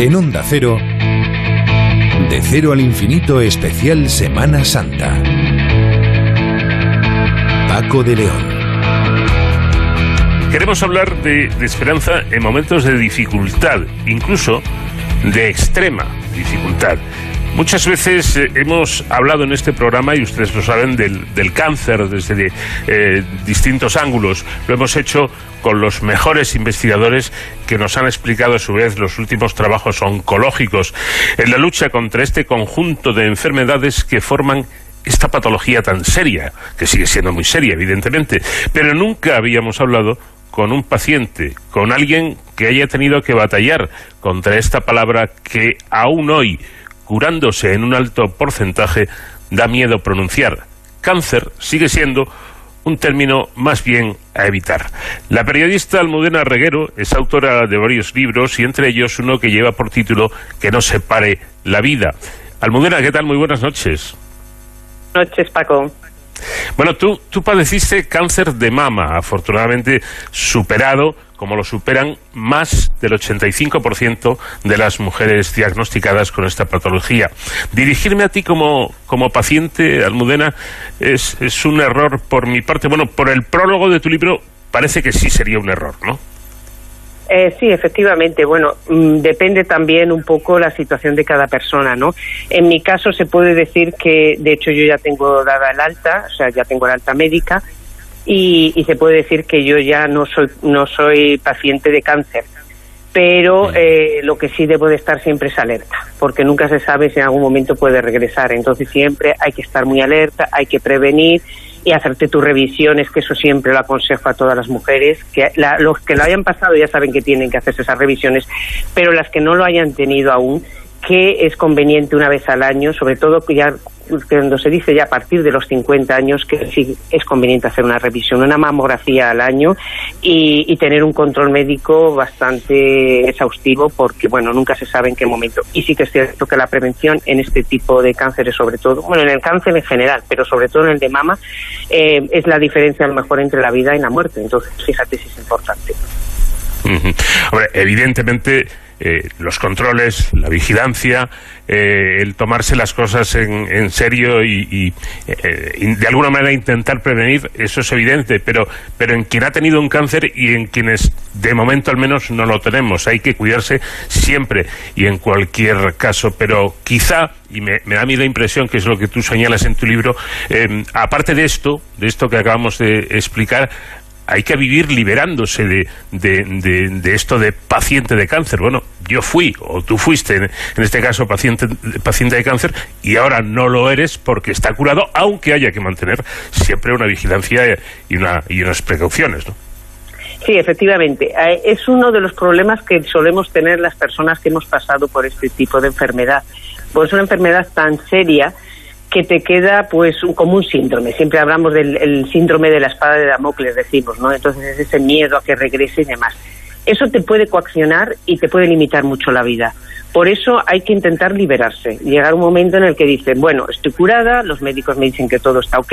En Onda Cero, de cero al infinito especial Semana Santa. Paco de León. Queremos hablar de, esperanza en momentos de dificultad, incluso de extrema dificultad. Muchas veces eh, hemos hablado en este programa, y ustedes lo saben, del, del cáncer desde eh, distintos ángulos. Lo hemos hecho con los mejores investigadores que nos han explicado a su vez los últimos trabajos oncológicos en la lucha contra este conjunto de enfermedades que forman esta patología tan seria, que sigue siendo muy seria, evidentemente, pero nunca habíamos hablado con un paciente, con alguien que haya tenido que batallar contra esta palabra que aún hoy curándose en un alto porcentaje, da miedo pronunciar. Cáncer sigue siendo un término más bien a evitar. La periodista Almudena Reguero es autora de varios libros y entre ellos uno que lleva por título Que no se pare la vida. Almudena, ¿qué tal? Muy buenas noches. Buenas noches, Paco. Bueno, tú, tú padeciste cáncer de mama, afortunadamente superado, como lo superan más del 85% de las mujeres diagnosticadas con esta patología. Dirigirme a ti como, como paciente, Almudena, es, es un error por mi parte. Bueno, por el prólogo de tu libro parece que sí sería un error, ¿no? Eh, sí, efectivamente. Bueno, mm, depende también un poco la situación de cada persona, ¿no? En mi caso se puede decir que, de hecho, yo ya tengo dada el alta, o sea, ya tengo el alta médica, y, y se puede decir que yo ya no soy, no soy paciente de cáncer. Pero eh, lo que sí debo de estar siempre es alerta, porque nunca se sabe si en algún momento puede regresar. Entonces siempre hay que estar muy alerta, hay que prevenir y hacerte tus revisiones, que eso siempre lo aconsejo a todas las mujeres, que la, los que lo hayan pasado ya saben que tienen que hacerse esas revisiones, pero las que no lo hayan tenido aún, que es conveniente una vez al año, sobre todo ya cuando se dice ya a partir de los 50 años que sí es conveniente hacer una revisión, una mamografía al año y, tener un control médico bastante exhaustivo porque, bueno, nunca se sabe en qué momento. Y sí que es cierto que la prevención en este tipo de cánceres, sobre todo, bueno, en el cáncer en general, pero sobre todo en el de mama, eh, es la diferencia a lo mejor entre la vida y la muerte. Entonces, fíjate si es importante. Uh evidentemente eh, los controles, la vigilancia, eh, el tomarse las cosas en, en serio y, eh, de alguna manera intentar prevenir, eso es evidente, pero, pero en quien ha tenido un cáncer y en quienes de momento al menos no lo tenemos, hay que cuidarse siempre y en cualquier caso, pero quizá, y me, me da a mí la impresión que es lo que tú señalas en tu libro, eh, aparte de esto, de esto que acabamos de explicar, hay que vivir liberándose de, de, esto de paciente de cáncer. Bueno, yo fui, o tú fuiste, en, este caso, paciente, paciente de cáncer, y ahora no lo eres porque está curado, aunque haya que mantener siempre una vigilancia y, una, y unas precauciones, ¿no? Sí, efectivamente. Es uno de los problemas que solemos tener las personas que hemos pasado por este tipo de enfermedad. Pues es una enfermedad tan seria que te queda pues un, como un síndrome. Siempre hablamos del el síndrome de la espada de Damocles, decimos, ¿no? Entonces es ese miedo a que regrese y demás. Eso te puede coaccionar y te puede limitar mucho la vida. Por eso hay que intentar liberarse. Llegar un momento en el que dicen, bueno, estoy curada, los médicos me dicen que todo está ok,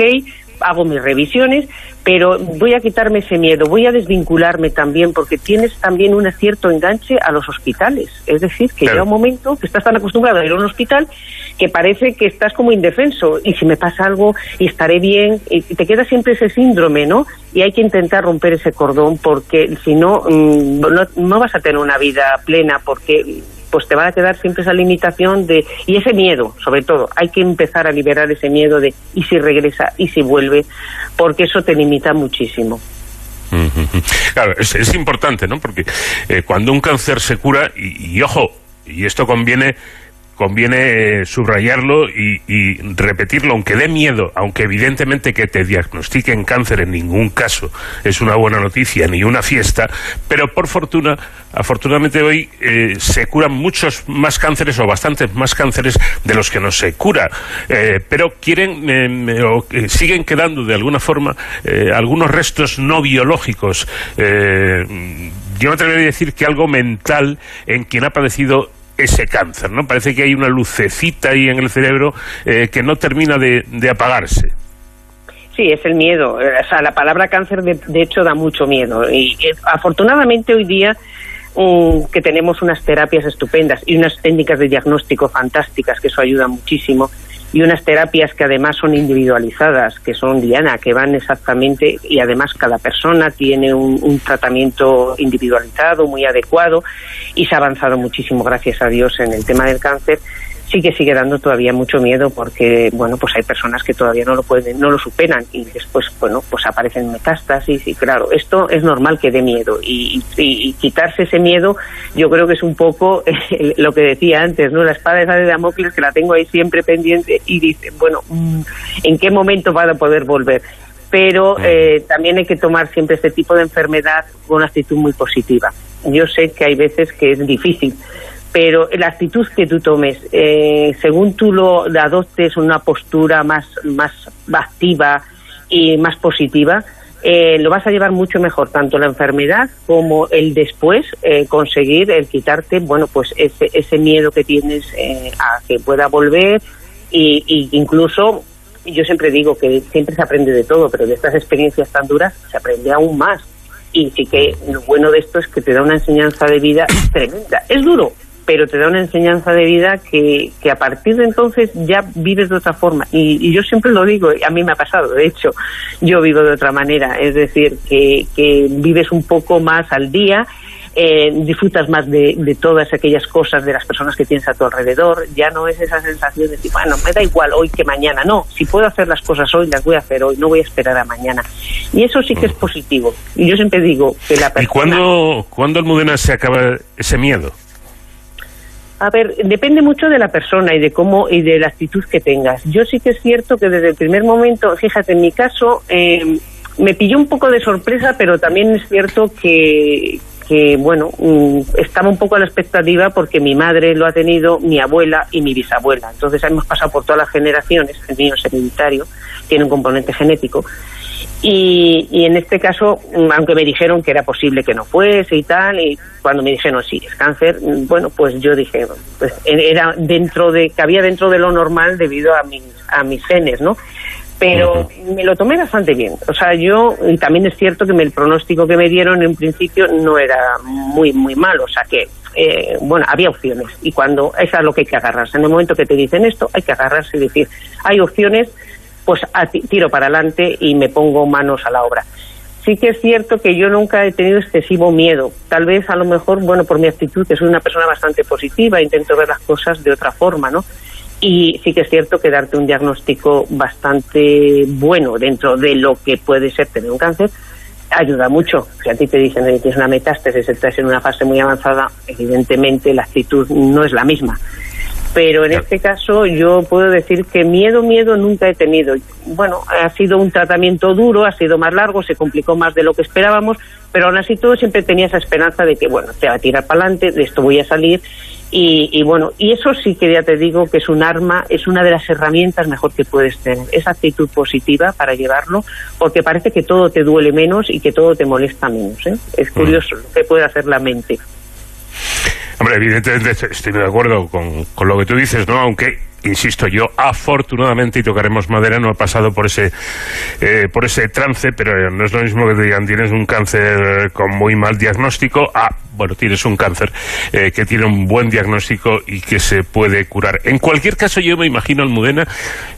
hago mis revisiones, pero voy a quitarme ese miedo, voy a desvincularme también, porque tienes también un cierto enganche a los hospitales. Es decir, que claro. llega un momento que estás tan acostumbrado a ir a un hospital que parece que estás como indefenso, y si me pasa algo, y estaré bien, y te queda siempre ese síndrome, ¿no? Y hay que intentar romper ese cordón, porque si no, no, no vas a tener una vida plena, porque pues te va a quedar siempre esa limitación de y ese miedo, sobre todo, hay que empezar a liberar ese miedo de y si regresa y si vuelve, porque eso te limita muchísimo. Claro, es, es importante, ¿no? Porque eh, cuando un cáncer se cura, y, y ojo, y esto conviene conviene subrayarlo y, repetirlo, aunque dé miedo, aunque evidentemente que te diagnostiquen cáncer en ningún caso es una buena noticia ni una fiesta, pero por fortuna, afortunadamente hoy eh, se curan muchos más cánceres o bastantes más cánceres de los que no se cura, eh, pero quieren eh, o siguen quedando de alguna forma algunos restos no biológicos. yo me atrevería a decir que algo mental en quien ha padecido ese cáncer, ¿no? Parece que hay una lucecita ahí en el cerebro eh, que no termina de, apagarse. Sí, es el miedo. O sea, la palabra cáncer, de, de hecho, da mucho miedo. Y eh, afortunadamente hoy día mm, que tenemos unas terapias estupendas y unas técnicas de diagnóstico fantásticas, que eso ayuda muchísimo, y unas terapias que además son individualizadas, que son Diana, que van exactamente, y además cada persona tiene un, un tratamiento individualizado, muy adecuado, y se ha avanzado muchísimo, gracias a Dios, en el tema del cáncer sí que sigue dando todavía mucho miedo porque bueno pues hay personas que todavía no lo pueden no lo superan y después bueno pues aparecen metástasis y claro esto es normal que dé miedo y, quitarse ese miedo yo creo que es un poco lo que decía antes no la espada esa de Damocles que la tengo ahí siempre pendiente y dice bueno mm, en qué momento van a poder volver pero eh, también hay que tomar siempre este tipo de enfermedad con una actitud muy positiva. Yo sé que hay veces que es difícil pero la actitud que tú tomes, eh, según tú lo adoptes una postura más, más activa y más positiva, eh, lo vas a llevar mucho mejor, tanto la enfermedad como el después eh, conseguir el quitarte, bueno, pues ese, ese miedo que tienes a que pueda volver y, y, incluso yo siempre digo que siempre se aprende de todo, pero de estas experiencias tan duras se aprende aún más. Y sí que lo bueno de esto es que te da una enseñanza de vida tremenda. Es duro, pero te da una enseñanza de vida que, que a partir de entonces ya vives de otra forma. Y, yo siempre lo digo, a mí me ha pasado, de hecho, yo vivo de otra manera, es decir, que, que vives un poco más al día. Eh, disfrutas más de, de, todas aquellas cosas de las personas que tienes a tu alrededor, ya no es esa sensación de decir, bueno, me da igual hoy que mañana, no, si puedo hacer las cosas hoy, las voy a hacer hoy, no voy a esperar a mañana. Y eso sí que es positivo. Y yo siempre digo que la persona... ¿Y cuándo, cuándo Almudena se acaba ese miedo? A ver, depende mucho de la persona y de cómo y de la actitud que tengas. Yo sí que es cierto que desde el primer momento, fíjate, en mi caso eh, me pilló un poco de sorpresa, pero también es cierto que, que bueno, mm, estaba un poco a la expectativa porque mi madre lo ha tenido, mi abuela y mi bisabuela. Entonces hemos pasado por todas las generaciones, el es hereditario, tiene un componente genético. Y, y, en este caso, mm, aunque me dijeron que era posible que no fuese y tal, y cuando me dijeron sí, es cáncer, mm, bueno, pues yo dije, pues era dentro de, que había dentro de lo normal debido a mis, a mis genes, ¿no? Pero me lo tomé bastante bien. O sea, yo, y también es cierto que el pronóstico que me dieron en principio no era muy, muy malo. O sea que, eh, bueno, había opciones. Y cuando, eso es lo que hay que agarrarse. En el momento que te dicen esto, hay que agarrarse y decir, hay opciones pues tiro para adelante y me pongo manos a la obra. Sí que es cierto que yo nunca he tenido excesivo miedo. Tal vez, a lo mejor, bueno, por mi actitud, que soy una persona bastante positiva, intento ver las cosas de otra forma, ¿no? Y sí que es cierto que darte un diagnóstico bastante bueno dentro de lo que puede ser tener un cáncer ayuda mucho. Si a ti te dicen que tienes una metástasis, estás en una fase muy avanzada, evidentemente la actitud no es la misma pero en este caso yo puedo decir que miedo, miedo nunca he tenido. Bueno, ha sido un tratamiento duro, ha sido más largo, se complicó más de lo que esperábamos, pero aún así todo siempre tenía esa esperanza de que, bueno, te va a tirar para adelante, de esto voy a salir. Y, y, bueno, y eso sí que ya te digo que es un arma, es una de las herramientas mejor que puedes tener, esa actitud positiva para llevarlo, porque parece que todo te duele menos y que todo te molesta menos. ¿eh? Es mm. curioso lo que puede hacer la mente. Hombre, evidentemente estoy de acuerdo con, con lo que tú dices, ¿no? Aunque insisto yo, afortunadamente, y tocaremos madera, no he pasado por ese, eh, por ese trance, pero no es lo mismo que te digan tienes un cáncer con muy mal diagnóstico, ah, bueno, tienes un cáncer eh, que tiene un buen diagnóstico y que se puede curar. En cualquier caso, yo me imagino, Almudena,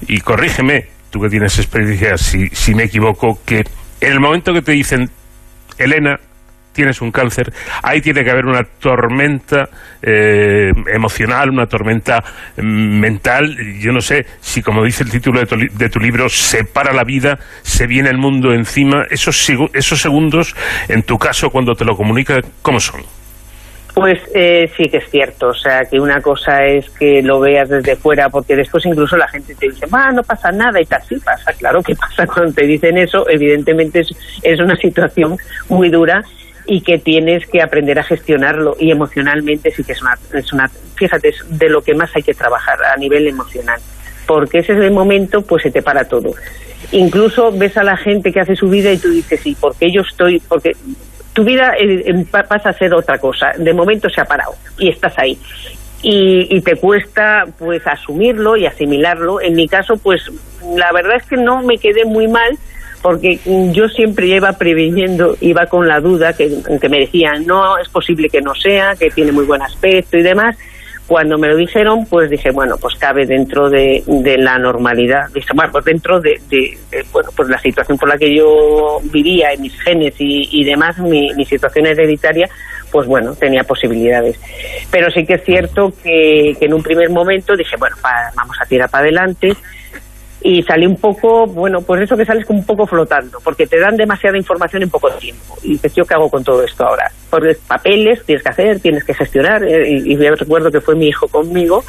y corrígeme, tú que tienes experiencia, si, si me equivoco, que en el momento que te dicen, Elena, tienes un cáncer, ahí tiene que haber una tormenta eh, emocional, una tormenta mm, mental. Yo no sé si, como dice el título de tu, de tu libro, se para la vida, se viene el mundo encima. Esos, esos segundos, en tu caso, cuando te lo comunica, ¿cómo son? Pues eh, sí que es cierto, o sea, que una cosa es que lo veas desde fuera, porque después incluso la gente te dice, va, no pasa nada y tal, sí pasa, claro que pasa cuando te dicen eso, evidentemente es una situación muy dura y que tienes que aprender a gestionarlo y emocionalmente sí que es una, es una fíjate, es de lo que más hay que trabajar a nivel emocional, porque ese es el momento pues se te para todo. Incluso ves a la gente que hace su vida y tú dices, sí, porque yo estoy, porque tu vida eh, pasa a ser otra cosa, de momento se ha parado y estás ahí. Y, y, te cuesta pues asumirlo y asimilarlo. En mi caso, pues la verdad es que no me quedé muy mal porque yo siempre iba previniendo, iba con la duda que, que me decían, no, es posible que no sea, que tiene muy buen aspecto y demás, cuando me lo dijeron, pues dije, bueno, pues cabe dentro de, la normalidad, dije, bueno, pues dentro de, bueno, pues la situación por la que yo vivía, en mis genes y, demás, mi, situación hereditaria, pues bueno, tenía posibilidades. Pero sí que es cierto que, en un primer momento dije, bueno, vamos a tirar para adelante, y salí un poco, bueno, pues eso que sales como un poco flotando, porque te dan demasiada información en poco tiempo. Y dices, ¿yo qué hago con todo esto ahora? Porque papeles tienes que hacer, tienes que gestionar. Eh, y, y recuerdo que fue mi hijo conmigo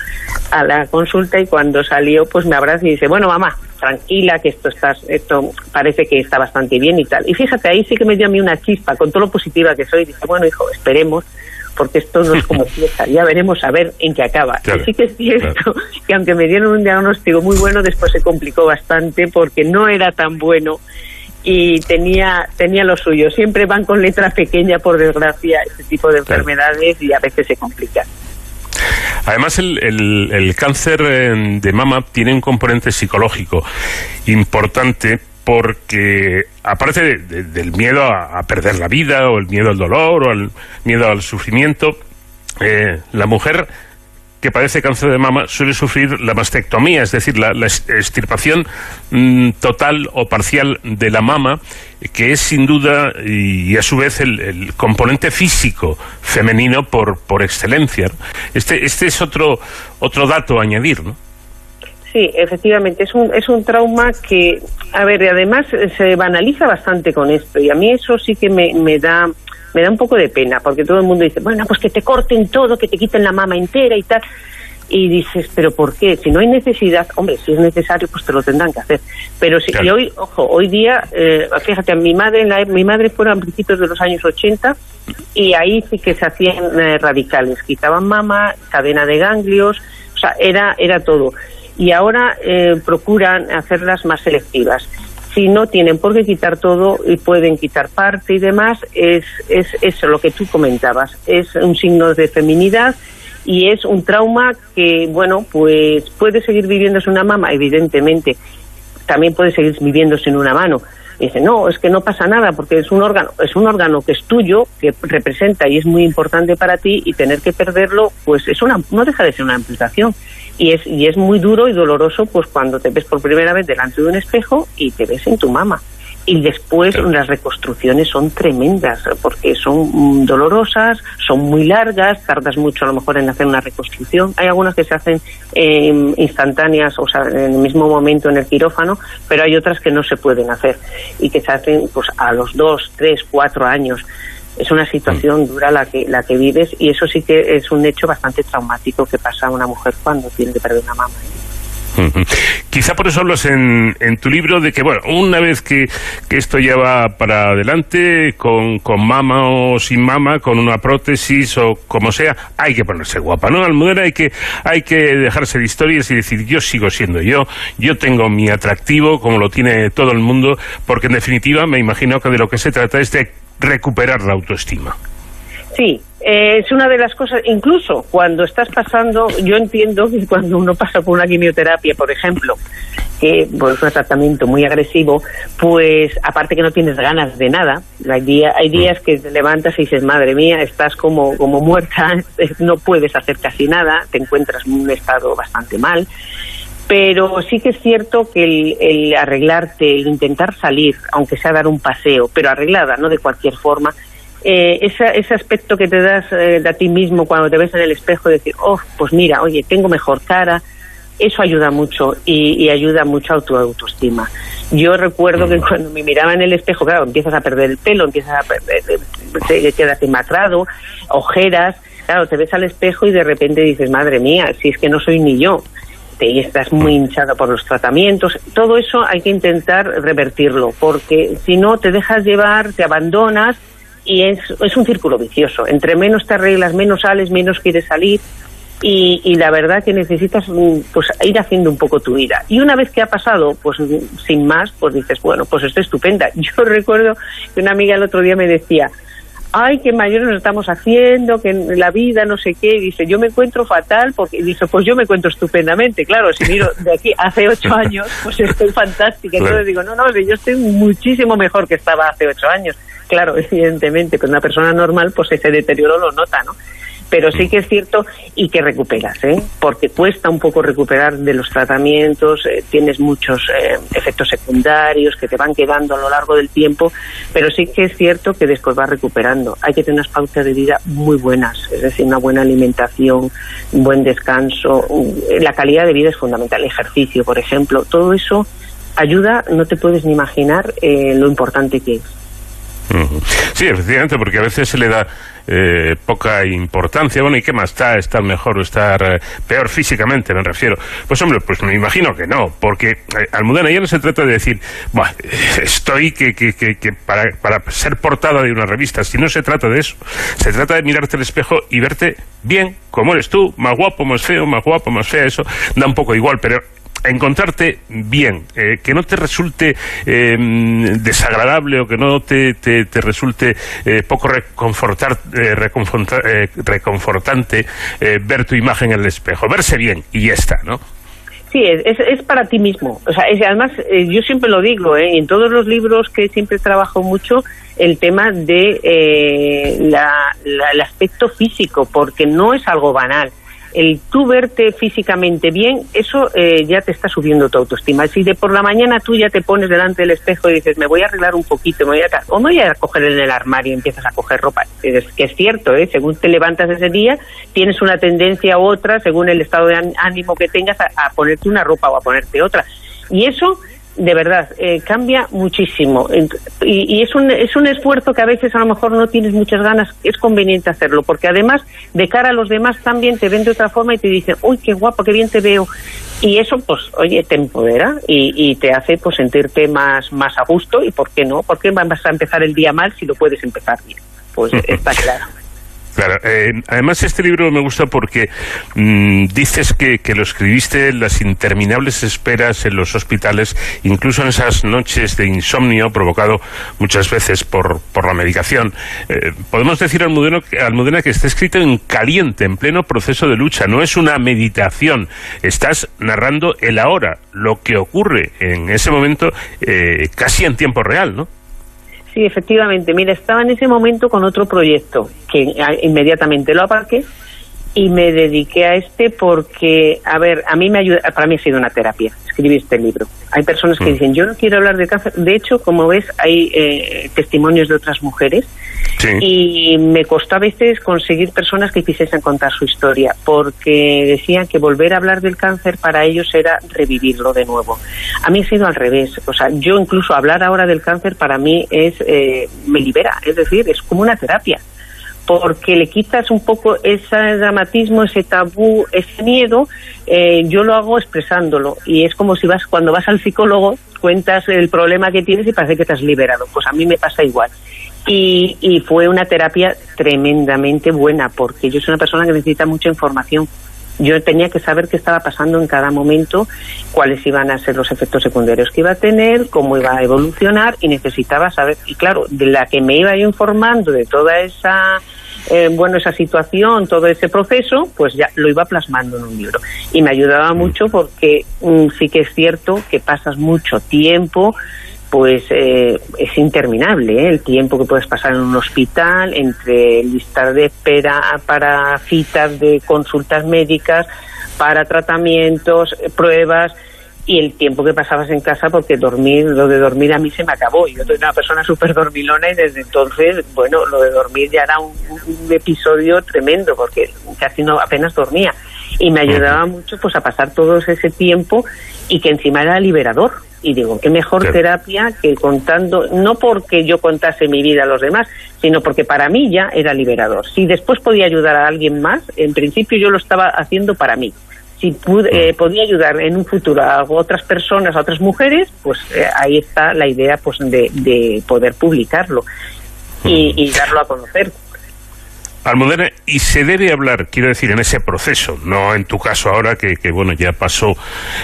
a la consulta y cuando salió, pues me abraza y dice, bueno, mamá, tranquila, que esto, estás, esto parece que está bastante bien y tal. Y fíjate, ahí sí que me dio a mí una chispa, con todo lo positiva que soy. Dice, bueno, hijo, esperemos porque esto no es como fiesta, ya veremos a ver en qué acaba. y sí que es cierto que aunque me dieron un diagnóstico muy bueno, después se complicó bastante porque no era tan bueno y tenía tenía lo suyo. Siempre van con letra pequeña, por desgracia, este tipo de enfermedades y a veces se complican. Además, el, el, cáncer eh, de mama tiene un componente psicológico importante porque aparte del miedo a, perder la vida o el miedo al dolor o el miedo al sufrimiento, eh, la mujer que padece cáncer de mama suele sufrir la mastectomía, es decir, la, extirpación mm, total o parcial de la mama, que es sin duda y, a su vez el, componente físico femenino por, por excelencia. Este, este es otro, otro dato a añadir, ¿no? Sí, efectivamente, es un, es un trauma que, a ver, además se banaliza bastante con esto y a mí eso sí que me, me da me da un poco de pena porque todo el mundo dice, bueno, pues que te corten todo, que te quiten la mama entera y tal. Y dices, ¿pero por qué? Si no hay necesidad, hombre, si es necesario, pues te lo tendrán que hacer. Pero si hoy, ojo, hoy día, eh, fíjate, mi madre, la, mi madre fueron a principios de los años 80 y ahí sí que se hacían eh, radicales, quitaban mama, cadena de ganglios, o sea, era, era todo y ahora eh, procuran hacerlas más selectivas. Si no tienen por qué quitar todo y pueden quitar parte y demás, es, es eso lo que tú comentabas. Es un signo de feminidad y es un trauma que, bueno, pues puede seguir viviéndose una mama, evidentemente. También puede seguir viviéndose en una mano. Dice, no, es que no pasa nada porque es un órgano, es un órgano que es tuyo, que representa y es muy importante para ti y tener que perderlo, pues es una, no deja de ser una amputación y es, y es muy duro y doloroso pues cuando te ves por primera vez delante de un espejo y te ves en tu mama. Y después las reconstrucciones son tremendas porque son mm, dolorosas, son muy largas, tardas mucho a lo mejor en hacer una reconstrucción. Hay algunas que se hacen eh, instantáneas, o sea, en el mismo momento en el quirófano, pero hay otras que no se pueden hacer y que se hacen pues a los dos, tres, cuatro años es una situación dura la que, la que vives y eso sí que es un hecho bastante traumático que pasa a una mujer cuando tiene que perder una mamá. Quizá por eso hablas en, en, tu libro de que, bueno, una vez que, que esto ya va para adelante, con, con, mama o sin mama, con una prótesis o como sea, hay que ponerse guapa, ¿no? Almudena hay que, hay que dejarse de historias y decir, yo sigo siendo yo, yo tengo mi atractivo, como lo tiene todo el mundo, porque en definitiva me imagino que de lo que se trata es de recuperar la autoestima. Sí, eh, es una de las cosas, incluso cuando estás pasando, yo entiendo que cuando uno pasa por una quimioterapia, por ejemplo, que es un tratamiento muy agresivo, pues aparte que no tienes ganas de nada, hay, día, hay días que te levantas y dices, madre mía, estás como, como muerta, no puedes hacer casi nada, te encuentras en un estado bastante mal, pero sí que es cierto que el, arreglarte, el intentar salir, aunque sea dar un paseo, pero arreglada, no de cualquier forma, eh, ese, aspecto que te das eh, de a ti mismo cuando te ves en el espejo, decir, oh, pues mira, oye, tengo mejor cara, eso ayuda mucho y, ayuda mucho a tu autoestima. Yo recuerdo que mm. cuando me miraba en el espejo, claro, empiezas a perder el pelo, empiezas a perder, te quedas demacrado, ojeras, claro, te ves al espejo y de repente dices, madre mía, si es que no soy ni yo y estás muy hinchado por los tratamientos. Todo eso hay que intentar revertirlo, porque si no te dejas llevar, te abandonas y es, es un círculo vicioso. Entre menos te arreglas, menos sales, menos quieres salir. Y, y, la verdad que necesitas mm, pues ir haciendo un poco tu vida. Y una vez que ha pasado, pues sin más, pues dices, bueno, pues estoy estupenda. Yo recuerdo que una amiga el otro día me decía, ay, qué mayores nos estamos haciendo, que en la vida no sé qué, dice, yo me encuentro fatal, porque dice, pues yo me encuentro estupendamente, claro, si miro de aquí hace ocho años, pues estoy fantástica, entonces digo, no, no, yo estoy muchísimo mejor que estaba hace ocho años, claro, evidentemente, pues una persona normal, pues ese deterioro lo nota, ¿no? Pero sí que es cierto y que recuperas, ¿eh? porque cuesta un poco recuperar de los tratamientos, eh, tienes muchos eh, efectos secundarios que te van quedando a lo largo del tiempo, pero sí que es cierto que después vas recuperando. Hay que tener unas pautas de vida muy buenas, es decir, una buena alimentación, un buen descanso, la calidad de vida es fundamental, ejercicio, por ejemplo, todo eso ayuda, no te puedes ni imaginar lo importante que es. Sí, efectivamente, porque a veces se le da eh, poca importancia. Bueno, ¿y qué más está? ¿Estar mejor o estar eh, peor físicamente, me refiero? Pues hombre, pues me imagino que no, porque eh, Almudena ya no se trata de decir, bueno, estoy que, que, que, para, para ser portada de una revista, si no se trata de eso, se trata de mirarte al espejo y verte bien, como eres tú, más guapo, más feo, más guapo, más fea, eso da un poco igual, pero encontrarte bien, eh, que no te resulte em, desagradable o que no te, te, resulte eh, poco reconfortar, eh, reconfortante ver tu imagen en el espejo, verse bien y ya está, ¿no? Sí, es, es, para ti mismo. O sea, además, yo siempre lo digo, en todos los libros que siempre trabajo mucho, el tema de el aspecto físico, porque no es algo banal el tú verte físicamente bien, eso eh, ya te está subiendo tu autoestima. Si de por la mañana tú ya te pones delante del espejo y dices, me voy a arreglar un poquito, me voy a, o me voy a coger en el armario y empiezas a coger ropa, es, que es cierto, ¿eh? según te levantas ese día, tienes una tendencia u otra, según el estado de ánimo que tengas, a, a ponerte una ropa o a ponerte otra. Y eso de verdad, eh, cambia muchísimo. Y, es, un, es un esfuerzo que a veces a lo mejor no tienes muchas ganas, es conveniente hacerlo, porque además de cara a los demás también te ven de otra forma y te dicen, uy, qué guapo, qué bien te veo. Y eso, pues, oye, te empodera y, te hace pues sentirte más, más a gusto y, ¿por qué no? ¿Por qué vas a empezar el día mal si lo puedes empezar bien? Pues está claro. Claro, eh, además este libro me gusta porque mm, dices que, lo escribiste en las interminables esperas en los hospitales, incluso en esas noches de insomnio provocado muchas veces por, por la medicación. Eh, podemos decir al Almudena que está escrito en caliente, en pleno proceso de lucha, no es una meditación, estás narrando el ahora, lo que ocurre en ese momento eh, casi en tiempo real, ¿no? Sí, efectivamente. Mira, estaba en ese momento con otro proyecto que inmediatamente lo aparqué y me dediqué a este porque, a ver, a mí me ayuda, para mí ha sido una terapia escribir este libro. Hay personas que mm. dicen, yo no quiero hablar de cáncer. De hecho, como ves, hay eh, testimonios de otras mujeres y me costó a veces conseguir personas que quisiesen contar su historia porque decían que volver a hablar del cáncer para ellos era revivirlo de nuevo. A mí ha sido al revés. O sea, yo incluso hablar ahora del cáncer para mí es, eh, me libera. Es decir, es como una terapia porque le quitas un poco ese dramatismo, ese tabú, ese miedo, eh, yo lo hago expresándolo. Y es como si vas cuando vas al psicólogo cuentas el problema que tienes y parece que te has liberado, pues a mí me pasa igual. Y, y fue una terapia tremendamente buena porque yo soy una persona que necesita mucha información. Yo tenía que saber qué estaba pasando en cada momento, cuáles iban a ser los efectos secundarios que iba a tener, cómo iba a evolucionar y necesitaba saber, y claro, de la que me iba informando de toda esa eh, bueno, esa situación, todo ese proceso, pues ya lo iba plasmando en un libro. Y me ayudaba mm. mucho porque mm, sí que es cierto que pasas mucho tiempo pues eh, es interminable ¿eh? el tiempo que puedes pasar en un hospital, entre listas de espera para citas de consultas médicas, para tratamientos, pruebas, y el tiempo que pasabas en casa porque dormir, lo de dormir a mí se me acabó. Yo soy una persona súper dormilona y desde entonces, bueno, lo de dormir ya era un, episodio tremendo porque casi no apenas dormía y me ayudaba mucho pues a pasar todo ese tiempo y que encima era liberador. Y digo, qué mejor terapia que contando, no porque yo contase mi vida a los demás, sino porque para mí ya era liberador. Si después podía ayudar a alguien más, en principio yo lo estaba haciendo para mí si eh, podía ayudar en un futuro a otras personas, a otras mujeres, pues eh, ahí está la idea pues de, poder publicarlo y, darlo a conocer. Almudena, y se debe hablar, quiero decir, en ese proceso, no en tu caso ahora que, bueno, ya pasó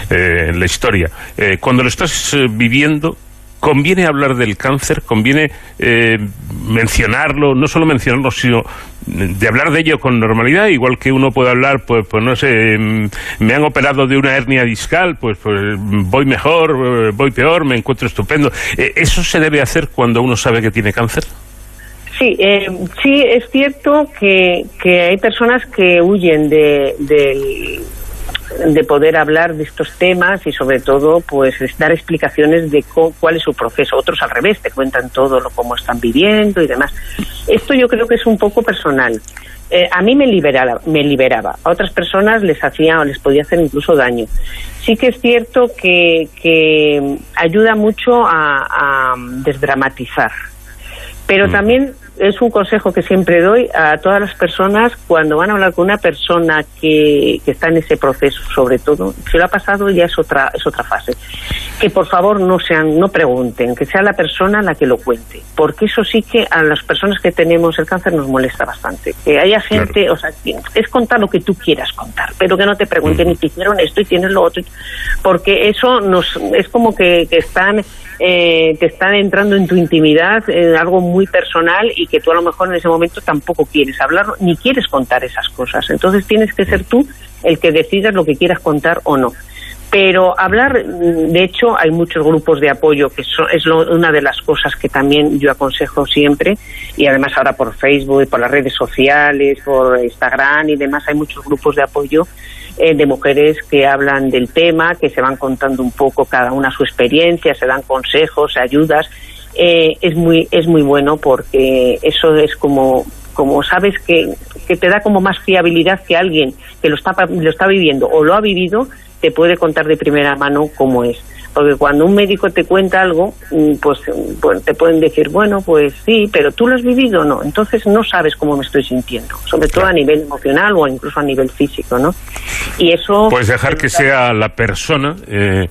eh, en la historia. cuando lo estás viviendo, ¿conviene hablar del cáncer? ¿Conviene eh, mencionarlo? No solo mencionarlo, sino de hablar de ello con normalidad, igual que uno puede hablar, pues, pues no sé, mm, me han operado de una hernia discal, pues, pues voy mejor, eh, voy peor, me encuentro estupendo. Eh, ¿Eso se debe hacer cuando uno sabe que tiene cáncer? Sí, eh, sí, es cierto que, que hay personas que huyen de, de poder hablar de estos temas y sobre todo pues dar explicaciones de cuál es su proceso. Otros al revés, te cuentan todo lo cómo están viviendo y demás. Esto yo creo que es un poco personal. Eh, a mí me liberaba, me liberaba, a otras personas les hacía o les podía hacer incluso daño. Sí que es cierto que, que ayuda mucho a, a desdramatizar, pero mm. también es un consejo que siempre doy a todas las personas cuando van a hablar con una persona que, que, está en ese proceso, sobre todo, si lo ha pasado ya es otra es otra fase. Que por favor no sean, no pregunten, que sea la persona la que lo cuente, porque eso sí que a las personas que tenemos el cáncer nos molesta bastante. Que haya gente, o sea, es contar lo que tú quieras contar, pero que no te pregunten ni te hicieron esto y tienes lo otro, porque eso nos es como que, que están eh, te están entrando en tu intimidad, en algo muy personal y que tú a lo mejor en ese momento tampoco quieres hablar ni quieres contar esas cosas. Entonces tienes que ser tú el que decidas lo que quieras contar o no. Pero hablar, de hecho, hay muchos grupos de apoyo, que es una de las cosas que también yo aconsejo siempre, y además ahora por Facebook y por las redes sociales, por Instagram y demás, hay muchos grupos de apoyo eh, de mujeres que hablan del tema, que se van contando un poco cada una su experiencia, se dan consejos, ayudas. Eh, es muy es muy bueno porque eso es como como sabes que, que te da como más fiabilidad que alguien que lo está lo está viviendo o lo ha vivido te puede contar de primera mano cómo es porque cuando un médico te cuenta algo, mm, pues, pues, te pueden decir, bueno, pues sí, pero tú lo has vivido o no. Entonces no sabes cómo me estoy sintiendo, sobre todo a nivel emocional o incluso a nivel físico, ¿no? Y eso... Puedes dejar que sea la persona eh,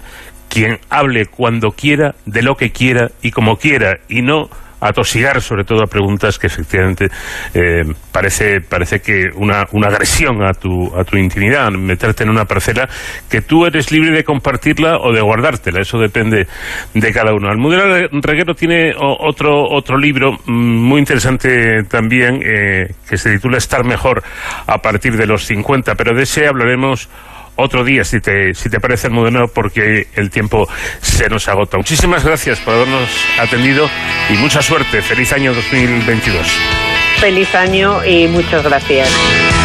quien hable cuando quiera, de lo que quiera y como quiera, y no atosigar sobre todo a preguntas que efectivamente eh, parece, parece que una, una agresión a tu, a tu intimidad, meterte en una parcela que tú eres libre de compartirla o de guardártela, eso depende de cada uno. Almudena Reguero tiene otro, otro libro mm, muy interesante también eh, que se titula Estar mejor a partir de los 50, pero de ese hablaremos otro día, si te, si te parece, Almudena, porque el tiempo se nos agota. Muchísimas gracias por habernos atendido y mucha suerte. Feliz año 2022. Feliz año y muchas gracias.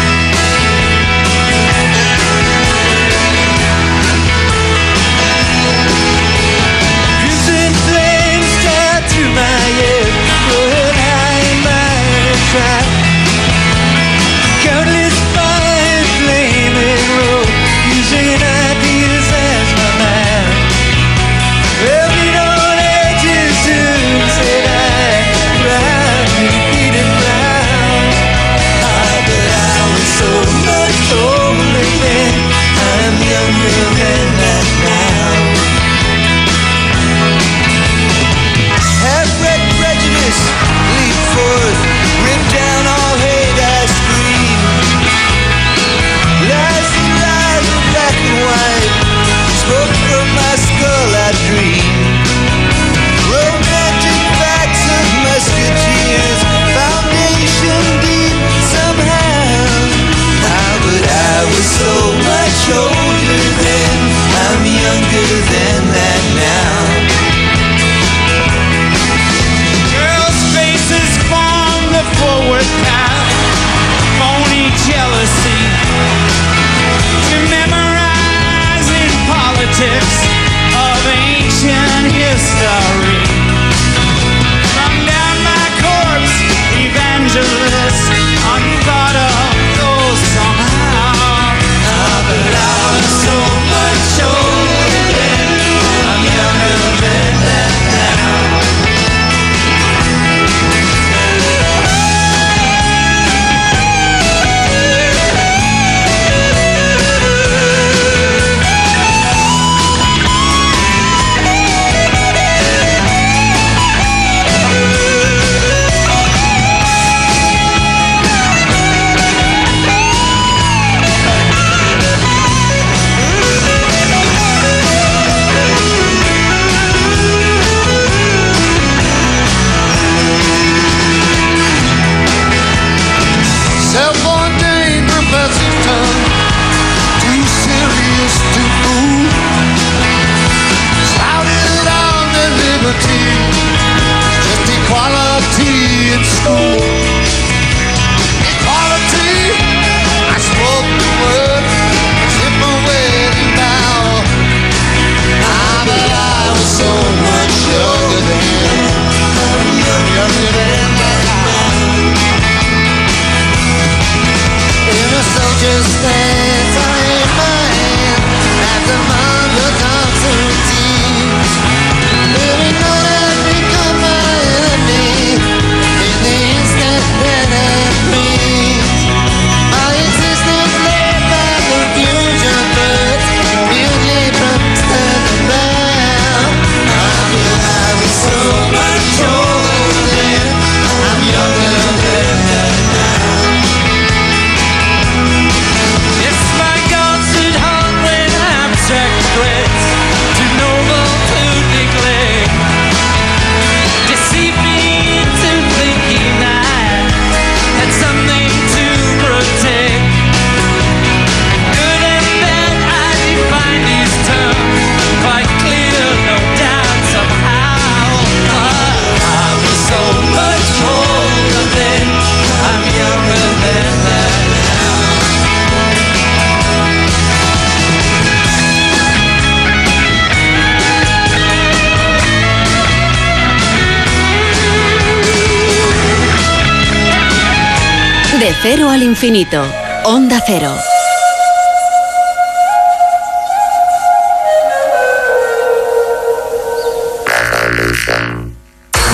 Cero al infinito. Onda cero.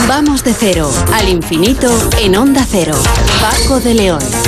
Vamos de cero al infinito en Onda Cero. Paco de León.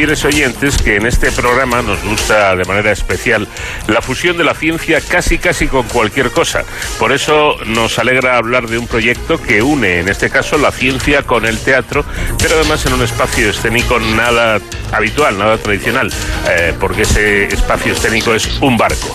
Fieles oyentes que en este programa nos gusta de manera especial la fusión de la ciencia casi casi con cualquier cosa. Por eso nos alegra hablar de un proyecto que une en este caso la ciencia con el teatro, pero además en un espacio escénico nada habitual, nada tradicional, eh, porque ese espacio escénico es un barco.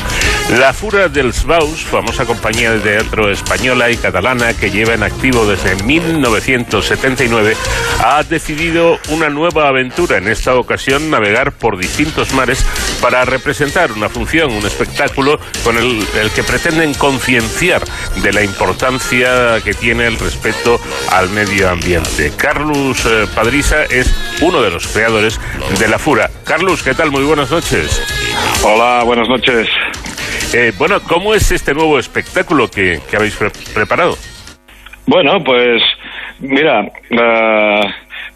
La Fura dels Baus, famosa compañía de teatro española y catalana que lleva en activo desde 1979, ha decidido una nueva aventura, en esta ocasión navegar por distintos mares para representar una función, un espectáculo con el, que pretenden concienciar de la importancia que tiene el respeto al medio ambiente. Carlos eh, Padrisa es uno de los creadores de la Fura. Carlos, ¿qué tal? Muy buenas noches. Hola, buenas noches. Eh, bueno, ¿cómo es este nuevo espectáculo que, habéis preparado? Bueno, pues mira, uh,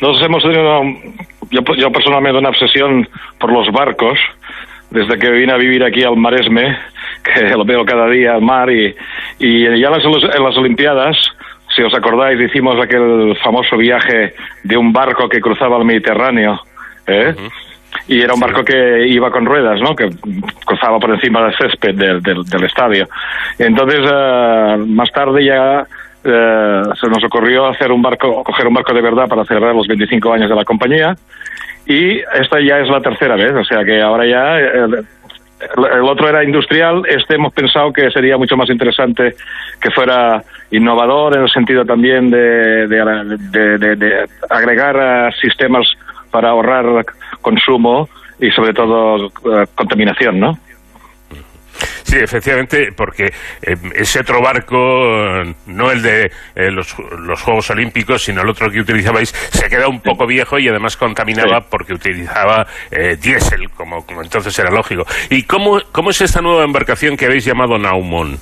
nosotros hemos tenido, yo, yo, personalmente, una obsesión por los barcos desde que vine a vivir aquí al Maresme que lo veo cada día al mar y, y ya en las, en las Olimpiadas, si os acordáis, hicimos aquel famoso viaje de un barco que cruzaba el Mediterráneo, ¿eh? y era un barco que iba con ruedas, ¿no? Que cruzaba por encima del césped del, del, del estadio. Entonces, eh, más tarde ya eh, se nos ocurrió hacer un barco, coger un barco de verdad para celebrar los 25 años de la compañía y esta ya es la tercera vez, o sea que ahora ya el, otro era industrial, este hemos pensado que sería mucho más interesante que fuera innovador en el sentido también de, de, de, de, agregar uh, sistemas para ahorrar consumo y sobre todo uh, contaminación, ¿no? Sí, efectivamente, porque eh, ese otro barco, no el de eh, los, los, Juegos Olímpicos, sino el otro que utilizabais, se queda un poco viejo y además contaminaba sí. porque utilizaba eh, diésel, como, como, entonces era lógico. ¿Y cómo, cómo es esta nueva embarcación que habéis llamado Naumon?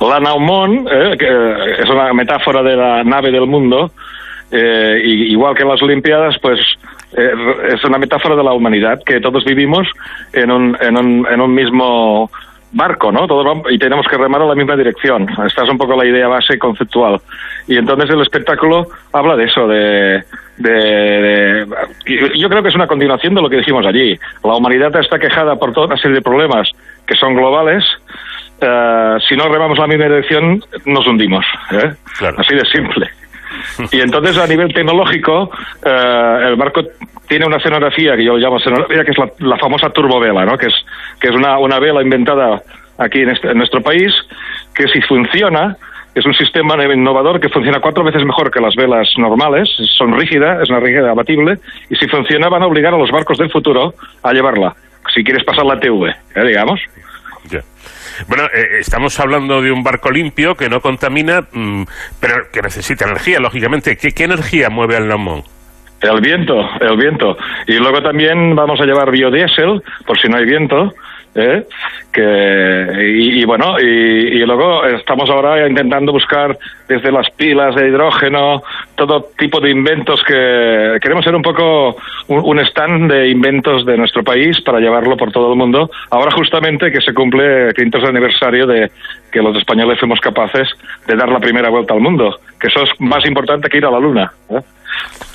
La Naumon, eh, que es una metáfora de la nave del mundo, eh, y, igual que en las Olimpiadas, pues eh, es una metáfora de la humanidad, que todos vivimos en un, en un, en un mismo barco, ¿no? Todos vamos, y tenemos que remar en la misma dirección. Esta es un poco la idea base conceptual. Y entonces el espectáculo habla de eso, de, de, de, yo creo que es una continuación de lo que dijimos allí. La humanidad está quejada por toda una serie de problemas que son globales. Uh, si no remamos la misma dirección, nos hundimos. ¿eh? Claro. Así de simple. Y entonces a nivel tecnológico, eh, el barco tiene una escenografía que yo llamo escenografía, que es la, la famosa turbovela, ¿no? que es, que es una, una vela inventada aquí en, este, en nuestro país, que si funciona, es un sistema innovador que funciona cuatro veces mejor que las velas normales, son rígidas, es una rígida abatible, y si funciona van a obligar a los barcos del futuro a llevarla, si quieres pasar la TV, ¿eh? digamos. Yeah. Bueno, eh, estamos hablando de un barco limpio que no contamina, mmm, pero que necesita energía, lógicamente. ¿Qué, energía mueve al Naumont? El viento, el viento. Y luego también vamos a llevar biodiesel, por si no hay viento, ¿eh? que y, bueno y, y, luego estamos ahora intentando buscar desde las pilas de hidrógeno todo tipo de inventos que queremos ser un poco un, un, stand de inventos de nuestro país para llevarlo por todo el mundo ahora justamente que se cumple el quinto aniversario de que los españoles fuimos capaces de dar la primera vuelta al mundo que eso es más importante que ir a la luna ¿eh?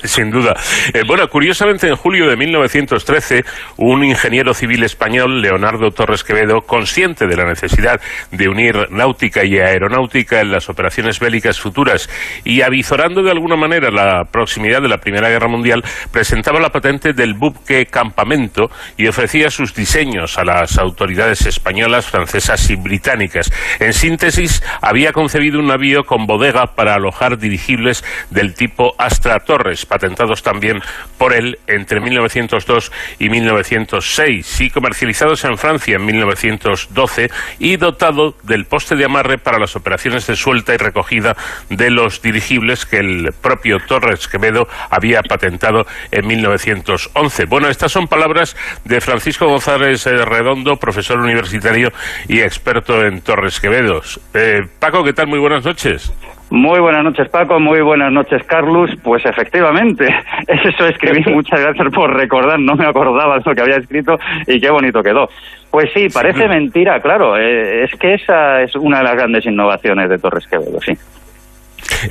Sin duda. Eh, bueno, curiosamente, en julio de 1913, un ingeniero civil español, Leonardo Torres Quevedo, consciente de la necesidad de unir náutica y aeronáutica en las operaciones bélicas futuras y avizorando de alguna manera la proximidad de la Primera Guerra Mundial, presentaba la patente del buque Campamento y ofrecía sus diseños a las autoridades españolas, francesas y británicas. En síntesis, había concebido un navío con bodega para alojar dirigibles del tipo Astra Torres, patentados también por él entre 1902 y 1906 y comercializados en Francia en 1912 y dotado del poste de amarre para las operaciones de suelta y recogida de los dirigibles que el propio Torres Quevedo había patentado en 1911. Bueno, estas son palabras de Francisco González Redondo, profesor universitario y experto en Torres Quevedos. Eh, Paco, ¿qué tal? Muy buenas noches. Muy buenas noches, Paco. Muy buenas noches, Carlos. Pues efectivamente, eso escribí. Muchas gracias por recordar. No me acordaba de lo que había escrito y qué bonito quedó. Pues sí, parece sí. mentira, claro. Eh, es que esa es una de las grandes innovaciones de Torres Quevedo, sí.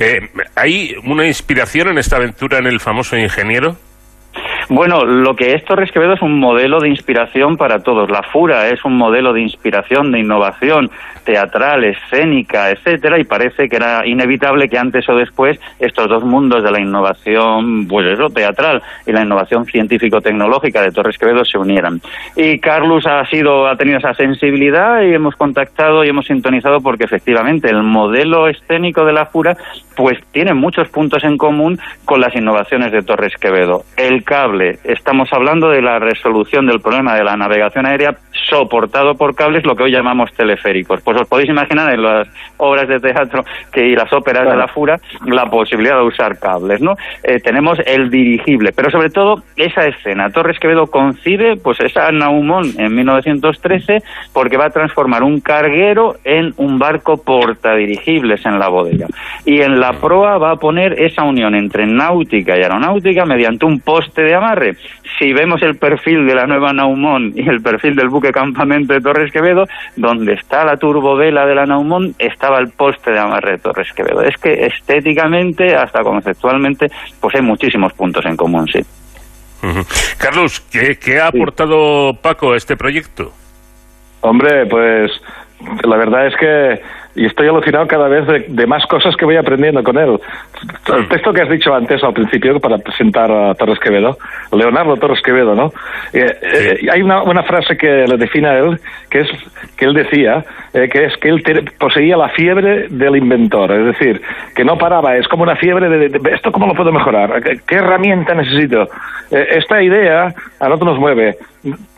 Eh, ¿Hay una inspiración en esta aventura en el famoso ingeniero? Bueno, lo que es Torres Quevedo es un modelo de inspiración para todos. La Fura es un modelo de inspiración, de innovación teatral, escénica, etcétera, y parece que era inevitable que antes o después estos dos mundos de la innovación, pues eso, teatral y la innovación científico-tecnológica de Torres Quevedo se unieran. Y Carlos ha sido, ha tenido esa sensibilidad y hemos contactado y hemos sintonizado porque efectivamente el modelo escénico de la Fura pues tiene muchos puntos en común con las innovaciones de Torres Quevedo. El cable, estamos hablando de la resolución del problema de la navegación aérea soportado por cables, lo que hoy llamamos teleféricos. Pues os podéis imaginar en las obras de teatro que y las óperas claro. de la Fura la posibilidad de usar cables, ¿no? Eh, tenemos el dirigible, pero sobre todo esa escena. Torres Quevedo concibe pues esa Naumón en 1913 porque va a transformar un carguero en un barco portadirigibles en la bodega. Y en la proa va a poner esa unión entre náutica y aeronáutica mediante un poste de amarre. Si vemos el perfil de la nueva Naumón y el perfil del buque campamento de Torres Quevedo, donde está la turbovela de la Naumón, estaba el poste de amarre de Torres Quevedo. Es que estéticamente, hasta conceptualmente, pues hay muchísimos puntos en común, sí. Carlos, ¿qué, ha aportado Paco a este proyecto? Hombre, pues la verdad es que y estoy alucinado cada vez de, más cosas que voy aprendiendo con él. El texto que has dicho antes al principio para presentar a Torres Quevedo, Leonardo Torres Quevedo, ¿no? Eh, eh, hay una, una, frase que le define a él, que es que él decía, eh, que es que él poseía la fiebre del inventor, es decir, que no paraba, es como una fiebre de, esto cómo lo puedo mejorar, qué, herramienta necesito. esta idea a nosotros nos mueve,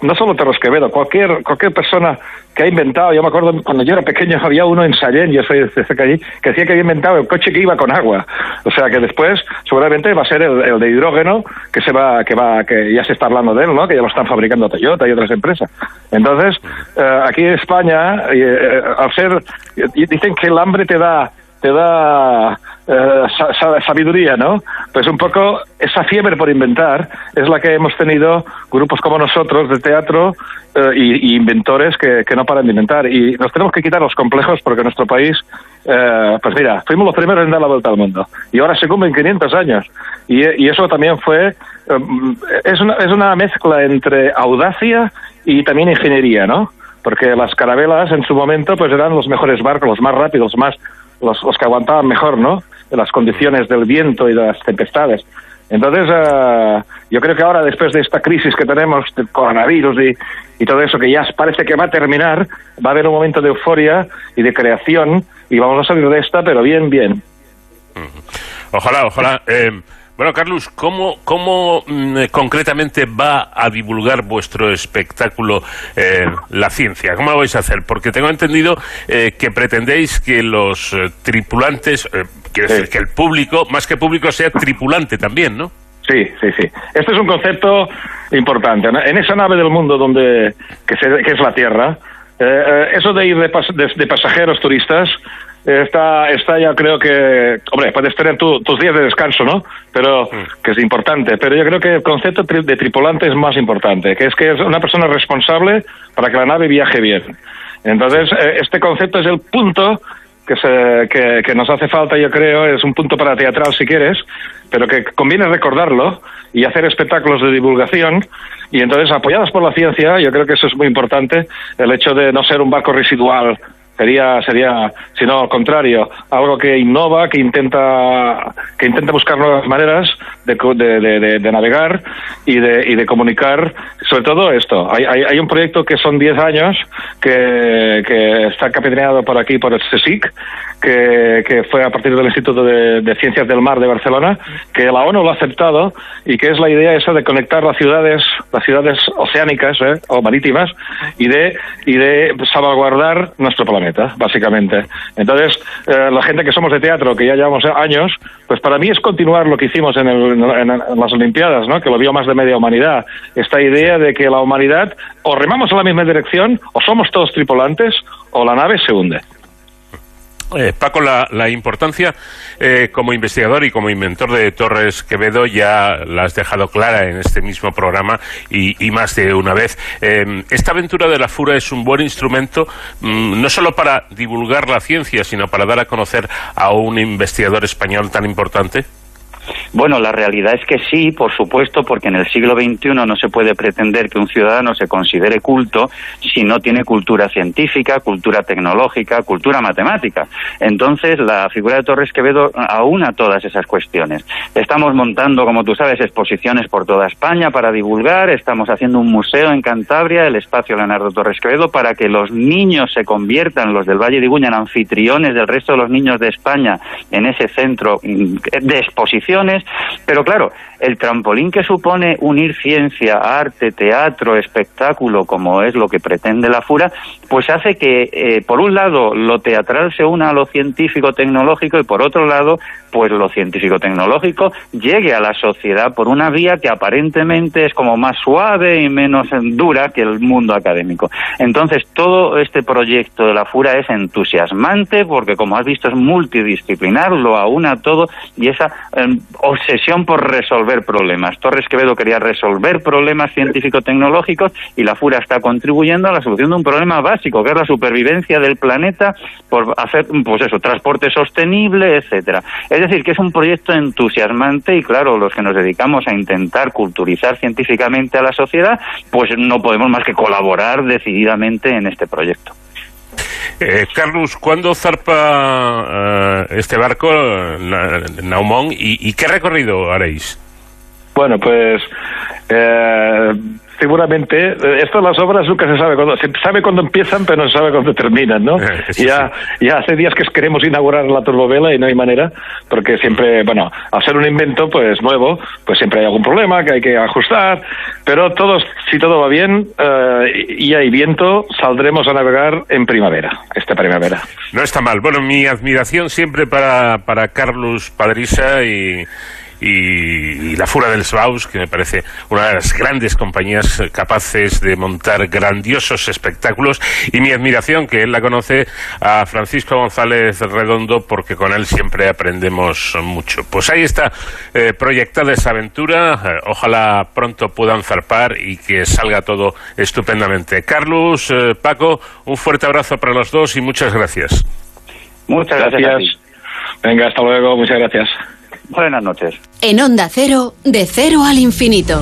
no solo Torres Quevedo, cualquier, cualquier persona que ha inventado, yo me acuerdo cuando yo era pequeño había uno en Sallén, yo soy de cerca allí, que decía que había inventado el coche que iba con agua. O sea que después seguramente va a ser el, de hidrógeno que se va, que va, que ya se está hablando de él, ¿no? Que ya lo están fabricando Toyota y otras empresas. Entonces, eh, aquí en España, eh, al ser, dicen que el hambre te da te da eh, sabiduría, ¿no? Pues un poco esa fiebre por inventar es la que hemos tenido grupos como nosotros de teatro eh, y, inventores que, no paran de inventar. Y nos tenemos que quitar los complejos porque nuestro país, eh, pues mira, fuimos los primeros en dar la vuelta al mundo y ahora se cumplen 500 años. Y, y eso también fue, es, una, es una mezcla entre audacia y también ingeniería, ¿no? Porque las carabelas en su momento pues eran los mejores barcos, los más rápidos, los más los, los que aguantaban mejor, ¿no? De las condiciones del viento y de las tempestades. Entonces, uh, yo creo que ahora, después de esta crisis que tenemos del coronavirus y, todo eso, que ya parece que va a terminar, va a haber un momento de euforia y de creación y vamos a salir de esta, pero bien, bien. Ojalá, ojalá. Eh, bueno, Carlos, ¿cómo, cómo mm, concretamente va a divulgar vuestro espectáculo eh, la ciencia? ¿Cómo lo vais a hacer? Porque tengo entendido eh, que pretendéis que los eh, tripulantes, quiero decir, que el público, más que público, sea tripulante también, ¿no? Sí, sí, sí. Este es un concepto importante. En esa nave del mundo donde que, que es la Tierra, eso de ir de pasajeros turistas está, está ya creo que, hombre, puedes tener tus días de descanso, ¿no? Pero, mm. que es importante, pero yo creo que el concepto de tripulante es más importante, que es que es una persona responsable para que la nave viaje bien. Entonces, eh, este concepto es el punto que, se, que, que, nos hace falta, yo creo, es un punto para teatral si quieres, pero que conviene recordarlo y hacer espectáculos de divulgación. Y entonces, apoyados por la ciencia, yo creo que eso es muy importante, el hecho de no ser un barco residual sería sería sino al contrario algo que innova que intenta que intenta buscar nuevas maneras de, de, de, navegar y de, y de comunicar sobre todo esto hay, hay, un proyecto que son 10 años que, que está capitaneado por aquí por el CSIC que, que fue a partir del Instituto de, Ciencias del Mar de Barcelona que la ONU lo ha aceptado y que es la idea esa de conectar las ciudades las ciudades oceánicas ¿eh? o marítimas y de y de salvaguardar nuestro planeta básicamente. Entonces, eh, la gente que somos de teatro, que ya llevamos años, pues para mí es continuar lo que hicimos en, las Olimpiadas, ¿no? que lo vio más de media humanidad. Esta idea de que la humanidad o remamos en la misma dirección, o somos todos tripulantes, o la nave se hunde. Eh, Paco, la, importancia eh, como investigador y como inventor de Torres Quevedo ya la has dejado clara en este mismo programa y, más de una vez. Eh, esta aventura de la Fura es un buen instrumento mm, no solo para divulgar la ciencia, sino para dar a conocer a un investigador español tan importante. Bueno, la realidad es que sí, por supuesto, porque en el siglo XXI no se puede pretender que un ciudadano se considere culto si no tiene cultura científica, cultura tecnológica, cultura matemática. Entonces, la figura de Torres Quevedo aúna todas esas cuestiones. Estamos montando, como tú sabes, exposiciones por toda España para divulgar, estamos haciendo un museo en Cantabria, el espacio Leonardo Torres Quevedo, para que los niños se conviertan, los del Valle de Iguña, en anfitriones del resto de los niños de España en ese centro de exposición pero claro, el trampolín que supone unir ciencia, arte, teatro, espectáculo, como es lo que pretende la FURA, pues hace que, eh, por un lado, lo teatral se una a lo científico-tecnológico y, por otro lado, pues lo científico-tecnológico llegue a la sociedad por una vía que aparentemente es como más suave y menos dura que el mundo académico. Entonces, todo este proyecto de la FURA es entusiasmante porque, como has visto, es multidisciplinar, lo aúna todo y esa em, obsesión por resolver problemas. Torres Quevedo quería resolver problemas científico-tecnológicos y la FURA está contribuyendo a la solución de un problema básico, que es la supervivencia del planeta por hacer, pues eso, transporte sostenible, etcétera. Es decir, que es un proyecto entusiasmante y claro, los que nos dedicamos a intentar culturizar científicamente a la sociedad, pues no podemos más que colaborar decididamente en este proyecto. Eh, Carlos, ¿cuándo zarpa eh, este barco, Naumón, y, y, qué recorrido haréis? Bueno, pues eh, seguramente, eh, esto las obras nunca se sabe cuándo, se sabe cuándo empiezan, pero no se sabe cuándo terminan, ¿no? ya, ya hace días que queremos inaugurar la turbovela y no hay manera, porque siempre, bueno, al ser un invento, pues nuevo, pues siempre hay algún problema que hay que ajustar, pero todos, si todo va bien eh, y hay viento, saldremos a navegar en primavera, esta primavera. No está mal. Bueno, mi admiración siempre para, para Carlos Padrisa y y, la Fura del Svaus, que me parece una de las grandes compañías capaces de montar grandiosos espectáculos, y mi admiración, que él la conoce, a Francisco González Redondo, porque con él siempre aprendemos mucho. Pues ahí está eh, proyectada esa aventura, eh, ojalá pronto puedan zarpar y que salga todo estupendamente. Carlos, eh, Paco, un fuerte abrazo para los dos y muchas gracias. Muchas gracias. Venga, hasta luego, muchas gracias. Buenas noches. En Onda Cero, de cero al infinito.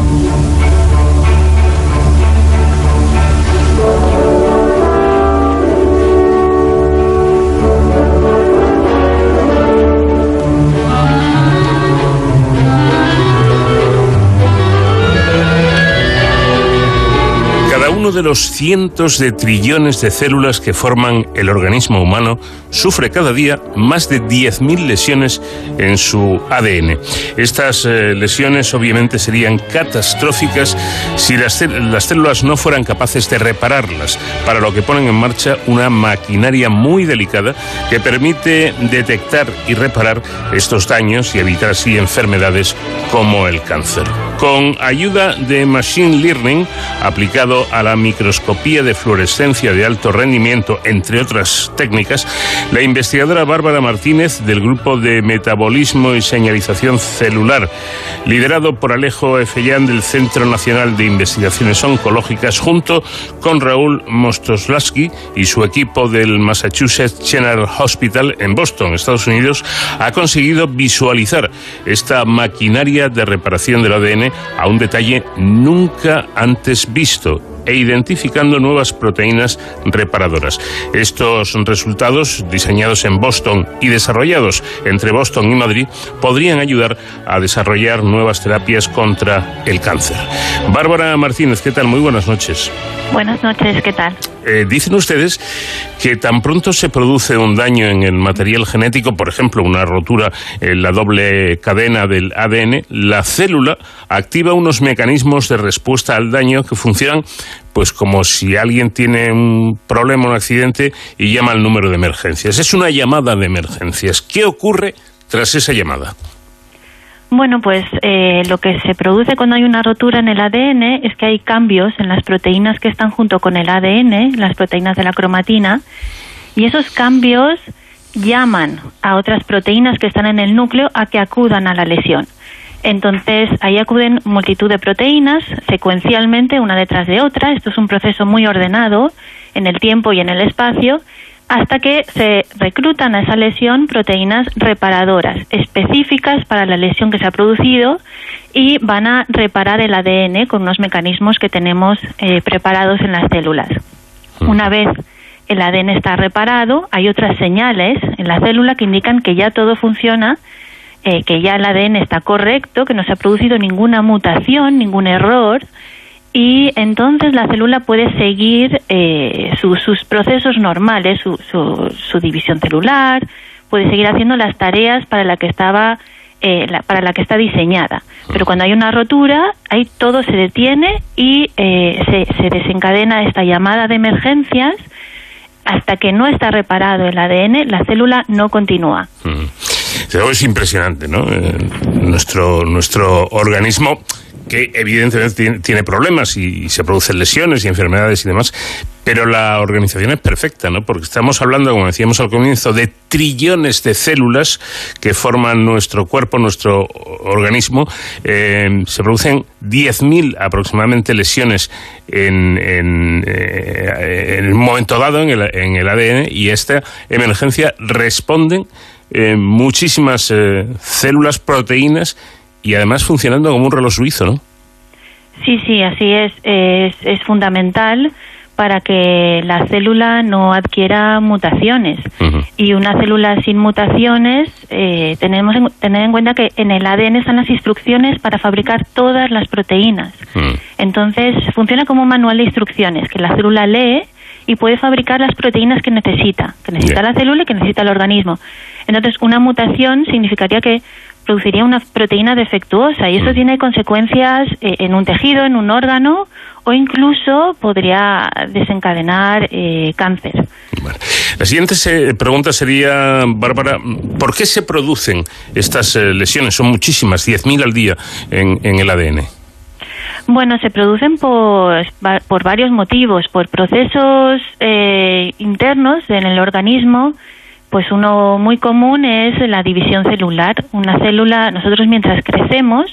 Uno de los cientos de trillones de células que forman el organismo humano sufre cada día más de 10.000 lesiones en su ADN. Estas eh, lesiones obviamente serían catastróficas si las, las células no fueran capaces de repararlas, para lo que ponen en marcha una maquinaria muy delicada que permite detectar y reparar estos daños y evitar así enfermedades como el cáncer. Con ayuda de Machine Learning aplicado a la microscopía de fluorescencia de alto rendimiento, entre otras técnicas, la investigadora Bárbara Martínez del Grupo de Metabolismo y Señalización Celular, liderado por Alejo Efellán del Centro Nacional de Investigaciones Oncológicas, junto con Raúl Mostoslaski y su equipo del Massachusetts General Hospital en Boston, Estados Unidos, ha conseguido visualizar esta maquinaria de reparación del ADN a un detalle nunca antes visto e identificando nuevas proteínas reparadoras. Estos resultados, diseñados en Boston y desarrollados entre Boston y Madrid, podrían ayudar a desarrollar nuevas terapias contra el cáncer. Bárbara Martínez, ¿qué tal? Muy buenas noches. Buenas noches, ¿qué tal? Eh, dicen ustedes que tan pronto se produce un daño en el material genético, por ejemplo, una rotura en la doble cadena del ADN, la célula activa unos mecanismos de respuesta al daño que funcionan pues como si alguien tiene un problema, un accidente y llama al número de emergencias. Es una llamada de emergencias. ¿Qué ocurre tras esa llamada? Bueno, pues eh, lo que se produce cuando hay una rotura en el ADN es que hay cambios en las proteínas que están junto con el ADN, las proteínas de la cromatina, y esos cambios llaman a otras proteínas que están en el núcleo a que acudan a la lesión. Entonces, ahí acuden multitud de proteínas secuencialmente, una detrás de otra. Esto es un proceso muy ordenado en el tiempo y en el espacio, hasta que se reclutan a esa lesión proteínas reparadoras específicas para la lesión que se ha producido y van a reparar el ADN con unos mecanismos que tenemos eh, preparados en las células. Una vez el ADN está reparado, hay otras señales en la célula que indican que ya todo funciona eh, que ya el ADN está correcto, que no se ha producido ninguna mutación, ningún error, y entonces la célula puede seguir eh, sus procesos normales, su, su, división celular, puede seguir haciendo las tareas para la que estaba eh, para la que está diseñada. Pero cuando hay una rotura, ahí todo se detiene y se, se, desencadena esta llamada de emergencias. Hasta que no está reparado el ADN, la célula no continúa. Es impresionante, ¿no? Eh, nuestro, nuestro organismo que evidentemente tiene, problemas y, se producen lesiones y enfermedades y demás, Pero la organización es perfecta, ¿no? Porque estamos hablando, como decíamos al comienzo, de trillones de células que forman nuestro cuerpo, nuestro organismo. Eh, se producen 10.000 aproximadamente lesiones en, eh, en, un momento dado en el, en el ADN y esta emergencia responden eh, muchísimas células, proteínas y además funcionando como un reloj suizo, ¿no? Sí, sí, así es. Es, es fundamental para que la célula no adquiera mutaciones. Y una célula sin mutaciones, eh, tenemos en, tener en cuenta que en el ADN están las instrucciones para fabricar todas las proteínas. Entonces, funciona como un manual de instrucciones que la célula lee y puede fabricar las proteínas que necesita, que necesita la célula y que necesita el organismo. Entonces, una mutación significaría que produciría una proteína defectuosa y eso mm. tiene consecuencias eh, en un tejido, en un órgano o incluso podría desencadenar eh, cáncer. La siguiente pregunta sería, Bárbara, ¿por qué se producen estas eh, lesiones? Son muchísimas, 10.000 al día en, el ADN. Bueno, se producen por, por varios motivos, por procesos internos en el organismo pues uno muy común es la división celular. Una célula, nosotros mientras crecemos,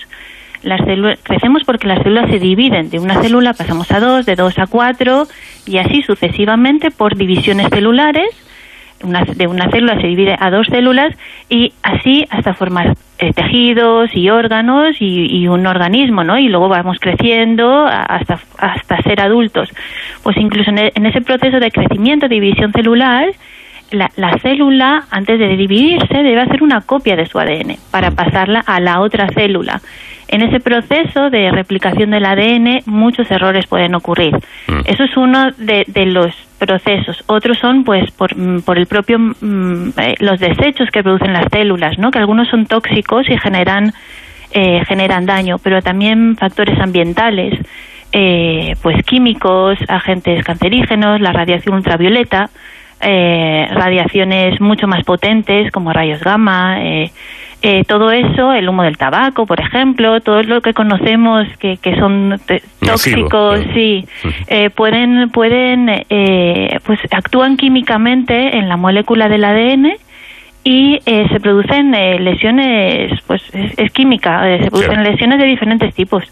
las crecemos porque las células se dividen. De una célula pasamos a dos, de dos a cuatro y así sucesivamente por divisiones celulares. de una célula se divide a dos células y así hasta formar eh, tejidos y órganos y, un organismo, ¿no? Y luego vamos creciendo hasta, hasta ser adultos. Pues incluso en, en ese proceso de crecimiento, división celular, la, célula, antes de dividirse, debe hacer una copia de su ADN para mm. pasarla a la otra célula. En ese proceso de replicación del ADN, muchos errores pueden ocurrir. Mm. Eso es uno de, los procesos. Otros son, pues, por, mm, por el propio, eh, los desechos que producen las células, ¿no? Que algunos son tóxicos y generan, eh, generan daño, pero también factores ambientales. Eh, pues químicos, agentes cancerígenos, la radiación ultravioleta, eh, radiaciones mucho más potentes como rayos gamma, eh, eh, todo eso, el humo del tabaco, por ejemplo, todo lo que conocemos que, que son tóxicos, sí, pueden, pueden, pues actúan químicamente en la molécula del ADN y eh, se producen eh, lesiones, pues es, química, eh, se producen lesiones de diferentes tipos.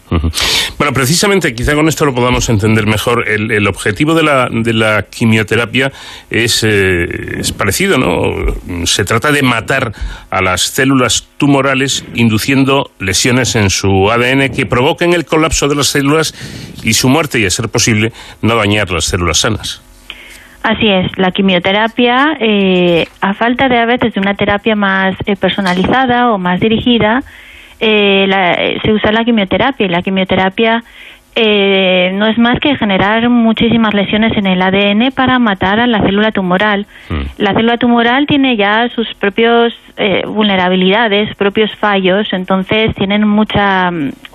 Bueno, precisamente, quizá con esto lo podamos entender mejor. El, el objetivo de la, de la quimioterapia es, es parecido, ¿no? Se trata de matar a las células tumorales induciendo lesiones en su ADN que provoquen el colapso de las células y su muerte y, a ser posible, no dañar las células sanas. Así es, la quimioterapia, eh, a falta de a veces de una terapia más eh, personalizada o más dirigida, eh, se usa la quimioterapia y la quimioterapia no es más que generar muchísimas lesiones en el ADN para matar a la célula tumoral. Mm. La célula tumoral tiene ya sus propios vulnerabilidades, propios fallos, entonces tienen mucha,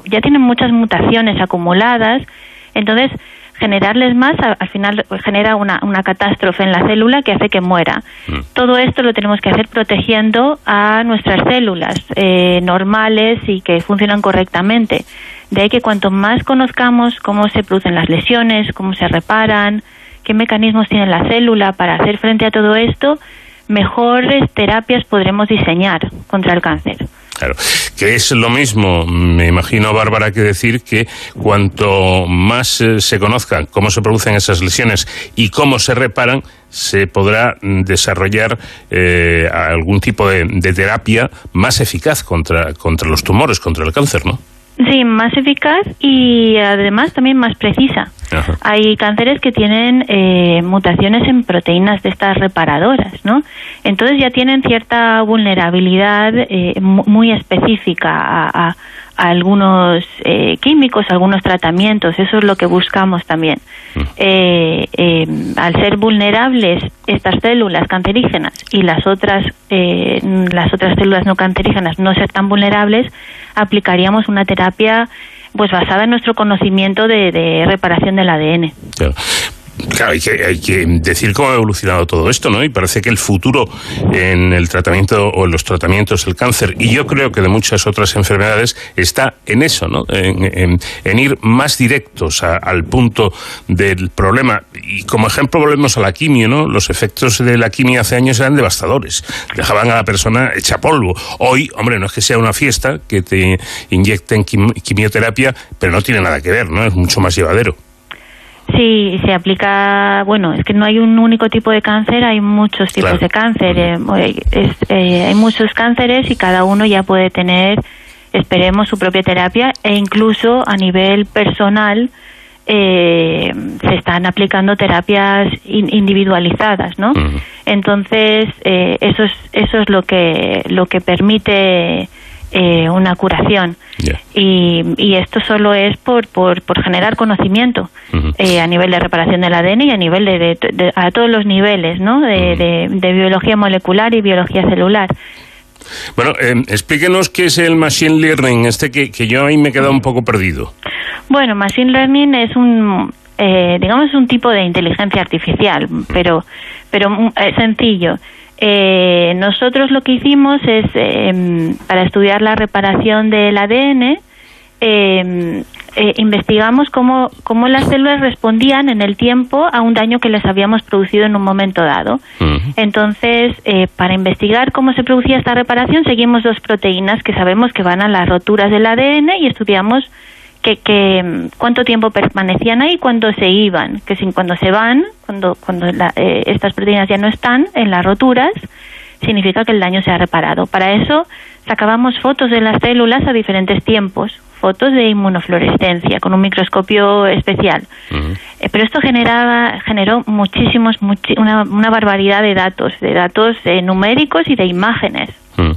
ya tienen muchas mutaciones acumuladas, entonces generarles más, al final genera una, una catástrofe en la célula que hace que muera. Mm. Todo esto lo tenemos que hacer protegiendo a nuestras células eh, normales y que funcionan correctamente. De ahí que cuanto más conozcamos cómo se producen las lesiones, cómo se reparan, qué mecanismos tiene la célula para hacer frente a todo esto, mejores terapias podremos diseñar contra el cáncer. Claro, que es lo mismo, me imagino, Bárbara, que decir que cuanto más eh, se conozca cómo se producen esas lesiones y cómo se reparan, se podrá desarrollar eh, algún tipo de, de, terapia más eficaz contra, contra los tumores, contra el cáncer, ¿no? Sí, más eficaz y además también más precisa. Hay cánceres que tienen eh, mutaciones en proteínas de estas reparadoras, ¿no? Entonces ya tienen cierta vulnerabilidad eh, muy específica a, algunos eh, químicos, algunos tratamientos. Eso es lo que buscamos también. Mm. al ser vulnerables estas células cancerígenas y las otras las otras células no cancerígenas no ser tan vulnerables, aplicaríamos una terapia pues basada en nuestro conocimiento de, reparación del ADN. Claro, hay que, hay que decir cómo ha evolucionado todo esto, ¿no? Y parece que el futuro en el tratamiento o en los tratamientos del cáncer, y yo creo que de muchas otras enfermedades, está en eso, ¿no? En, ir más directos al punto del problema. Y como ejemplo volvemos a la quimio, ¿no? Los efectos de la quimio hace años eran devastadores. Dejaban a la persona hecha polvo. Hoy, hombre, no es que sea una fiesta que te inyecten quimioterapia, pero no tiene nada que ver, ¿no? Es mucho más llevadero. Sí, se aplica, bueno, es que no hay un único tipo de cáncer, hay muchos tipos de cáncer, eh, eh, hay muchos cánceres y cada uno ya puede tener, esperemos, su propia terapia e incluso a nivel personal eh, se están aplicando terapias individualizadas, ¿no? Entonces eso es eso es lo que lo que permite eh, una curación. Y, y, esto solo es por, por, por generar conocimiento eh, a nivel de reparación del ADN y a nivel de, a todos los niveles, ¿no? De, de, biología molecular y biología celular. Bueno, eh, explíquenos qué es el machine learning, este que, que yo ahí me he quedado un poco perdido. Bueno, machine learning es un, eh, digamos, un tipo de inteligencia artificial, pero, pero sencillo. Eh, nosotros lo que hicimos es, em, para estudiar la reparación del ADN, em, eh, investigamos cómo, cómo las células respondían en el tiempo a un daño que les habíamos producido en un momento dado. Entonces, eh, para investigar cómo se producía esta reparación, seguimos dos proteínas que sabemos que van a las roturas del ADN y estudiamos que, mm, cuánto tiempo permanecían ahí cuando se iban, que sin, cuando se van, cuando, cuando eh, estas proteínas ya no están en las roturas, significa que el daño se ha reparado. Para eso sacábamos fotos de las células a diferentes tiempos, fotos de inmunofluorescencia con un microscopio especial. Eh, pero esto generaba, generó muchísimos, una, una, barbaridad de datos, de datos eh, numéricos y de imágenes. Eh,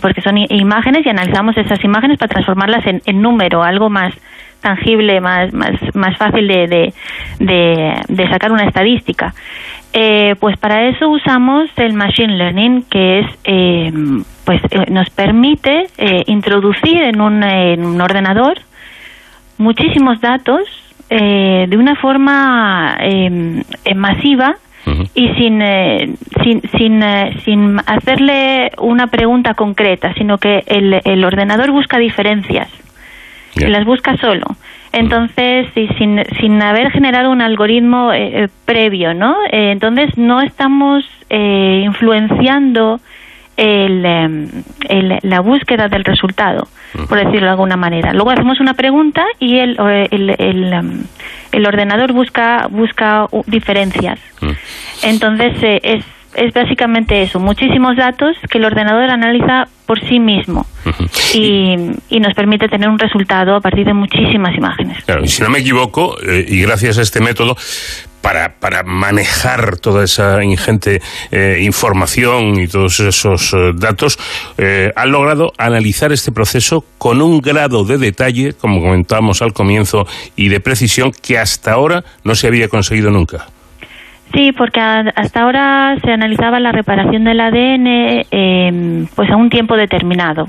porque son imágenes y analizamos esas imágenes para transformarlas en, número, algo más tangible, más, más, más fácil de, de, sacar una estadística. Eh, pues para eso usamos el machine learning, que es, eh, pues nos permite introducir en un, en un ordenador muchísimos datos de una forma masiva y sin, eh, sin, sin, eh, sin hacerle una pregunta concreta, sino que el, el ordenador busca diferencias, las busca solo. Entonces, sin, sin haber generado un algoritmo eh, previo, ¿no? entonces, no estamos influenciando el, el, la búsqueda del resultado, por decirlo de alguna manera. Luego hacemos una pregunta y el, el, el, el ordenador busca, busca diferencias. Entonces, eh, es, es básicamente eso, muchísimos datos que el ordenador analiza por sí mismo y, y, nos permite tener un resultado a partir de muchísimas imágenes. Claro, y si no me equivoco, eh, y gracias a este método, para, para manejar toda esa ingente eh, información y todos esos eh, datos, eh, han logrado analizar este proceso con un grado de detalle, como comentábamos al comienzo, y de precisión que hasta ahora no se había conseguido nunca. Sí, porque hasta ahora se analizaba la reparación del ADN em, pues a un tiempo determinado,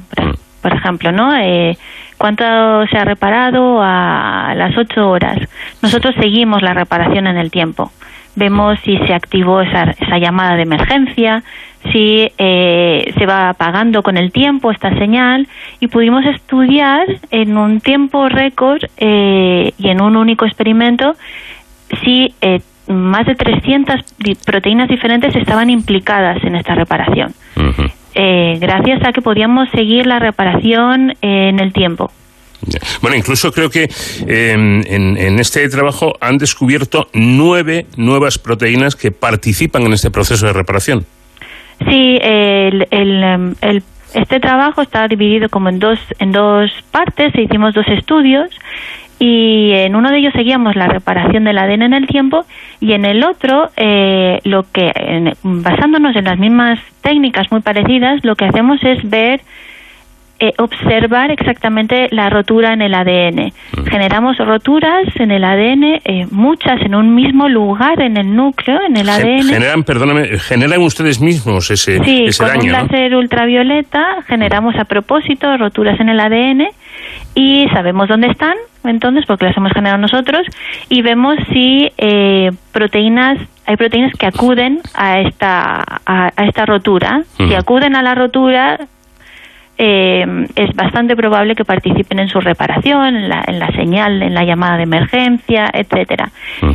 por, ejemplo, ¿no? Eh, ¿Cuánto se ha reparado a las ocho horas? Nosotros seguimos la reparación en el tiempo. Vemos si se activó esa, esa llamada de emergencia, si eh, se va apagando con el tiempo esta señal y pudimos estudiar en un tiempo récord eh, y en un único experimento si eh, más de 300 proteínas diferentes estaban implicadas en esta reparación, eh, gracias a que podíamos seguir la reparación en el tiempo. Bueno, incluso creo que em, en, este trabajo han descubierto nueve nuevas proteínas que participan en este proceso de reparación. Sí, el, el, este trabajo está dividido como en dos, en dos partes, hicimos dos estudios y en uno de ellos seguíamos la reparación del ADN en el tiempo y en el otro, eh, lo que basándonos en las mismas técnicas muy parecidas, lo que hacemos es ver eh, observar exactamente la rotura en el ADN. Generamos roturas en el ADN, eh, muchas en un mismo lugar en el núcleo, en el ADN. Generan, perdóname, generan ustedes mismos ese, sí, con un láser ultravioleta generamos a propósito roturas en el ADN y sabemos dónde están, entonces, porque las hemos generado nosotros, y vemos si eh, proteínas, hay proteínas que acuden a esta, a, esta rotura. Si acuden a la rotura, eh, es bastante probable que participen en su reparación, en la, en la señal, en la llamada de emergencia, etcétera.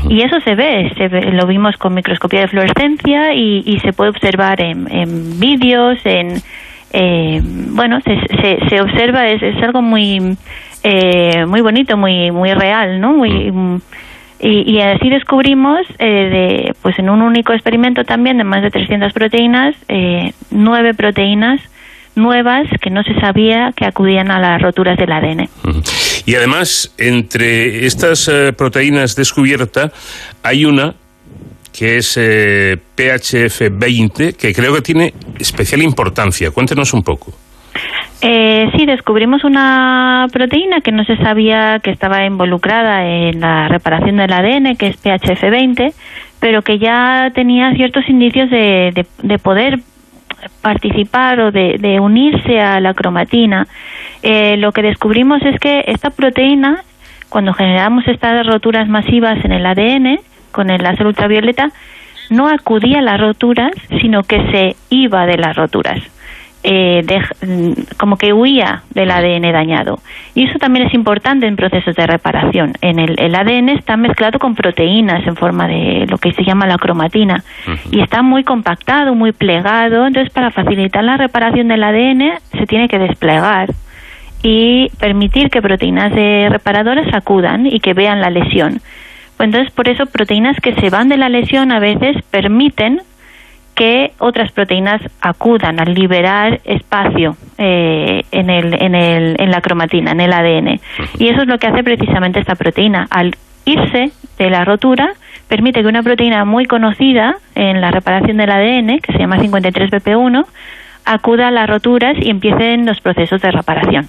Y eso se ve, se lo vimos con microscopía de fluorescencia y, y se puede observar en, en vídeos, en eh, bueno, se, se, observa, es, es, algo muy, eh, muy bonito, muy, muy real, ¿no? Muy, mm. y, así descubrimos, eh, de, pues en un único experimento también de más de 300 proteínas, eh, nueve proteínas nuevas que no se sabía que acudían a las roturas del ADN. Y además, entre estas eh, proteínas descubiertas, hay una que es eh, PHF20, que creo que tiene especial importancia. Cuéntenos un poco. Eh, sí, descubrimos una proteína que no se sabía que estaba involucrada en la reparación del ADN, que es PHF20, pero que ya tenía ciertos indicios de, de, poder participar o de, de, unirse a la cromatina. Eh, lo que descubrimos es que esta proteína, cuando generamos estas roturas masivas en el ADN, con el láser ultravioleta no acudía a las roturas, sino que se iba de las roturas. Eh, mm, como que huía del ADN dañado. Y eso también es importante en procesos de reparación. En el, ADN está mezclado con proteínas en forma de lo que se llama la cromatina y está muy compactado, muy plegado. Entonces, para facilitar la reparación del ADN se tiene que desplegar y permitir que proteínas reparadoras acudan y que vean la lesión. Entonces, por eso proteínas que se van de la lesión a veces permiten que otras proteínas acudan al liberar espacio eh, en, el, en, el, en la cromatina, en el ADN. Y eso es lo que hace precisamente esta proteína. Al irse de la rotura, permite que una proteína muy conocida en la reparación del ADN, que se llama 53BP1, acuda a las roturas y empiecen los procesos de reparación.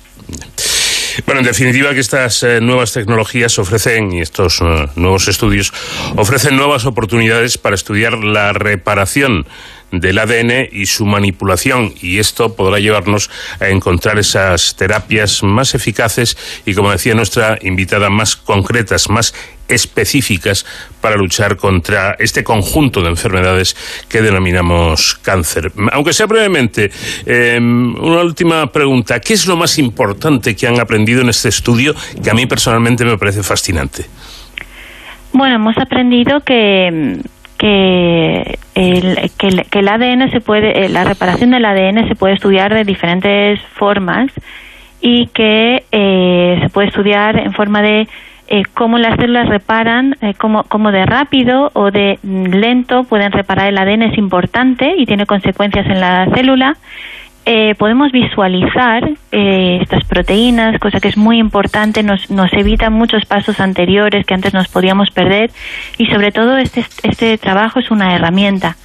Bueno, en definitiva que estas eh, nuevas tecnologías ofrecen, y estos eh, nuevos estudios, ofrecen nuevas oportunidades para estudiar la reparación del ADN y su manipulación y esto podrá llevarnos a encontrar esas terapias más eficaces y como decía nuestra invitada más concretas, más específicas para luchar contra este conjunto de enfermedades que denominamos cáncer. Aunque sea brevemente, em, una última pregunta. ¿Qué es lo más importante que han aprendido en este estudio que a mí personalmente me parece fascinante? Bueno, hemos aprendido que que el, que el, ADN se puede, eh, la reparación del ADN se puede estudiar de diferentes formas y que eh, se puede estudiar en forma de eh, cómo las células reparan, eh, cómo, cómo, de rápido o de lento pueden reparar el ADN es importante y tiene consecuencias en la célula eh, podemos visualizar eh, estas proteínas, cosa que es muy importante, nos, nos evita muchos pasos anteriores que antes nos podíamos perder y sobre todo este, este trabajo es una herramienta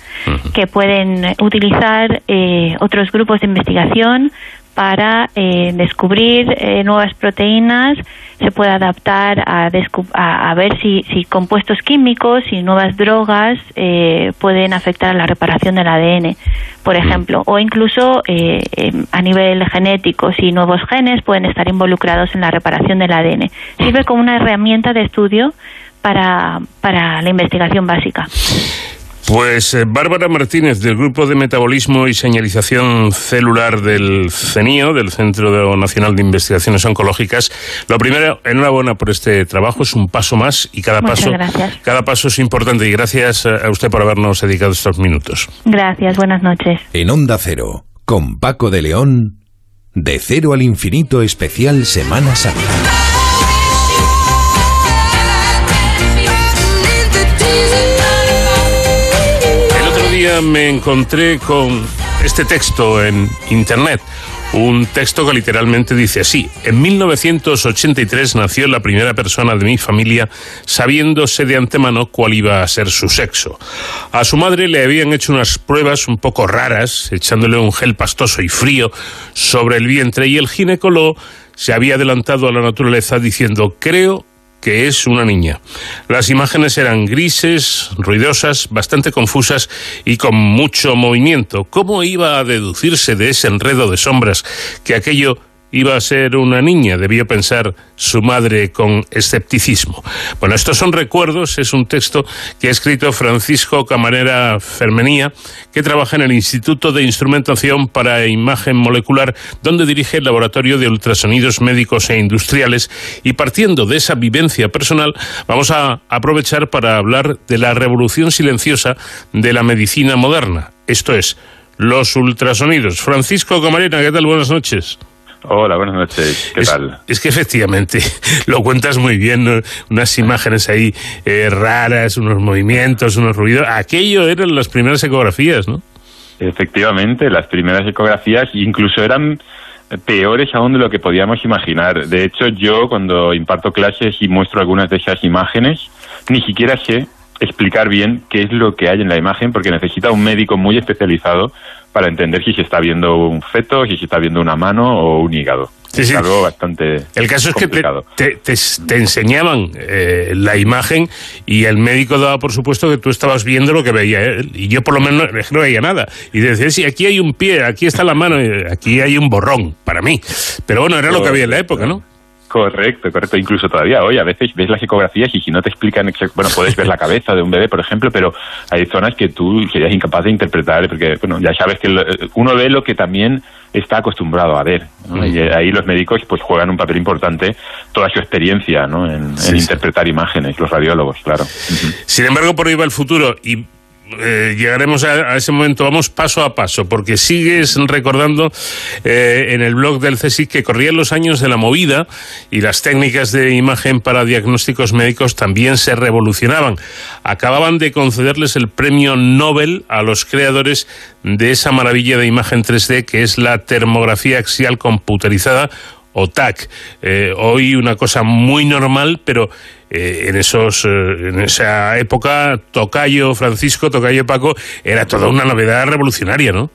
que pueden utilizar eh, otros grupos de investigación para eh, descubrir eh, nuevas proteínas, se puede adaptar a, a, ver si, si, compuestos químicos y nuevas drogas eh, pueden afectar a la reparación del ADN, por ejemplo, o incluso em, a nivel genético, si nuevos genes pueden estar involucrados en la reparación del ADN. Sirve como una herramienta de estudio para, para la investigación básica. Pues eh, Bárbara Martínez, del Grupo de Metabolismo y Señalización Celular del CENIO, del Centro Nacional de Investigaciones Oncológicas. Lo primero, enhorabuena por este trabajo, es un paso más y cada paso, cada paso es importante. Y gracias a usted por habernos dedicado estos minutos. Gracias, buenas noches. En Onda Cero, con Paco de León, de cero al infinito especial Semana Santa. Me encontré con este texto en Internet. Un texto que literalmente dice así. En 1983 nació la primera persona de mi familia sabiéndose de antemano cuál iba a ser su sexo. A su madre le habían hecho unas pruebas un poco raras, echándole un gel pastoso y frío sobre el vientre y el ginecólogo se había adelantado a la naturaleza diciendo creo que es una niña. Las imágenes eran grises, ruidosas, bastante confusas y con mucho movimiento. ¿Cómo iba a deducirse de ese enredo de sombras que aquello iba a ser una niña, debió pensar su madre con escepticismo. Bueno, estos son recuerdos, es un texto que ha escrito Francisco Camarera Fermenía, que trabaja en el Instituto de Instrumentación para Imagen Molecular, donde dirige el Laboratorio de Ultrasonidos Médicos e Industriales, y partiendo de esa vivencia personal, vamos a aprovechar para hablar de la revolución silenciosa de la medicina moderna, esto es, los ultrasonidos. Francisco Camarena, ¿qué tal? Buenas noches. Hola, buenas noches. ¿Qué tal? Es que efectivamente lo cuentas muy bien, unas imágenes ahí eh, raras, unos movimientos, unos ruidos. Aquello eran las primeras ecografías, ¿no? Efectivamente, las primeras ecografías incluso eran peores aún de lo que podíamos imaginar. De hecho, yo cuando imparto clases y muestro algunas de esas imágenes, ni siquiera sé explicar bien qué es lo que hay en la imagen porque necesita un médico muy especializado para entender si se está viendo un feto, si se está viendo una mano o un hígado. es algo bastante El caso es que te, te, enseñaban eh, la imagen y el médico daba por supuesto que tú estabas viendo lo que veía él. Y yo por lo menos no, veía nada. Y decía, sí, aquí hay un pie, aquí está la mano, aquí hay un borrón, para mí. Pero bueno, era lo que había en la época, ¿no? Correcto, correcto. Incluso todavía hoy a veces ves las ecografías y si no te explican, bueno, puedes ver la cabeza de un bebé, por ejemplo, pero hay zonas que tú serías incapaz de interpretar porque, bueno, ya sabes que uno ve lo que también está acostumbrado a ver. Y ahí los médicos pues juegan un papel importante, toda su experiencia ¿no? en, interpretar imágenes, los radiólogos, claro. Sin embargo, por ahí va el futuro y eh, llegaremos a, ese momento, vamos paso a paso, porque sigues recordando eh, en el blog del CSIC que corrían los años de la movida y las técnicas de imagen para diagnósticos médicos también se revolucionaban. Acababan de concederles el premio Nobel a los creadores de esa maravilla de imagen 3D que es la termografía axial computerizada o TAC. Eh, hoy una cosa muy normal, pero eh, en esos eh, en esa época Tocayo Francisco, Tocayo Paco, era toda una novedad revolucionaria, ¿no?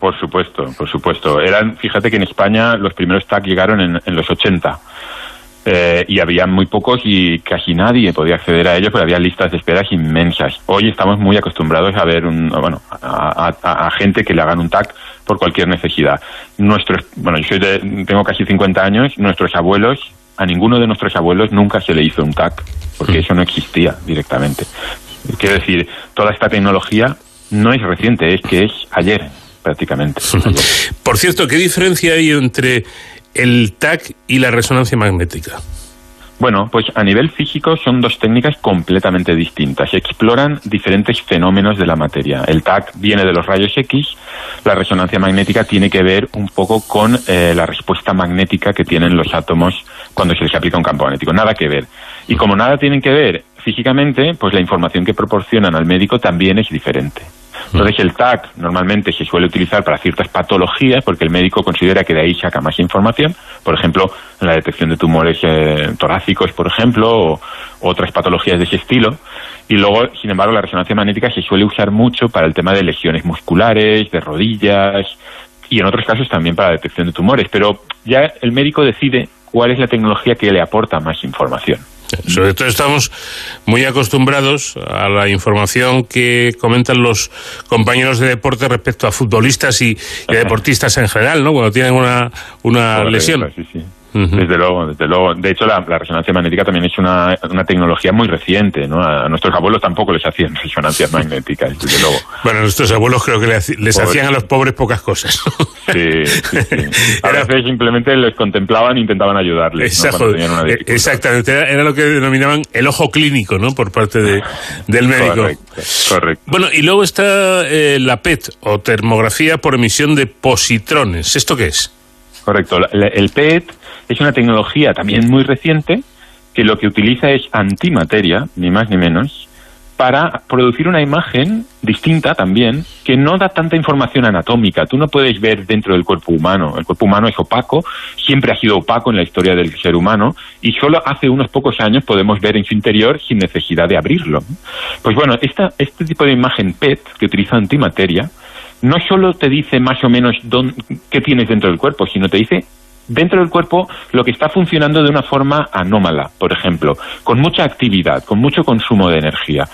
Por supuesto, por supuesto. Eran, fíjate que en España los primeros TAC llegaron en, los 80. Eh, y había muy pocos y casi nadie podía acceder a ellos, pero había listas de esperas inmensas. Hoy estamos muy acostumbrados a ver un, bueno, a, gente que le hagan un TAC por cualquier necesidad. Nuestros, bueno, yo soy de, tengo casi 50 años, nuestros abuelos, a ninguno de nuestros abuelos nunca se le hizo un TAC, porque mm. eso no existía directamente. Quiero decir, toda esta tecnología no es reciente, es que es ayer prácticamente. Por cierto, ¿qué diferencia hay entre el TAC y la resonancia magnética? Bueno, pues a nivel físico son dos técnicas completamente distintas. Exploran diferentes fenómenos de la materia. El TAC viene de los rayos X, la resonancia magnética tiene que ver un poco con eh, la respuesta magnética que tienen los átomos cuando se les aplica un campo magnético. Nada que ver. Y como nada tienen que ver físicamente, pues la información que proporcionan al médico también es diferente. Entonces el TAC normalmente se suele utilizar para ciertas patologías porque el médico considera que de ahí saca más información, por ejemplo, en la detección de tumores eh, torácicos, por ejemplo, o otras patologías de ese estilo. Y luego, sin embargo, la resonancia magnética se suele usar mucho para el tema de lesiones musculares, de rodillas y en otros casos también para la detección de tumores. Pero ya el médico decide cuál es la tecnología que le aporta más información. Sobre todo estamos muy acostumbrados a la información que comentan los compañeros de deporte respecto a futbolistas y, deportistas en general, ¿no? Cuando tienen una, una lesión. Desde luego, desde luego. De hecho, la, resonancia magnética también es una, una, tecnología muy reciente, ¿no? A nuestros abuelos tampoco les hacían resonancias magnéticas, desde luego. Bueno, a nuestros abuelos creo que les, hacían a los pobres pocas cosas. Sí, sí, A veces simplemente les contemplaban e intentaban ayudarles. Exacto, eh, exactamente. Era, lo que denominaban el ojo clínico, ¿no? Por parte de, del médico. Correcto, Bueno, y luego está eh, la PET, o termografía por emisión de positrones. ¿Esto qué es? Correcto. el PET es una tecnología también muy reciente que lo que utiliza es antimateria, ni más ni menos, para producir una imagen distinta también, que no da tanta información anatómica. Tú no puedes ver dentro del cuerpo humano. El cuerpo humano es opaco, siempre ha sido opaco en la historia del ser humano, y solo hace unos pocos años podemos ver en su interior sin necesidad de abrirlo. Pues bueno, este tipo de imagen PET, que utiliza antimateria, no solo te dice más o menos qué tienes dentro del cuerpo, sino te dice dentro del cuerpo lo que está funcionando de una forma anómala, por ejemplo, con mucha actividad, con mucho consumo de energía.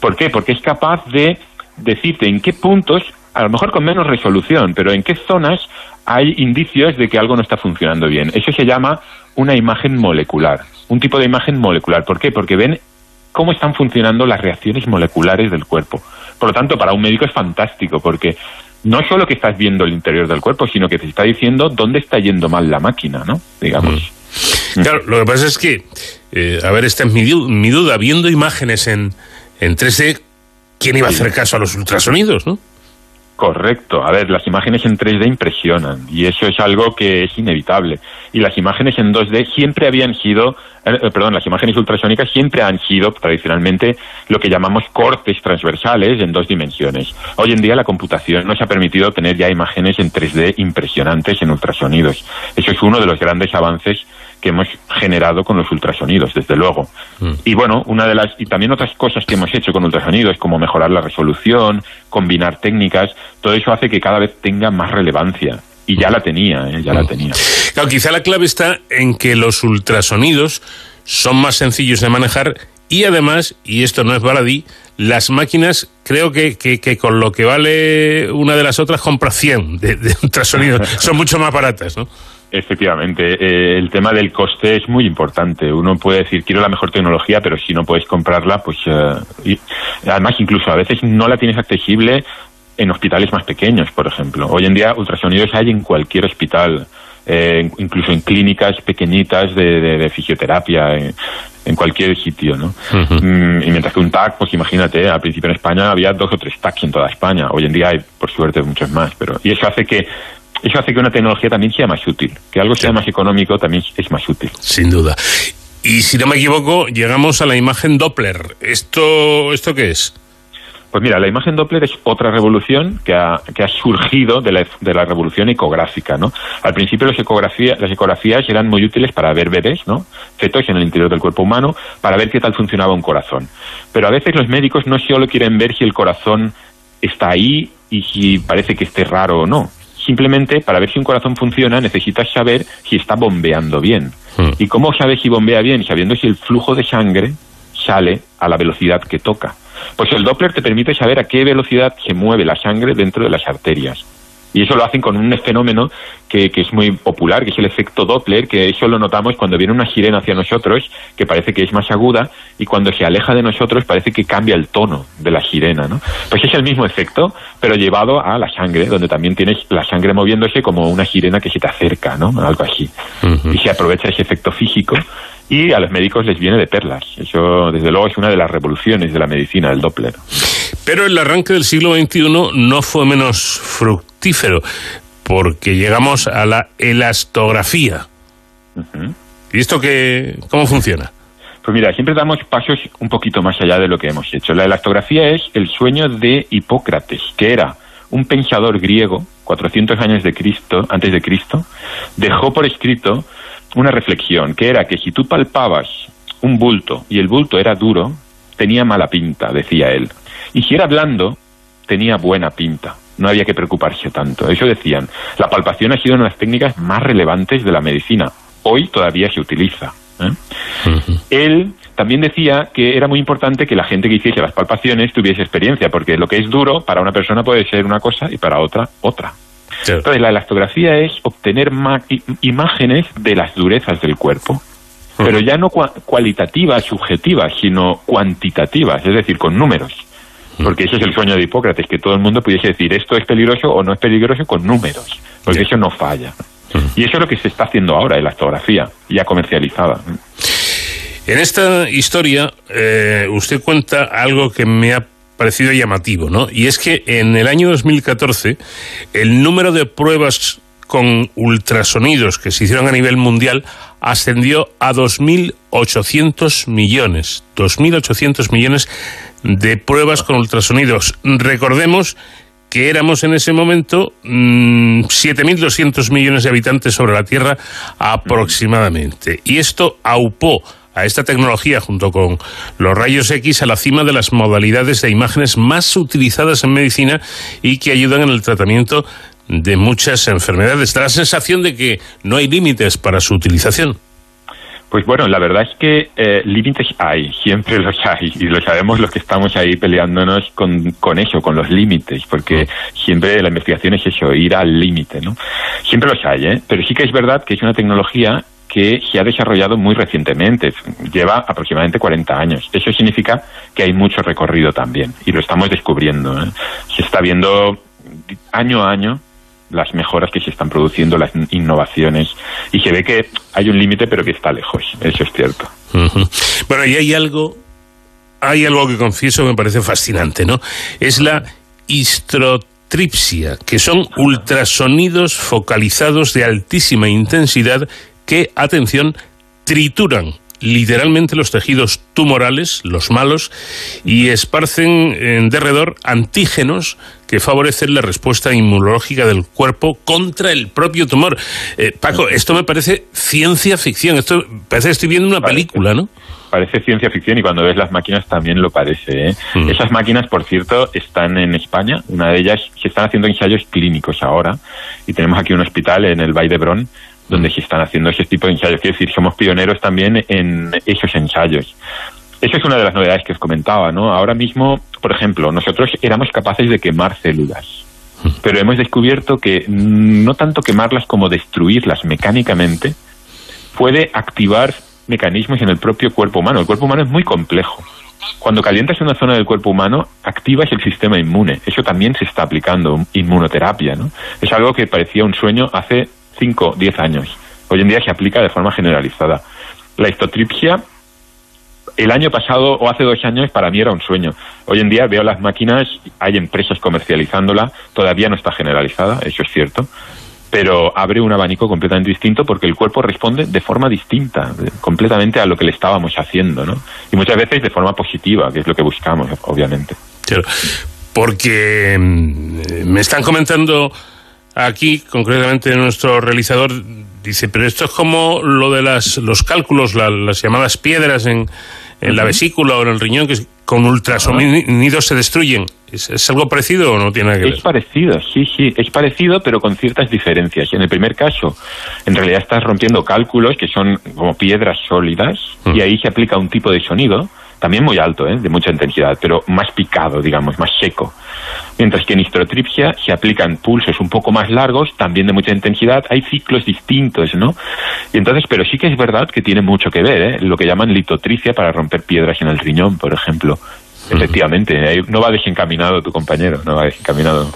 ¿Por qué? Porque es capaz de decirte en qué puntos, a lo mejor con menos resolución, pero en qué zonas hay indicios de que algo no está funcionando bien. Eso se llama una imagen molecular, un tipo de imagen molecular. ¿Por qué? Porque ven cómo están funcionando las reacciones moleculares del cuerpo. Por lo tanto, para un médico es fantástico, porque no solo que estás viendo el interior del cuerpo, sino que te está diciendo dónde está yendo mal la máquina, ¿no? Digamos. Mm. Claro, lo que pasa es que, eh, a ver, esta es mi, mi, duda, viendo imágenes en, en 3D, ¿quién iba a hacer caso a los ultrasonidos, no? Correcto. A ver, las imágenes en 3D impresionan y eso es algo que es inevitable. Y las imágenes en 2D siempre habían sido, eh, eh, perdón, las imágenes ultrasónicas siempre han sido tradicionalmente lo que llamamos cortes transversales en dos dimensiones. Hoy en día la computación nos ha permitido tener ya imágenes en 3D impresionantes en ultrasonidos. Eso es uno de los grandes avances que hemos generado con los ultrasonidos, desde luego. Mm. Y bueno, una de las y también otras cosas que hemos hecho con ultrasonidos, como mejorar la resolución, combinar técnicas, todo eso hace que cada vez tenga más relevancia. Y ya la tenía, ¿eh? ya la mm. tenía. Claro, quizá la clave está en que los ultrasonidos son más sencillos de manejar y además, y esto no es baladí, las máquinas creo que, que, con lo que vale una de las otras compra 100 de, de ultrasonidos. son mucho más baratas, ¿no? Efectivamente, eh, el tema del coste es muy importante. Uno puede decir, quiero la mejor tecnología, pero si no puedes comprarla, pues... Eh, además, incluso a veces no la tienes accesible en hospitales más pequeños, por ejemplo. Hoy en día ultrasonidos hay en cualquier hospital, eh, incluso en clínicas pequeñitas de, fisioterapia, en, cualquier sitio, ¿no? Mm, y mientras que un TAC, pues imagínate, al principio en España había dos o tres TACs en toda España. Hoy en día hay, por suerte, muchos más. pero Y eso hace que eso hace que una tecnología también sea más útil. Que algo sea más económico también es más útil. Sin duda. Y si no me equivoco, llegamos a la imagen Doppler. ¿Esto, esto qué es? Pues mira, la imagen Doppler es otra revolución que ha, que ha surgido de la, de la, revolución ecográfica, ¿no? Al principio las ecografías, las ecografías eran muy útiles para ver bebés, ¿no? Fetos en el interior del cuerpo humano, para ver qué tal funcionaba un corazón. Pero a veces los médicos no solo quieren ver si el corazón está ahí y si parece que esté raro o no, Simplemente para ver si un corazón funciona necesitas saber si está bombeando bien. Hmm. ¿Y cómo sabes si bombea bien? Sabiendo si el flujo de sangre sale a la velocidad que toca. Pues el Doppler te permite saber a qué velocidad se mueve la sangre dentro de las arterias. Y eso lo hacen con un fenómeno que, que, es muy popular, que es el efecto Doppler, que eso lo notamos cuando viene una sirena hacia nosotros, que parece que es más aguda, y cuando se aleja de nosotros parece que cambia el tono de la sirena, ¿no? Pues es el mismo efecto, pero llevado a la sangre, donde también tienes la sangre moviéndose como una sirena que se te acerca, ¿no? Algo así. Y se aprovecha ese efecto físico y a los médicos les viene de perlas. Eso, desde luego, es una de las revoluciones de la medicina, el Doppler. Pero el arranque del siglo XXI no fue menos fructífero, porque llegamos a la elastografía. ¿Y esto qué, cómo funciona? Pues mira, siempre damos pasos un poquito más allá de lo que hemos hecho. La elastografía es el sueño de Hipócrates, que era un pensador griego, 400 años de Cristo, antes de Cristo, dejó por escrito una reflexión, que era que si tú palpabas un bulto y el bulto era duro, tenía mala pinta, decía él. Y si era blando, tenía buena pinta. No había que preocuparse tanto. Eso decían. La palpación ha sido una de las técnicas más relevantes de la medicina. Hoy todavía se utiliza. ¿eh? Él también decía que era muy importante que la gente que hiciese las palpaciones tuviese experiencia, porque lo que es duro para una persona puede ser una cosa y para otra otra. Entonces, la elastografía es obtener imágenes de las durezas del cuerpo pero ya no cualitativas, subjetivas, sino cuantitativas, es decir, con números. Porque ese es el sueño de Hipócrates, que todo el mundo pudiese decir esto es peligroso o no es peligroso con números, porque eso no falla. Y eso es lo que se está haciendo ahora en la astografía, ya comercializada. En esta historia, eh, usted cuenta algo que me ha parecido llamativo, ¿no? Y es que en el año 2014, el número de pruebas con ultrasonidos que se hicieron a nivel mundial ascendió a 2.800 millones. 2.800 millones de pruebas con ultrasonidos. Recordemos que éramos en ese momento 7.200 mm, millones de habitantes sobre la Tierra aproximadamente. Y esto aupó a esta tecnología junto con los rayos X a la cima de las modalidades de imágenes más utilizadas en medicina y que ayudan en el tratamiento de muchas enfermedades. Da la sensación de que no hay límites para su utilización. Pues bueno, la verdad es que eh, límites hay, siempre los hay, y lo sabemos los que estamos ahí peleándonos con, con eso, con los límites, porque siempre la investigación es eso, ir al límite, ¿no? Siempre los hay, ¿eh? Pero sí que es verdad que es una tecnología que se ha desarrollado muy recientemente, lleva aproximadamente 40 años. Eso significa que hay mucho recorrido también, y lo estamos descubriendo. ¿eh? Se está viendo año a año las mejoras que se están produciendo, las innovaciones, y se ve que hay un límite pero que está lejos, eso es cierto. Bueno, y hay algo, hay algo que confieso me parece fascinante, ¿no? Es la histrotripsia, que son ultrasonidos focalizados de altísima intensidad que, atención, trituran literalmente los tejidos tumorales, los malos, y esparcen en derredor antígenos que favorecen la respuesta inmunológica del cuerpo contra el propio tumor. Eh, Paco, esto me parece ciencia ficción, esto parece que estoy viendo una película, ¿no? Parece ciencia ficción y cuando ves las máquinas también lo parece. ¿eh? Mm. Esas máquinas, por cierto, están en España. Una de ellas se están haciendo ensayos clínicos ahora y tenemos aquí un hospital en el Valle de Brón donde se están haciendo ese tipo de ensayos. Quiero decir, somos pioneros también en esos ensayos. Esa es una de las novedades que os comentaba, ¿no? Ahora mismo, por ejemplo, nosotros éramos capaces de quemar células, pero hemos descubierto que no tanto quemarlas como destruirlas mecánicamente puede activar mecanismos en el propio cuerpo humano. El cuerpo humano es muy complejo. Cuando calientas una zona del cuerpo humano, activas el sistema inmune. Eso también se está aplicando, inmunoterapia, ¿no? Es algo que parecía un sueño hace 5, 10 años. Hoy en día se aplica de forma generalizada. La histotripsia, el año pasado o hace dos años para mí era un sueño. Hoy en día veo las máquinas, hay empresas comercializándola, todavía no está generalizada, eso es cierto, pero abre un abanico completamente distinto porque el cuerpo responde de forma distinta, completamente a lo que le estábamos haciendo, ¿no? Y muchas veces de forma positiva, que es lo que buscamos, obviamente. porque mm, me están comentando Aquí, concretamente, nuestro realizador dice, pero esto es como lo de las, los cálculos, las llamadas piedras en, en la vesícula o en el riñón, que con ultrasonidos se destruyen. ¿Es, algo parecido o no tiene nada que ver? Es parecido, sí, sí, es parecido, pero con ciertas diferencias. En el primer caso, en realidad estás rompiendo cálculos que son como piedras sólidas y ahí se aplica un tipo de sonido también muy alto, ¿eh? de mucha intensidad, pero más picado, digamos, más seco. Mientras que en histotripsia se aplican pulsos un poco más largos, también de mucha intensidad, hay ciclos distintos, ¿no? Y entonces, pero sí que es verdad que tiene mucho que ver, ¿eh? lo que llaman litotricia para romper piedras en el riñón, por ejemplo. Efectivamente, no va desencaminado tu compañero, no va desencaminado.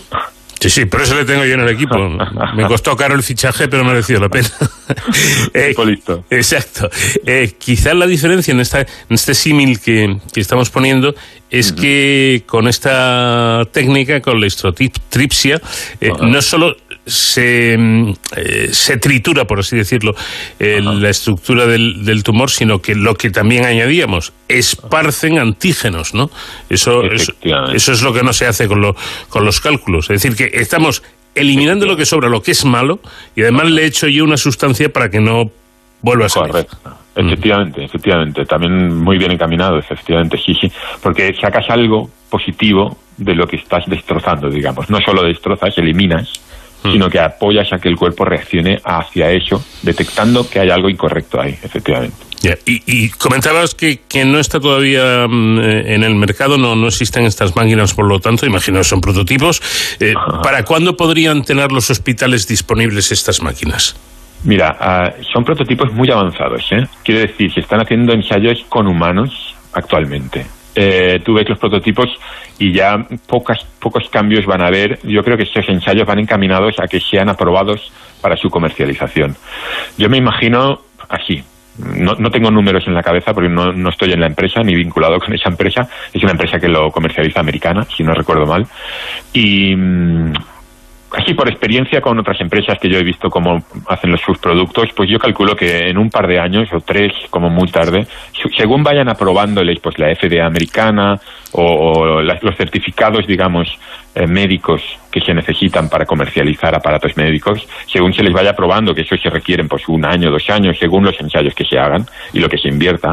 Sí, sí, por eso le tengo yo en el equipo. Me costó caro el fichaje, pero mereció la pena. eh, listo. Exacto. Eh, quizás la diferencia en, esta, en este símil que, que, estamos poniendo es que con esta técnica, con la estrotripsia, eh, no solo se, mm, eh, se tritura, por así decirlo, eh, la estructura del, del, tumor, sino que lo que también añadíamos, esparcen antígenos, ¿no? Eso, eso, eso, es lo que no se hace con, lo, con los cálculos. Es decir, que estamos eliminando lo que sobra, lo que es malo, y además le he hecho yo una sustancia para que no vuelva a salir. Correcto. Efectivamente, efectivamente, también muy bien encaminado, efectivamente, porque sacas algo positivo de lo que estás destrozando, digamos, no solo destrozas, eliminas, Mm. sino que apoyas a que el cuerpo reaccione hacia eso, detectando que hay algo incorrecto ahí, efectivamente. Y, comentabas que, que, no está todavía mm, eh, en el mercado, no, no existen estas máquinas, por lo tanto, imagino que son prototipos. Eh, ¿Para cuándo podrían tener los hospitales disponibles estas máquinas? Mira, ah, son prototipos muy avanzados. ¿eh? Quiero decir, se están haciendo ensayos con humanos actualmente eh, los prototipos y ya pocas, pocos cambios van a haber. Yo creo que estos ensayos van encaminados a que sean aprobados para su comercialización. Yo me imagino así. No, no tengo números en la cabeza porque no, no estoy en la empresa ni vinculado con esa empresa. Es una empresa que lo comercializa americana, si no recuerdo mal. Y, así por experiencia con otras empresas que yo he visto cómo hacen los, sus productos, pues yo calculo que en un par de años o tres, como muy tarde, según vayan aprobándoles pues la FDA americana o, los certificados, digamos, eh, médicos que se necesitan para comercializar aparatos médicos, según se les vaya aprobando, que eso se requieren pues un año, dos años, según los ensayos que se hagan y lo que se invierta.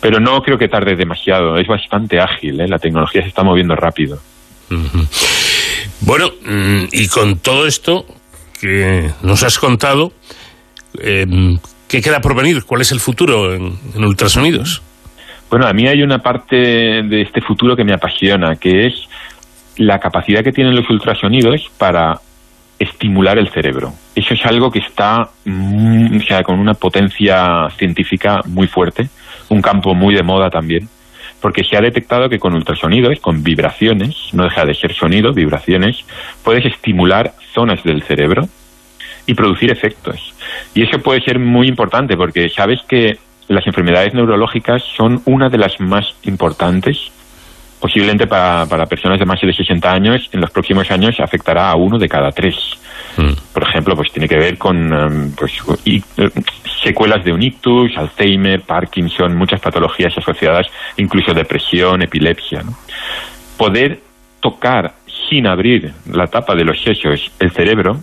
Pero no creo que tarde demasiado, es bastante ágil, ¿eh? la tecnología se está moviendo rápido. Bueno, mm, y con todo esto que nos has contado, em, ¿Qué queda por venir? ¿Cuál es el futuro en, ultrasonidos? Bueno, a mí hay una parte de este futuro que me apasiona, que es la capacidad que tienen los ultrasonidos para estimular el cerebro. Eso es algo que está mm, o sea, con una potencia científica muy fuerte, un campo muy de moda también, porque se ha detectado que con ultrasonidos, con vibraciones, no deja de ser sonido, vibraciones, puedes estimular zonas del cerebro y producir efectos. Y eso puede ser muy importante porque sabes que las enfermedades neurológicas son una de las más importantes posiblemente para, para personas de más de 60 años, en los próximos años afectará a uno de cada tres. Mm. Por ejemplo, pues tiene que ver con em, pues, eh, secuelas de un ictus, Alzheimer, Parkinson, muchas patologías asociadas, incluso depresión, epilepsia. Poder tocar sin abrir la tapa de los sesos el cerebro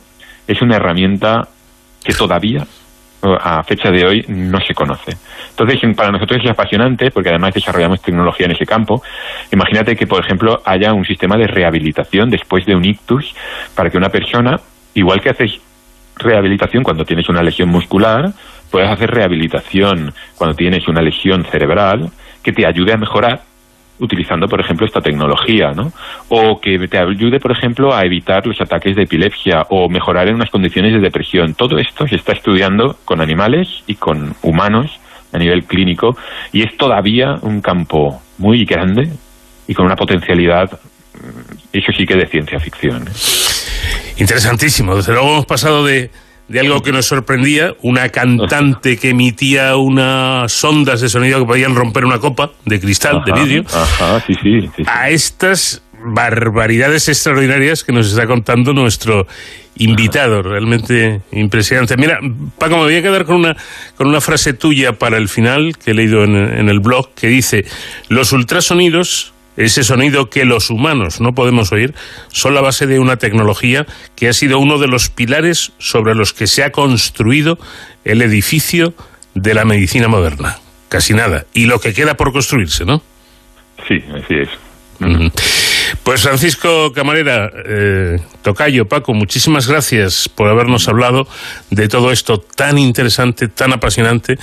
es una herramienta que todavía a fecha de hoy no se conoce. Entonces, para nosotros es apasionante porque además desarrollamos tecnología en ese campo. Imagínate que, por ejemplo, haya un sistema de rehabilitación después de un ictus para que una persona, igual que haces rehabilitación cuando tienes una lesión muscular, puedas hacer rehabilitación cuando tienes una lesión cerebral que te ayude a mejorar utilizando, por ejemplo, esta tecnología, ¿no? O que te ayude, por ejemplo, a evitar los ataques de epilepsia o mejorar en unas condiciones de depresión. Todo esto se está estudiando con animales y con humanos a nivel clínico y es todavía un campo muy grande y con una potencialidad, mm, eso sí que de ciencia ficción. ¿eh? Interesantísimo. Desde luego hemos pasado de de algo que nos sorprendía, una cantante que emitía unas ondas de sonido que podían romper una copa de cristal, de vidrio, a estas barbaridades extraordinarias que nos está contando nuestro invitado, realmente impresionante. Mira, Paco, me voy a quedar con una, con una frase tuya para el final que he leído en, en el blog que dice, los ultrasonidos ese sonido que los humanos no podemos oír, son la base de una tecnología que ha sido uno de los pilares sobre los que se ha construido el edificio de la medicina moderna. Casi nada. Y lo que queda por construirse, ¿no? Sí, así es. Pues Francisco Camarera, eh, Tocayo, Paco, muchísimas gracias por habernos hablado de todo esto tan interesante, tan apasionante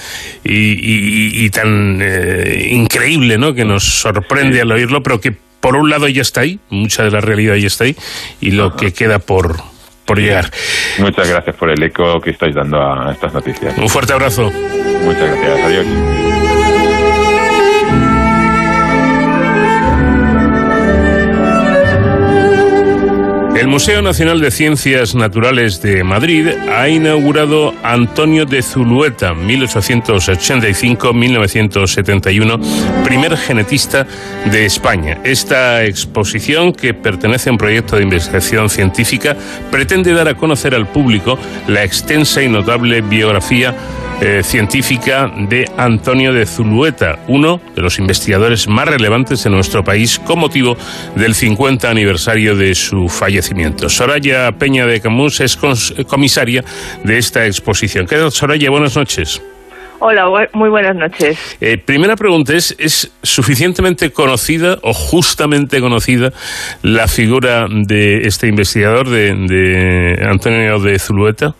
y, tan eh, increíble, ¿no? Que nos sorprende al oírlo, pero que por un lado ya está ahí, mucha de la realidad ya está ahí, y lo que queda por, por llegar. Muchas gracias por el eco que estáis dando a estas noticias. Un fuerte abrazo. Muchas gracias, adiós. El Museo Nacional de Ciencias Naturales de Madrid ha inaugurado Antonio de Zulueta, 1885-1971, primer genetista de España. Esta exposición, que pertenece a un proyecto de investigación científica, pretende dar a conocer al público la extensa y notable biografía eh, científica de Antonio de Zulueta, uno de los investigadores más relevantes de nuestro país con motivo del 50 aniversario de su fallecimiento. Soraya Peña de Camus es comisaria de esta exposición. ¿Qué tal, Soraya? Buenas noches. Hola, muy buenas noches. Eh, primera pregunta, ¿es, ¿es suficientemente conocida o justamente conocida la figura de este investigador, de, de Antonio de Zulueta?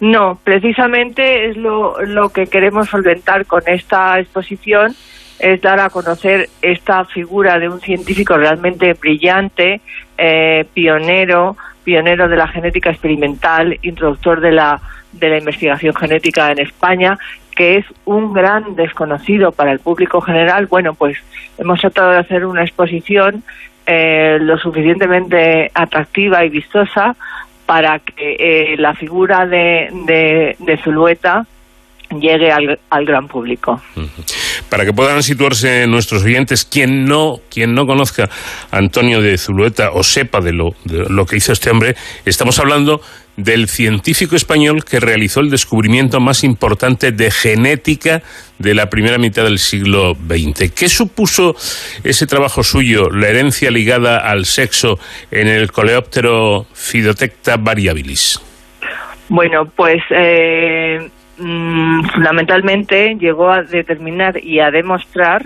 No, precisamente es lo, lo que queremos solventar con esta exposición, es dar a conocer esta figura de un científico realmente brillante, eh, pionero, pionero de la genética experimental, introductor de la, de la investigación genética en España, que es un gran desconocido para el público general. Bueno, pues hemos tratado de hacer una exposición eh, lo suficientemente atractiva y vistosa para que eh, la figura de, de, Zulueta llegue al, al, gran público. Para que puedan situarse nuestros oyentes, quien no, quien no conozca a Antonio de Zulueta o sepa de lo, de lo que hizo este hombre, estamos hablando del científico español que realizó el descubrimiento más importante de genética de la primera mitad del siglo XX. ¿Qué supuso ese trabajo suyo, la herencia ligada al sexo en el Coleóptero Phytotecta variabilis? Bueno, pues eh, mm, fundamentalmente llegó a determinar y a demostrar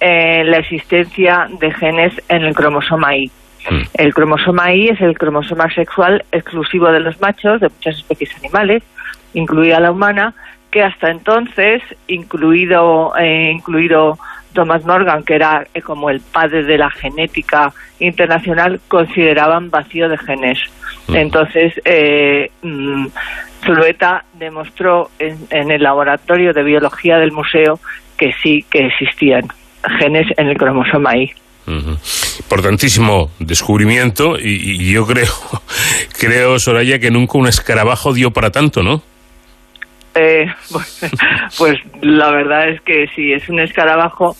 eh, la existencia de genes en el cromosoma Y. Hmm. El cromosoma Y es el cromosoma sexual exclusivo de los machos de muchas especies animales, incluida la humana, que hasta entonces, incluido, eh, incluido Thomas Morgan, que era eh, como el padre de la genética internacional, consideraban vacío de genes. Entonces, eh, mm, Zulueta demostró en, en el laboratorio de biología del museo que sí que existían genes en el cromosoma Y. Importantísimo descubrimiento y, y yo creo, creo, Soraya, que nunca un escarabajo dio para tanto, ¿no? Eh, pues, pues la verdad es que sí, es un escarabajo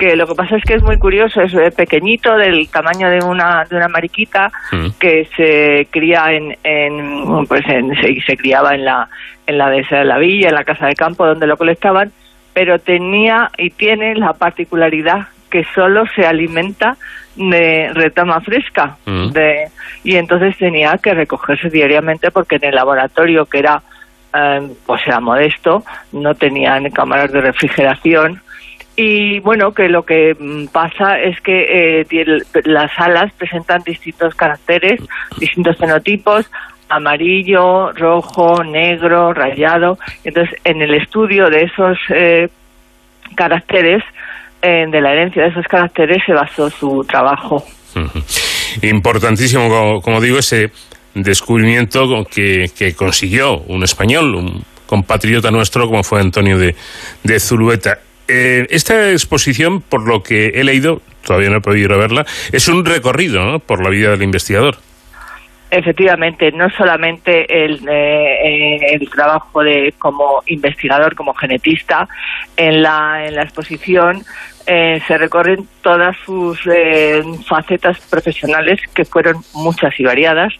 que lo que pasa es que es muy curioso, es eh, pequeñito, del tamaño de una, de una mariquita, Mm. que se cría en, en pues en- se, se criaba en la, en la dehesa de la villa, en la casa de campo donde lo colectaban, pero tenía y tiene la particularidad que solo se alimenta de retama fresca Mm. de, y entonces tenía que recogerse diariamente porque en el laboratorio que era eh, pues era modesto, no tenían cámaras de refrigeración y bueno, que lo que mm, pasa es que eh, las alas presentan distintos caracteres, distintos fenotipos, amarillo, rojo, negro, rayado. Entonces, en el estudio de esos eh, caracteres, eh, de la herencia de esos caracteres, se basó su trabajo. Importantísimo, como, digo, ese descubrimiento que, que consiguió un español, un compatriota nuestro, como fue Antonio de, de Zulueta. Eh, esta exposición, por lo que he leído, todavía no he podido ir a verla, es un recorrido por la vida del investigador. Efectivamente, no solamente el, eh, eh, el trabajo de como investigador, como genetista, en la, en la exposición eh, se recorren todas sus eh, facetas profesionales, que fueron muchas y variadas.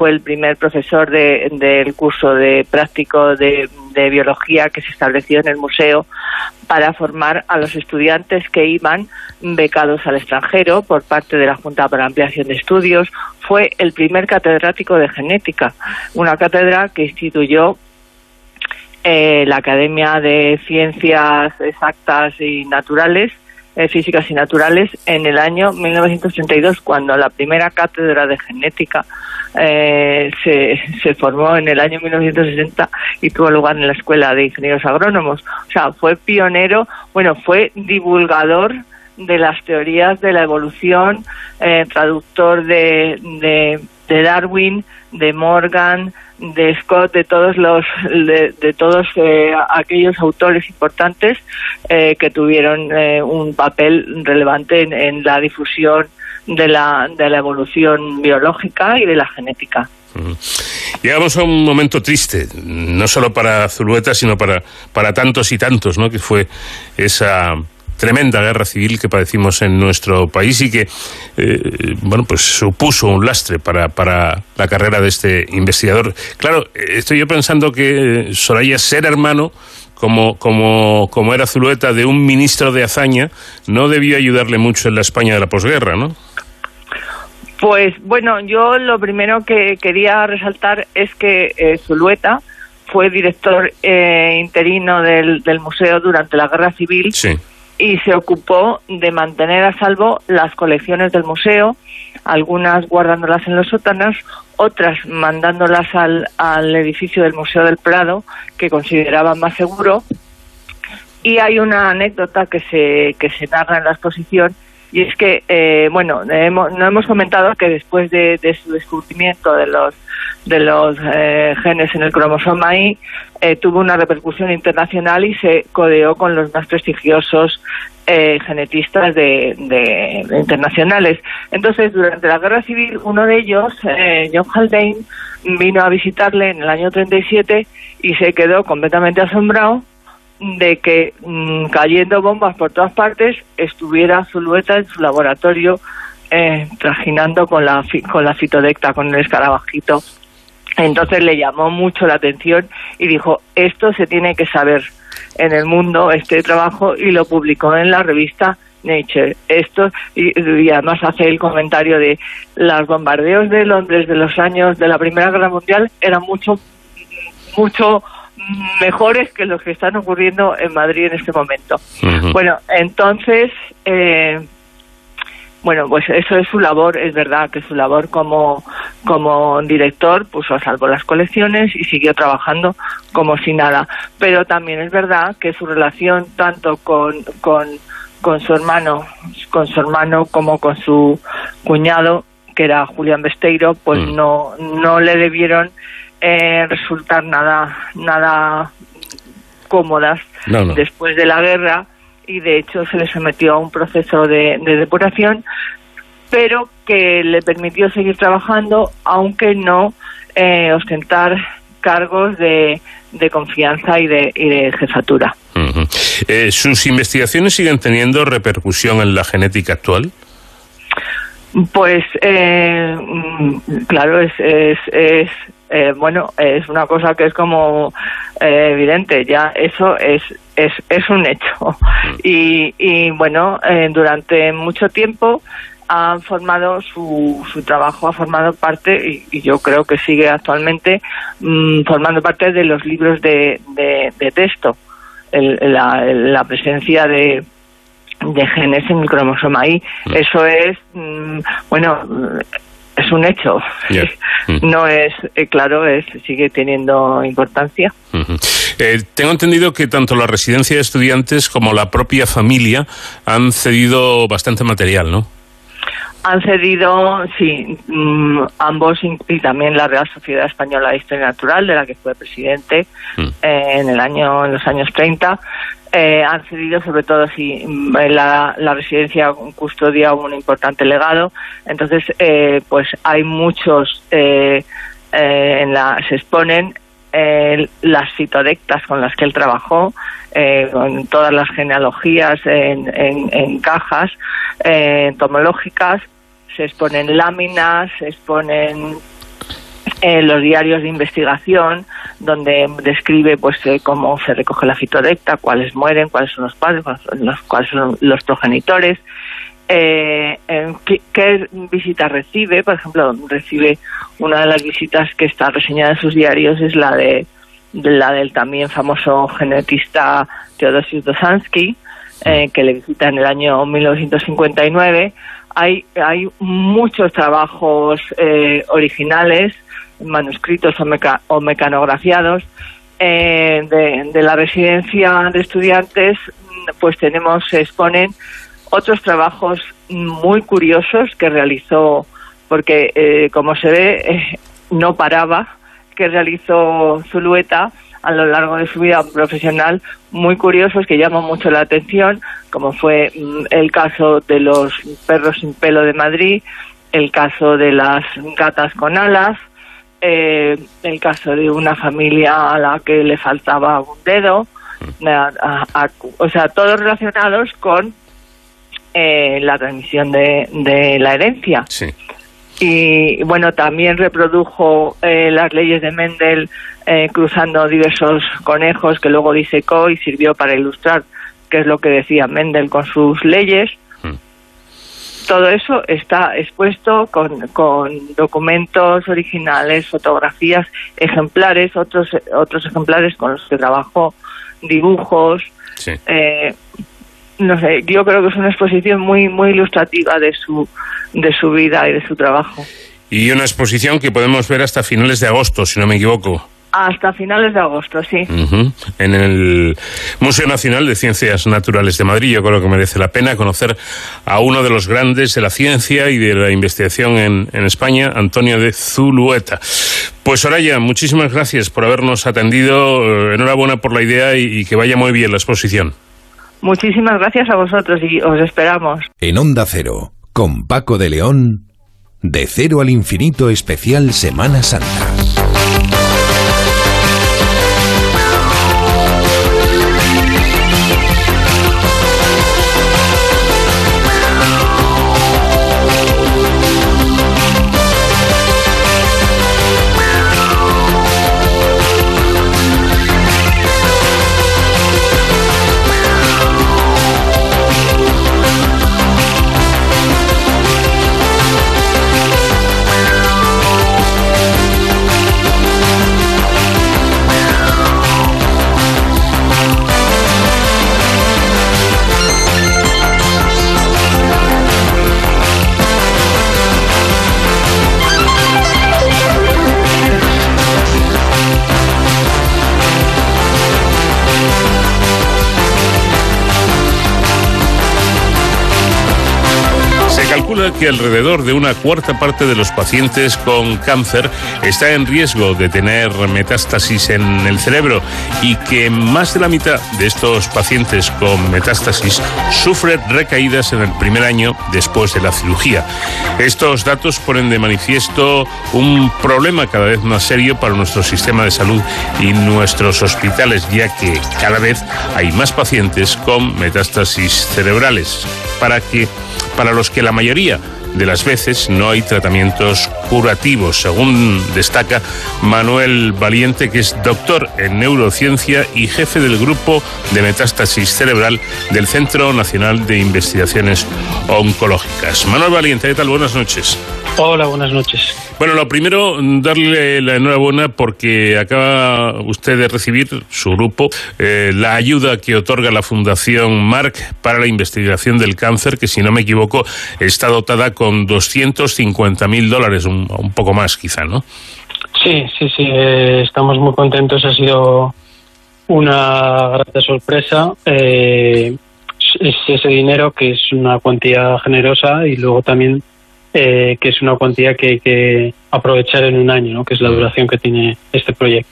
Fue el primer profesor de- del curso de práctico de, biología que se estableció en el museo para formar a los estudiantes que iban becados al extranjero por parte de la Junta para Ampliación de Estudios. Fue el primer catedrático de genética, una cátedra que instituyó eh, la Academia de Ciencias Exactas y Naturales, eh, Físicas y Naturales, en el año 1932, cuando la primera cátedra de genética eh, se, se formó en el año 1960 y tuvo lugar en la Escuela de Ingenieros Agrónomos. O sea, fue pionero, bueno, fue divulgador de las teorías de la evolución, eh, traductor de, de, Darwin, de Morgan, de Scott, de todos los, de, de todos eh, aquellos autores importantes eh, que tuvieron eh, un papel relevante en, en la difusión de la, de la evolución biológica y de la genética. Llegamos a un momento triste, no solo para Zulueta, sino para, para tantos y tantos, ¿no? que fue esa tremenda guerra civil que padecimos en nuestro país y que eh, bueno pues supuso un lastre para, para la carrera de este investigador. Claro, estoy yo pensando que Soraya ser hermano como, como, como era Zulueta de un ministro de hazaña no debió ayudarle mucho en la España de la posguerra, ¿no? Pues bueno, yo lo primero que quería resaltar es que eh, Zulueta fue director eh, interino del, del museo durante la Guerra Civil Sí. y se ocupó de mantener a salvo las colecciones del museo, algunas guardándolas en los sótanos, otras mandándolas al, al edificio del Museo del Prado, que consideraban más seguro. Y hay una anécdota que se, que se narra en la exposición, y es que, eh, bueno, hemos, no hemos comentado que después de, su descubrimiento de los de los eh, genes en el cromosoma Y, eh, tuvo una repercusión internacional y se codeó con los más prestigiosos eh, genetistas de- de internacionales. Entonces, durante la Guerra Civil, uno de ellos, eh, John Haldane, vino a visitarle en el año 37 y se quedó completamente asombrado de que mm, cayendo bombas por todas partes estuviera Zulueta en su laboratorio eh, trajinando con la con la fitodecta, con el escarabajito. Entonces le llamó mucho la atención y dijo, esto se tiene que saber en el mundo, este trabajo, y lo publicó en la revista Nature. Esto, y, y además hace el comentario de los bombardeos de Londres de los años de la Primera Guerra Mundial eran mucho, mucho mejores que los que están ocurriendo en Madrid en este momento. Bueno, entonces, eh, bueno, pues eso es su labor, es verdad que su labor como, como director puso a salvo las colecciones y siguió trabajando como si nada. Pero también es verdad que su relación tanto con, con, con su hermano, con su hermano como con su cuñado, que era Julián Besteiro, pues Mm. no, no le debieron eh, resultar nada, nada cómodas No, no. después de la guerra y de hecho se le sometió a un proceso de, de depuración, pero que le permitió seguir trabajando aunque no eh, ostentar cargos de, de confianza y de, y de jefatura. Eh, ¿Sus investigaciones siguen teniendo repercusión en la genética actual? Pues eh, mm, claro, es, es, es eh, bueno, es una cosa que es como eh, evidente, ya eso es, es, es un hecho. Y, y bueno, eh, durante mucho tiempo han formado su, su trabajo, ha formado parte, y, y yo creo que sigue actualmente mm, formando parte de los libros de, de, de texto. El- la, la presencia de, de genes en el cromosoma Y. Eso es, mm, bueno, mm, es un hecho. Mm. No es, eh, claro, es sigue teniendo importancia. Eh, tengo entendido que tanto la residencia de estudiantes como la propia familia han cedido bastante material, ¿no? Han cedido, sí, mm, ambos y, y también la Real Sociedad Española de Historia Natural, de la que fue presidente Mm. eh, en el año, en los años 30, eh, han cedido sobre todo si mm, la, la residencia custodia un importante legado. Entonces, eh, pues hay muchos, eh, eh, en la, se exponen eh, las citodectas con las que él trabajó, eh, con todas las genealogías en, en- en cajas entomológicas, se exponen láminas, se exponen eh, los diarios de investigación donde describe pues eh, cómo se recoge la fitodecta, cuáles mueren, cuáles son los padres, cuáles son los, cuáles son los progenitores, eh, en qué, qué visitas recibe, por ejemplo, recibe una de las visitas que está reseñada en sus diarios es la de, de la del también famoso genetista Teodosius Dosansky, eh, que le visita en el año 1959. Hay, hay muchos trabajos eh, originales, manuscritos o, meca- o mecanografiados eh, de, la residencia de estudiantes, pues tenemos, se exponen otros trabajos muy curiosos que realizó, porque eh, como se ve, eh, no paraba, que realizó Zulueta a lo largo de su vida profesional, muy curiosos que llaman mucho la atención, como fue mm, el caso de los perros sin pelo de Madrid, el caso de las gatas con alas, eh, el caso de una familia a la que le faltaba un dedo, a- a- a- o sea, todos relacionados con eh, la transmisión de, de la herencia. Sí. Y bueno, también reprodujo eh, las leyes de Mendel eh, cruzando diversos conejos que luego disecó y sirvió para ilustrar qué es lo que decía Mendel con sus leyes. Todo eso está expuesto con, con documentos originales, fotografías, ejemplares, otros otros ejemplares con los que trabajó, dibujos, Sí. eh, no sé, yo creo que es una exposición muy muy ilustrativa de su de su vida y de su trabajo. Y una exposición que podemos ver hasta finales de agosto, si no me equivoco. Hasta finales de agosto, sí. En el Museo Nacional de Ciencias Naturales de Madrid. Yo creo que merece la pena conocer a uno de los grandes de la ciencia y de la investigación en, en España, Antonio de Zulueta. Pues Soraya, muchísimas gracias por habernos atendido. Eh, Enhorabuena por la idea y, y que vaya muy bien la exposición. Muchísimas gracias a vosotros y os esperamos. En Onda Cero, con Paco de León, de cero al infinito especial Semana Santa. Calcula que alrededor de una cuarta parte de los pacientes con cáncer está en riesgo de tener metástasis en el cerebro y que más de la mitad de estos pacientes con metástasis sufren recaídas en el primer año después de la cirugía. Estos datos ponen de manifiesto un problema cada vez más serio para nuestro sistema de salud y nuestros hospitales, ya que cada vez hay más pacientes con metástasis cerebrales, para que para los que la mayoría de las veces no hay tratamientos curativos, según destaca Manuel Valiente, que es doctor en neurociencia y jefe del grupo de metástasis cerebral del Centro Nacional de Investigaciones Oncológicas. Manuel Valiente, ¿qué tal? Buenas noches. Hola, buenas noches. Bueno, lo primero, darle la enhorabuena porque acaba usted de recibir, su grupo, eh, la ayuda que otorga la Fundación Marc para la investigación del cáncer, que si no me equivoco está dotada con 250 mil dólares, un, poco más quizá, ¿no? Sí, sí, sí, eh, estamos muy contentos, ha sido una grata sorpresa. Eh, es ese dinero que es una cuantía generosa y luego también eh, que es una cuantía que hay que aprovechar en un año, ¿no? que es la duración que tiene este proyecto.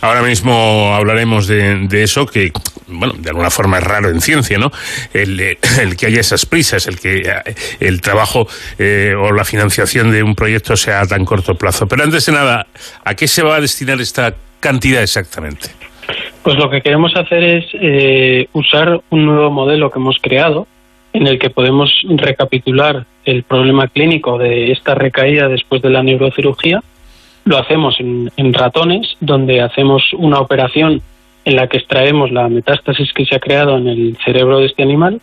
Ahora mismo hablaremos de, eso, que, bueno, de alguna forma es raro en ciencia, ¿no? El, el que haya esas prisas, el que el trabajo eh, o la financiación de un proyecto sea a tan corto plazo. Pero antes de nada, ¿a qué se va a destinar esta cantidad exactamente? Pues lo que queremos hacer es eh, usar un nuevo modelo que hemos creado, en el que podemos recapitular el problema clínico de esta recaída después de la neurocirugía. Lo hacemos en, ratones, donde hacemos una operación en la que extraemos la metástasis que se ha creado en el cerebro de este animal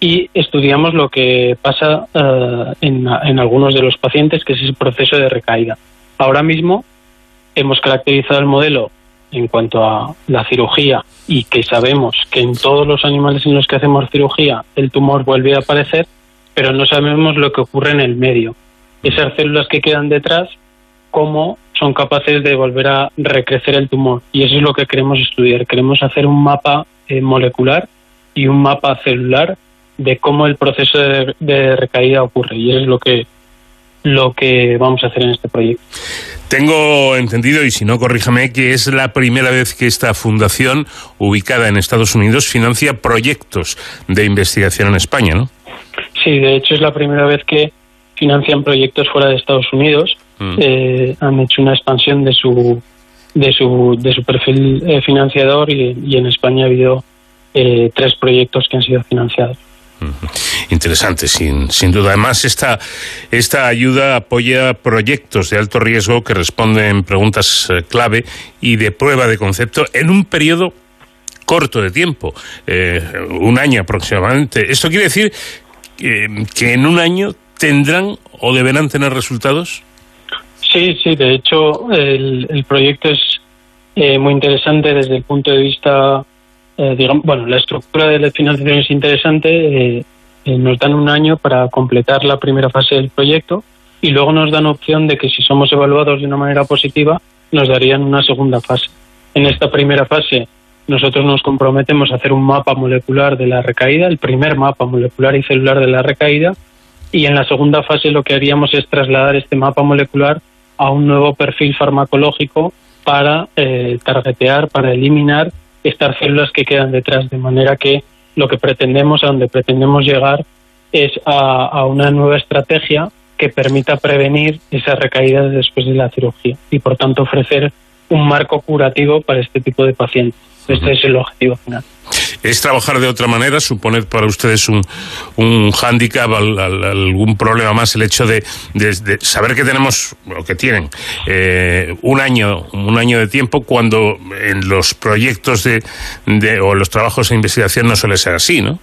y estudiamos lo que pasa eh, en, en, algunos de los pacientes, que es el proceso de recaída. Ahora mismo hemos caracterizado el modelo en cuanto a la cirugía y que sabemos que en todos los animales en los que hacemos cirugía el tumor vuelve a aparecer, pero no sabemos lo que ocurre en el medio. Esas células que quedan detrás, cómo son capaces de volver a recrecer el tumor. Y eso es lo que queremos estudiar. Queremos hacer un mapa eh, molecular y un mapa celular de cómo el proceso de, de recaída ocurre. Y eso es lo que lo que vamos a hacer en este proyecto. Tengo entendido, y si no, corríjame, que es la primera vez que esta fundación, ubicada en Estados Unidos, financia proyectos de investigación en España, ¿no? Sí, de hecho es la primera vez que financian proyectos fuera de Estados Unidos. Mm. Eh, han hecho una expansión de su de su, de su perfil eh, financiador y, en España ha habido eh, tres proyectos que han sido financiados. Interesante, sin, sin duda. Además, esta, esta ayuda apoya proyectos de alto riesgo que responden preguntas eh, clave y de prueba de concepto en un periodo corto de tiempo, eh, un año aproximadamente. ¿Esto quiere decir que en un año tendrán o deberán tener resultados? Sí, sí, de hecho el, el proyecto es eh, muy interesante desde el punto de vista eh, digamos, bueno, la estructura de la financiación es interesante. Eh, eh, nos dan un año para completar la primera fase del proyecto y luego nos dan opción de que si somos evaluados de una manera positiva, nos darían una segunda fase. En esta primera fase, nosotros nos comprometemos a hacer un mapa molecular de la recaída, el primer mapa molecular y celular de la recaída, y en la segunda fase lo que haríamos es trasladar este mapa molecular a un nuevo perfil farmacológico para eh, targetear, para eliminar estas células que quedan detrás, de manera que lo que pretendemos, a donde pretendemos llegar, es a, una nueva estrategia que permita prevenir esas recaídas después de la cirugía y, por tanto, ofrecer un marco curativo para este tipo de pacientes. Este es el objetivo final. ¿Es trabajar de otra manera? ¿Supone para ustedes un, un hándicap, algún problema más el hecho de, saber que tenemos, o que tienen, eh, un año un año de tiempo cuando en los proyectos de, o los trabajos de investigación no suele ser así, ¿no?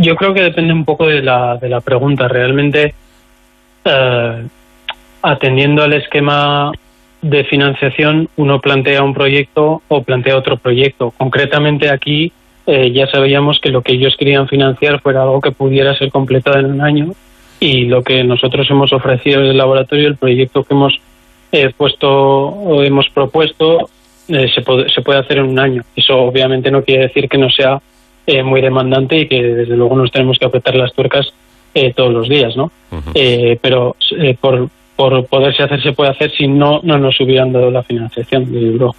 yo creo que depende un poco de la, de la pregunta. Realmente, eh, atendiendo al esquema de financiación uno plantea un proyecto o plantea otro proyecto. Concretamente aquí eh, ya sabíamos que lo que ellos querían financiar fuera algo que pudiera ser completado en un año y lo que nosotros hemos ofrecido en el laboratorio, el proyecto que hemos eh, puesto o hemos propuesto eh, se, puede, se puede hacer en un año. Eso obviamente no quiere decir que no sea muy demandante y que desde luego nos tenemos que apretar las tuercas todos los días, ¿no? pero por, por poderse hacer se puede hacer si no no nos hubieran dado la financiación de Euro.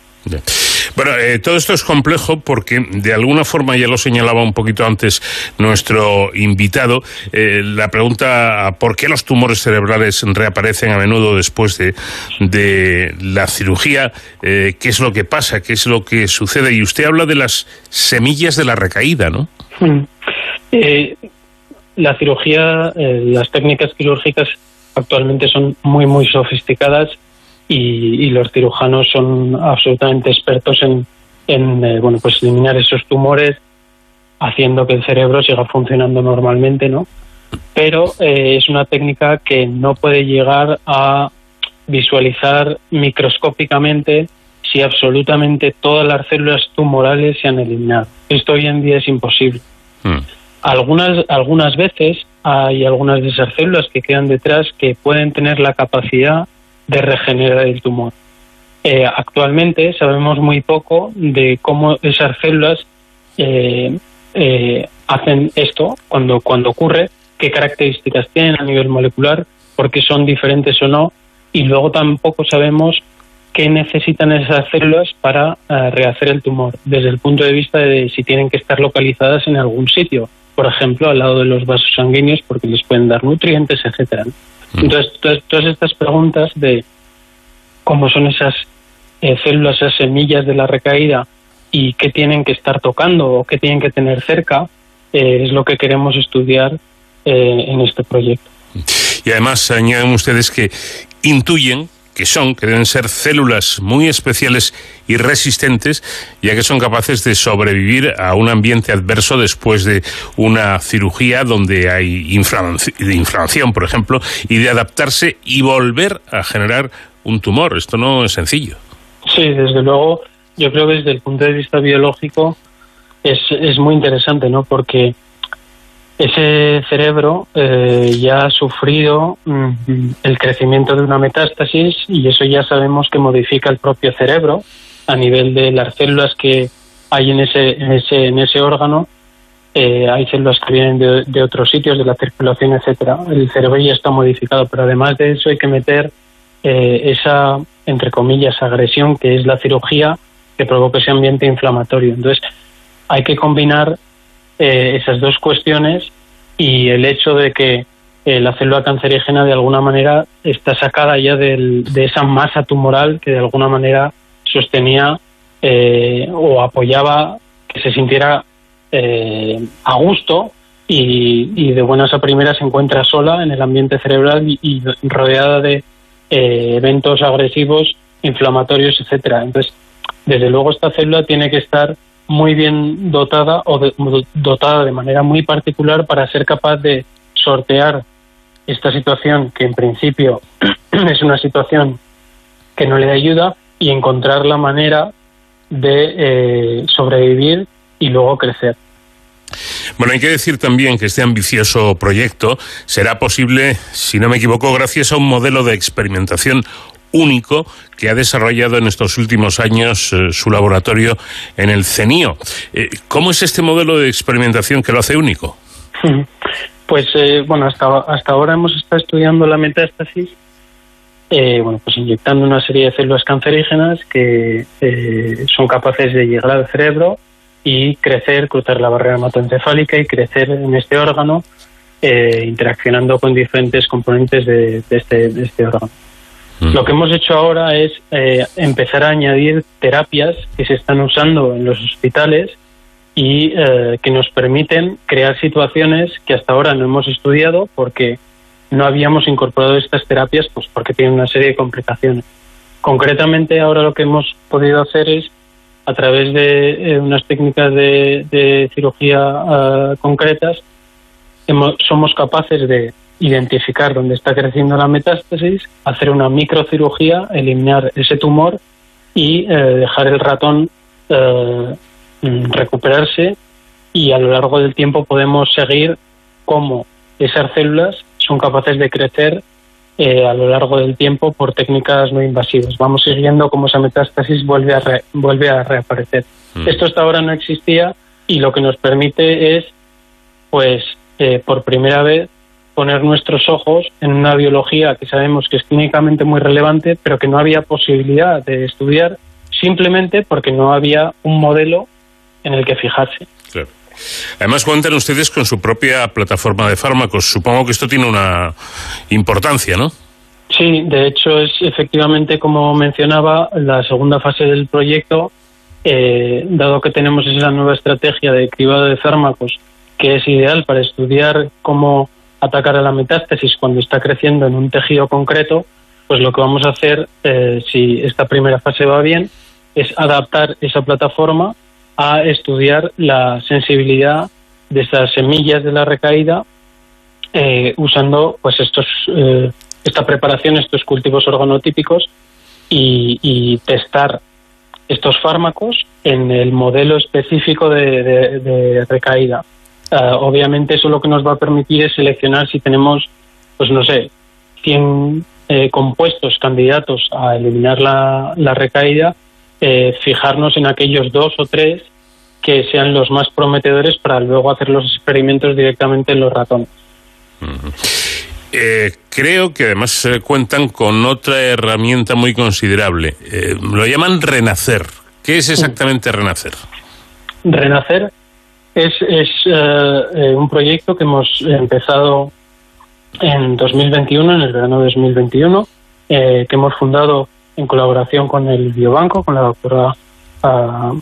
Bueno, eh, todo esto es complejo porque de alguna forma, ya lo señalaba un poquito antes nuestro invitado, eh, la pregunta ¿por qué los tumores cerebrales reaparecen a menudo después de, de la cirugía? Eh, ¿Qué es lo que pasa? ¿Qué es lo que sucede? Y usted habla de las semillas de la recaída, ¿no? Hmm. la cirugía, las técnicas quirúrgicas actualmente son muy, muy sofisticadas y, los cirujanos son absolutamente expertos en, eh, bueno pues eliminar esos tumores haciendo que el cerebro siga funcionando normalmente no pero eh, es una técnica que no puede llegar a visualizar microscópicamente si absolutamente todas las células tumorales se han eliminado. Esto hoy en día es imposible. Hmm. Algunas, algunas veces hay algunas de esas células que quedan detrás que pueden tener la capacidad de regenerar el tumor. Eh, actualmente sabemos muy poco de cómo esas células eh, eh, hacen esto cuando, cuando ocurre, qué características tienen a nivel molecular, por qué son diferentes o no, y luego tampoco sabemos qué necesitan esas células para rehacer el tumor, desde el punto de vista de si tienen que estar localizadas en algún sitio, por ejemplo, al lado de los vasos sanguíneos, porque les pueden dar nutrientes, etcétera. Mm. Entonces, todas, estas preguntas de cómo son esas eh, células, esas semillas de la recaída y qué tienen que estar tocando o qué tienen que tener cerca, eh, es lo que queremos estudiar eh, en este proyecto. Y además añaden ustedes que intuyen que son, que deben ser células muy especiales y resistentes, ya que son capaces de sobrevivir a un ambiente adverso después de una cirugía donde hay inflamación, por ejemplo, y de adaptarse y volver a generar un tumor. Esto no es sencillo. Sí, desde luego, yo creo que desde el punto de vista biológico es, es muy interesante, ¿no? Porque ese cerebro eh, ya ha sufrido mm, el crecimiento de una metástasis y eso ya sabemos que modifica el propio cerebro a nivel de las células que hay en ese, en ese, en ese órgano. Eh, hay células que vienen de, otros sitios, de la circulación, etcétera. El cerebro ya está modificado, pero además de eso hay que meter eh, esa, entre comillas, agresión que es la cirugía que provoca ese ambiente inflamatorio. Entonces, hay que combinar eh, esas dos cuestiones y el hecho de que eh, la célula cancerígena de alguna manera está sacada ya de esa masa tumoral que de alguna manera sostenía eh, o apoyaba que se sintiera a gusto y, de buenas a primeras se encuentra sola en el ambiente cerebral y, rodeada de eventos agresivos, inflamatorios, etcétera. Entonces, desde luego esta célula tiene que estar muy bien dotada o dotada de manera muy particular para ser capaz de sortear esta situación que en principio es una situación que no le ayuda y encontrar la manera de eh, sobrevivir y luego crecer. Bueno, hay que decir también que este ambicioso proyecto será posible, si no me equivoco, gracias a un modelo de experimentación único que ha desarrollado en estos últimos años eh, su laboratorio en el CENIO. Eh, ¿Cómo es este modelo de experimentación que lo hace único? Pues eh, bueno, hasta, hasta ahora hemos estado estudiando la metástasis, bueno, pues inyectando una serie de células cancerígenas que son capaces de llegar al cerebro y crecer, cruzar la barrera hematoencefálica y crecer en este órgano, interaccionando con diferentes componentes de, este, de este órgano. Lo que hemos hecho ahora es eh, empezar a añadir terapias que se están usando en los hospitales y eh, que nos permiten crear situaciones que hasta ahora no hemos estudiado porque no habíamos incorporado estas terapias pues porque tienen una serie de complicaciones. Concretamente ahora lo que hemos podido hacer es a través de eh, unas técnicas de, cirugía concretas somos capaces de identificar dónde está creciendo la metástasis, hacer una microcirugía, eliminar ese tumor y eh, dejar el ratón eh, mm, recuperarse y a lo largo del tiempo podemos seguir cómo esas células son capaces de crecer eh, a lo largo del tiempo por técnicas no invasivas. Vamos siguiendo cómo esa metástasis vuelve a, vuelve a reaparecer. Mm. Esto hasta ahora no existía y lo que nos permite es, pues, por primera vez poner nuestros ojos en una biología que sabemos que es clínicamente muy relevante, pero que no había posibilidad de estudiar simplemente porque no había un modelo en el que fijarse. Claro. Además cuentan ustedes con su propia plataforma de fármacos. Supongo que esto tiene una importancia, ¿no? Sí, de hecho es efectivamente, como mencionaba, la segunda fase del proyecto, eh, dado que tenemos esa nueva estrategia de cribado de fármacos que es ideal para estudiar cómo atacar a la metástasis cuando está creciendo en un tejido concreto, pues lo que vamos a hacer, eh, si esta primera fase va bien, es adaptar esa plataforma a estudiar la sensibilidad de estas semillas de la recaída eh, usando pues estos eh, esta preparación, estos cultivos organotípicos y, testar estos fármacos en el modelo específico de, recaída. Ah, obviamente eso lo que nos va a permitir es seleccionar si tenemos, pues no sé, 100 eh, compuestos candidatos a eliminar la, la recaída eh, fijarnos en aquellos dos o tres que sean los más prometedores para luego hacer los experimentos directamente en los ratones. Eh, creo que además se cuentan con otra herramienta muy considerable. Eh, lo llaman Renacer. ¿Qué es exactamente Renacer? Renacer es, es un proyecto que hemos empezado en 2021, en el verano de 2021, que hemos fundado en colaboración con el Biobanco, con la doctora ah,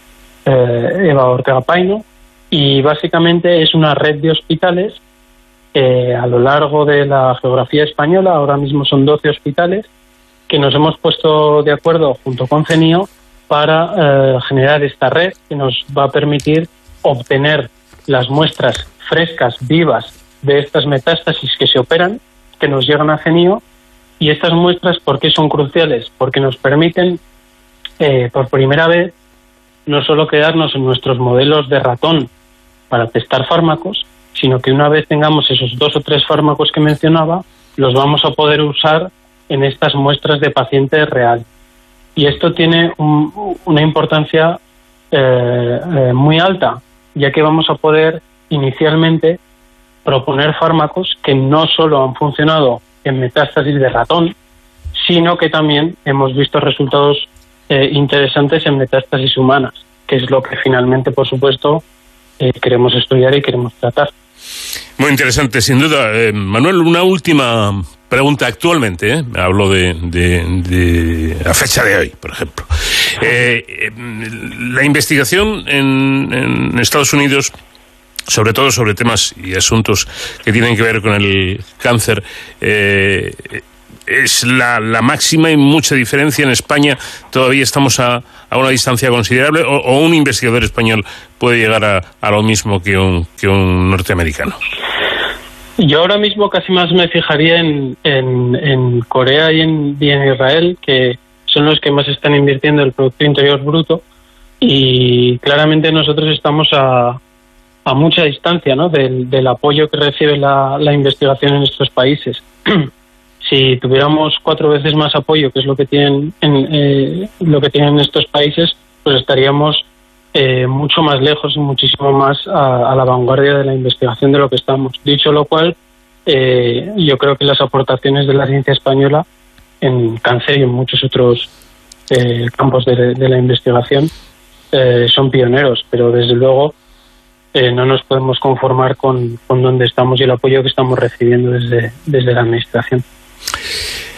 eh, Eva Ortega Paino, y básicamente es una red de hospitales eh, a lo largo de la geografía española, ahora mismo son 12 hospitales, que nos hemos puesto de acuerdo junto con CENIO para eh, generar esta red que nos va a permitir obtener las muestras frescas, vivas, de estas metástasis que se operan, que nos llegan a CENIO y estas muestras, ¿por qué son cruciales? Porque nos permiten, eh, por primera vez, no solo quedarnos en nuestros modelos de ratón para testar fármacos, sino que una vez tengamos esos dos o tres fármacos que mencionaba, los vamos a poder usar en estas muestras de paciente real. Y esto tiene una importancia eh, eh, muy alta, ya que vamos a poder inicialmente proponer fármacos que no solo han funcionado en metástasis de ratón, sino que también hemos visto resultados eh, interesantes en metástasis humanas, que es lo que finalmente, por supuesto, eh, queremos estudiar y queremos tratar. Muy interesante, sin duda. Eh, Manuel, una última pregunta actualmente, hablo de, la fecha de hoy, por ejemplo. la investigación en, en Estados Unidos sobre todo sobre temas y asuntos que tienen que ver con el cáncer, eh, es la, máxima y mucha diferencia. En España todavía estamos a, una distancia considerable o, un investigador español puede llegar a, lo mismo que un, que un norteamericano. Yo ahora mismo casi más me fijaría en, en, Corea y en, Israel, que son los que más están invirtiendo el Producto Interior Bruto. Y claramente nosotros estamos a, a mucha distancia ¿no? del, apoyo que recibe la, investigación en estos países. si tuviéramos cuatro veces más apoyo, que es lo que tienen en, eh, lo que tienen estos países, pues estaríamos eh, mucho más lejos y muchísimo más a, la vanguardia de la investigación de lo que estamos. Dicho lo cual, eh, yo creo que las aportaciones de la ciencia española en cáncer y en muchos otros campos de, la investigación son pioneros, pero desde luego eh, no nos podemos conformar con, con donde estamos y el apoyo que estamos recibiendo desde, desde la Administración.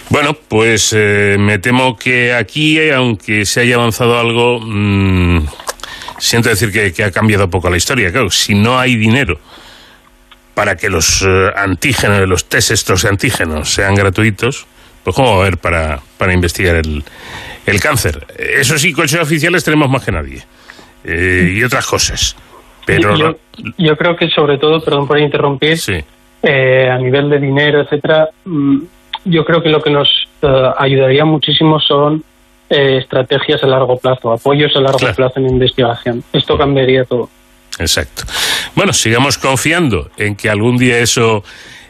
Bueno, pues eh, me temo que aquí, aunque se haya avanzado algo, mm, siento decir que, ha cambiado poco la historia. Claro, si no hay dinero para que los eh, antígenos, los test estos de antígenos sean gratuitos, pues ¿cómo va a haber para, para investigar el, el cáncer? Eso sí, coches oficiales tenemos más que nadie. y otras cosas. Pero yo, creo que sobre todo, perdón por interrumpir, eh, a nivel de dinero, etcétera, mm, yo creo que lo que nos eh, ayudaría muchísimo son eh, estrategias a largo plazo, apoyos a largo plazo en investigación. Esto cambiaría todo. Exacto. Bueno, sigamos confiando en que algún día eso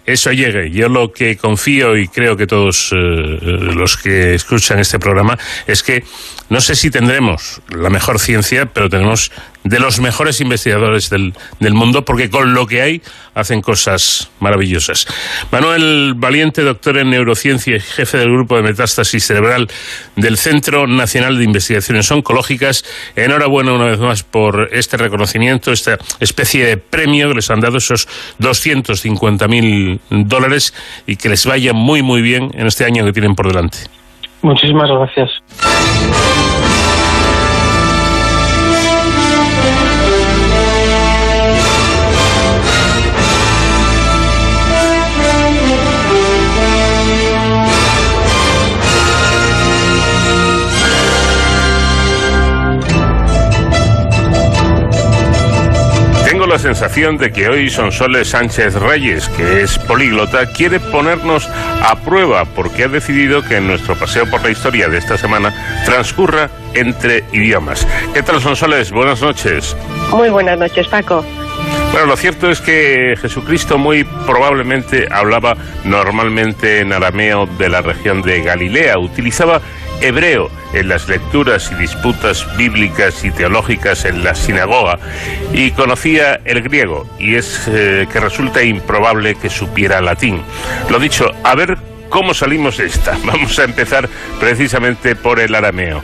eso llegue. Yo lo que confío y creo que todos los que escuchan este programa es que no sé si tendremos la mejor ciencia, pero tenemos de los mejores investigadores del, del mundo, porque con lo que hay hacen cosas maravillosas. Manuel Valiente, doctor en neurociencia y jefe del grupo de metástasis cerebral del Centro Nacional de Investigaciones Oncológicas, enhorabuena una vez más por este reconocimiento, esta especie de premio que les han dado esos 250.000 dólares y que les vaya muy, muy bien en este año que tienen por delante. Muchísimas gracias. La sensación de que hoy Sonsoles Sánchez Reyes, que es políglota, quiere ponernos a prueba porque ha decidido que nuestro paseo por la historia de esta semana transcurra entre idiomas. ¿Qué tal, Sonsoles? Buenas noches. Muy buenas noches, Paco. Bueno, lo cierto es que Jesucristo muy probablemente hablaba normalmente en arameo de la región de Galilea, utilizaba hebreo en las lecturas y disputas bíblicas y teológicas en la sinagoga y conocía el griego y es eh, que resulta improbable que supiera latín. Lo dicho, a ver cómo salimos de esta. Vamos a empezar precisamente por el arameo.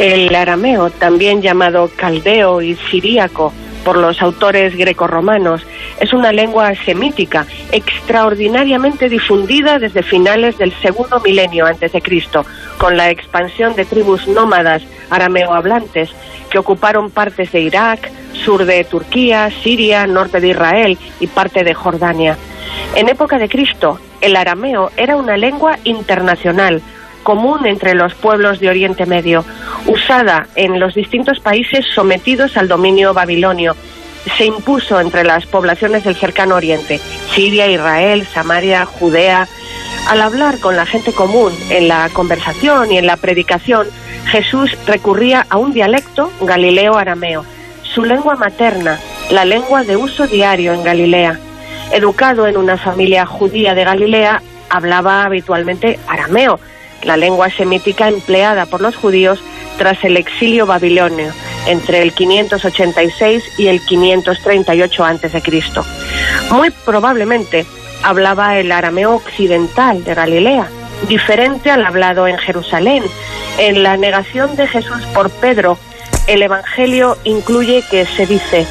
El arameo, también llamado caldeo y siríaco, por los autores grecorromanos. Es una lengua semítica extraordinariamente difundida desde finales del segundo milenio antes de Cristo, con la expansión de tribus nómadas arameo-hablantes que ocuparon partes de Irak, sur de Turquía, Siria, norte de Israel y parte de Jordania. En época de Cristo, el arameo era una lengua internacional, común entre los pueblos de Oriente Medio, usada en los distintos países sometidos al dominio babilonio. Se impuso entre las poblaciones del cercano Oriente, Siria, Israel, Samaria, Judea. Al hablar con la gente común en la conversación y en la predicación, Jesús recurría a un dialecto galileo-arameo, su lengua materna, la lengua de uso diario en Galilea. Educado en una familia judía de Galilea, hablaba habitualmente arameo, la lengua semítica empleada por los judíos tras el exilio babilonio entre el 586 y el 538 a.C. Muy probablemente hablaba el arameo occidental de Galilea, diferente al hablado en Jerusalén. En la negación de Jesús por Pedro, el Evangelio incluye que se dice,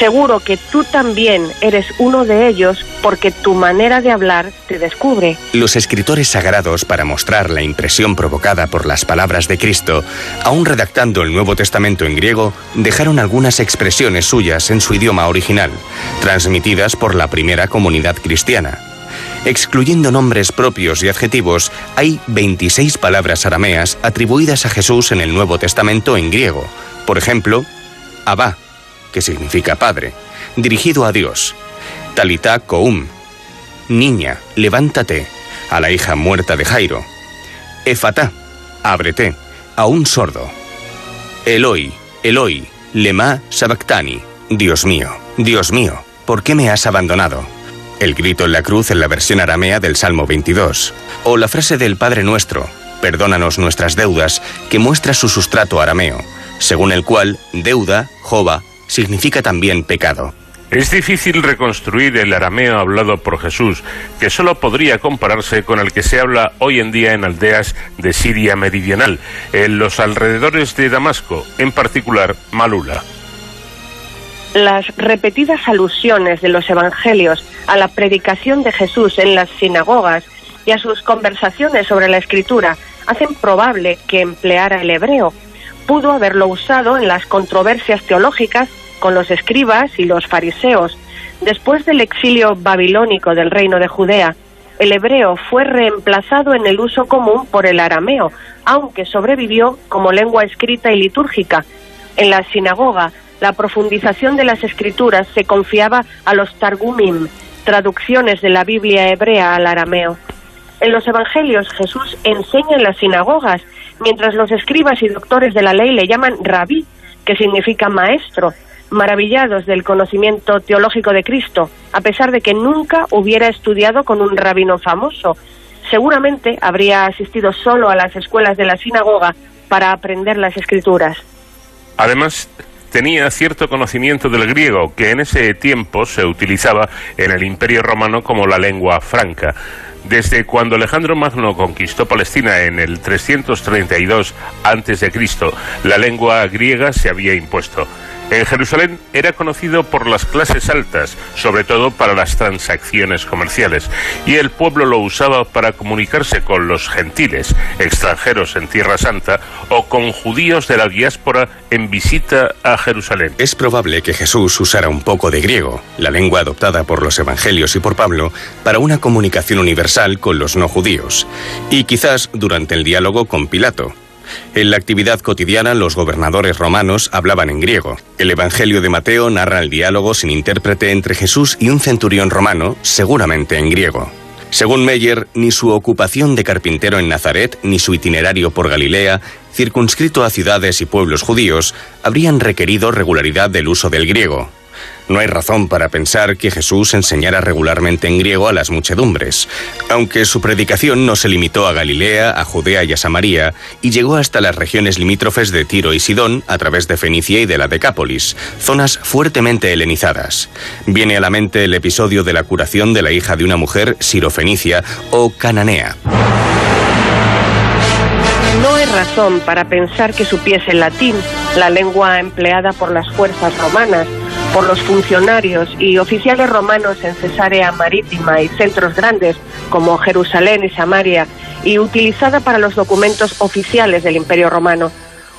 Seguro que tú también eres uno de ellos porque tu manera de hablar te descubre. Los escritores sagrados, para mostrar la impresión provocada por las palabras de Cristo, aún redactando el Nuevo Testamento en griego, dejaron algunas expresiones suyas en su idioma original, transmitidas por la primera comunidad cristiana. Excluyendo nombres propios y adjetivos, hay 26 palabras arameas atribuidas a Jesús en el Nuevo Testamento en griego. Por ejemplo, Abba, que significa padre, dirigido a Dios. Talita Koum, niña, levántate, a la hija muerta de Jairo. Efata, ábrete, a un sordo. Eloi, Eloi, lema sabactani, Dios mío, Dios mío, ¿por qué me has abandonado? El grito en la cruz en la versión aramea del Salmo 22. O la frase del Padre Nuestro, perdónanos nuestras deudas, que muestra su sustrato arameo, según el cual deuda, jova, significa también pecado. Es difícil reconstruir el arameo hablado por Jesús, que solo podría compararse con el que se habla hoy en día en aldeas de Siria meridional, en los alrededores de Damasco, en particular Malula. Las repetidas alusiones de los evangelios a la predicación de Jesús en las sinagogas y a sus conversaciones sobre la escritura hacen probable que empleara el hebreo. Pudo haberlo usado en las controversias teológicas con los escribas y los fariseos. Después del exilio babilónico del reino de Judea, el hebreo fue reemplazado en el uso común por el arameo, aunque sobrevivió como lengua escrita y litúrgica. En la sinagoga, la profundización de las escrituras se confiaba a los targumim, traducciones de la Biblia hebrea al arameo. En los evangelios Jesús enseña en las sinagogas, mientras los escribas y doctores de la ley le llaman rabí, que significa maestro, maravillados del conocimiento teológico de Cristo, a pesar de que nunca hubiera estudiado con un rabino famoso. Seguramente habría asistido solo a las escuelas de la sinagoga para aprender las escrituras. Además, tenía cierto conocimiento del griego, que en ese tiempo se utilizaba en el Imperio Romano como la lengua franca. Desde cuando Alejandro Magno conquistó Palestina en el 332 a.C., la lengua griega se había impuesto. En Jerusalén era conocido por las clases altas, sobre todo para las transacciones comerciales, y el pueblo lo usaba para comunicarse con los gentiles, extranjeros en Tierra Santa, o con judíos de la diáspora en visita a Jerusalén. Es probable que Jesús usara un poco de griego, la lengua adoptada por los evangelios y por Pablo, para una comunicación universal con los no judíos, y quizás durante el diálogo con Pilato. En la actividad cotidiana, los gobernadores romanos hablaban en griego. El Evangelio de Mateo narra el diálogo sin intérprete entre Jesús y un centurión romano, seguramente en griego. Según Meyer, ni su ocupación de carpintero en Nazaret, ni su itinerario por Galilea, circunscrito a ciudades y pueblos judíos, habrían requerido regularidad del uso del griego. No hay razón para pensar que Jesús enseñara regularmente en griego a las muchedumbres, aunque su predicación no se limitó a Galilea, a Judea y a Samaria, y llegó hasta las regiones limítrofes de Tiro y Sidón a través de Fenicia y de la Decápolis, zonas fuertemente helenizadas. Viene a la mente el episodio de la curación de la hija de una mujer sirofenicia o cananea. No hay razón para pensar que supiese latín, la lengua empleada por las fuerzas romanas, por los funcionarios y oficiales romanos en Cesarea Marítima y centros grandes como Jerusalén y Samaria, y utilizada para los documentos oficiales del Imperio Romano.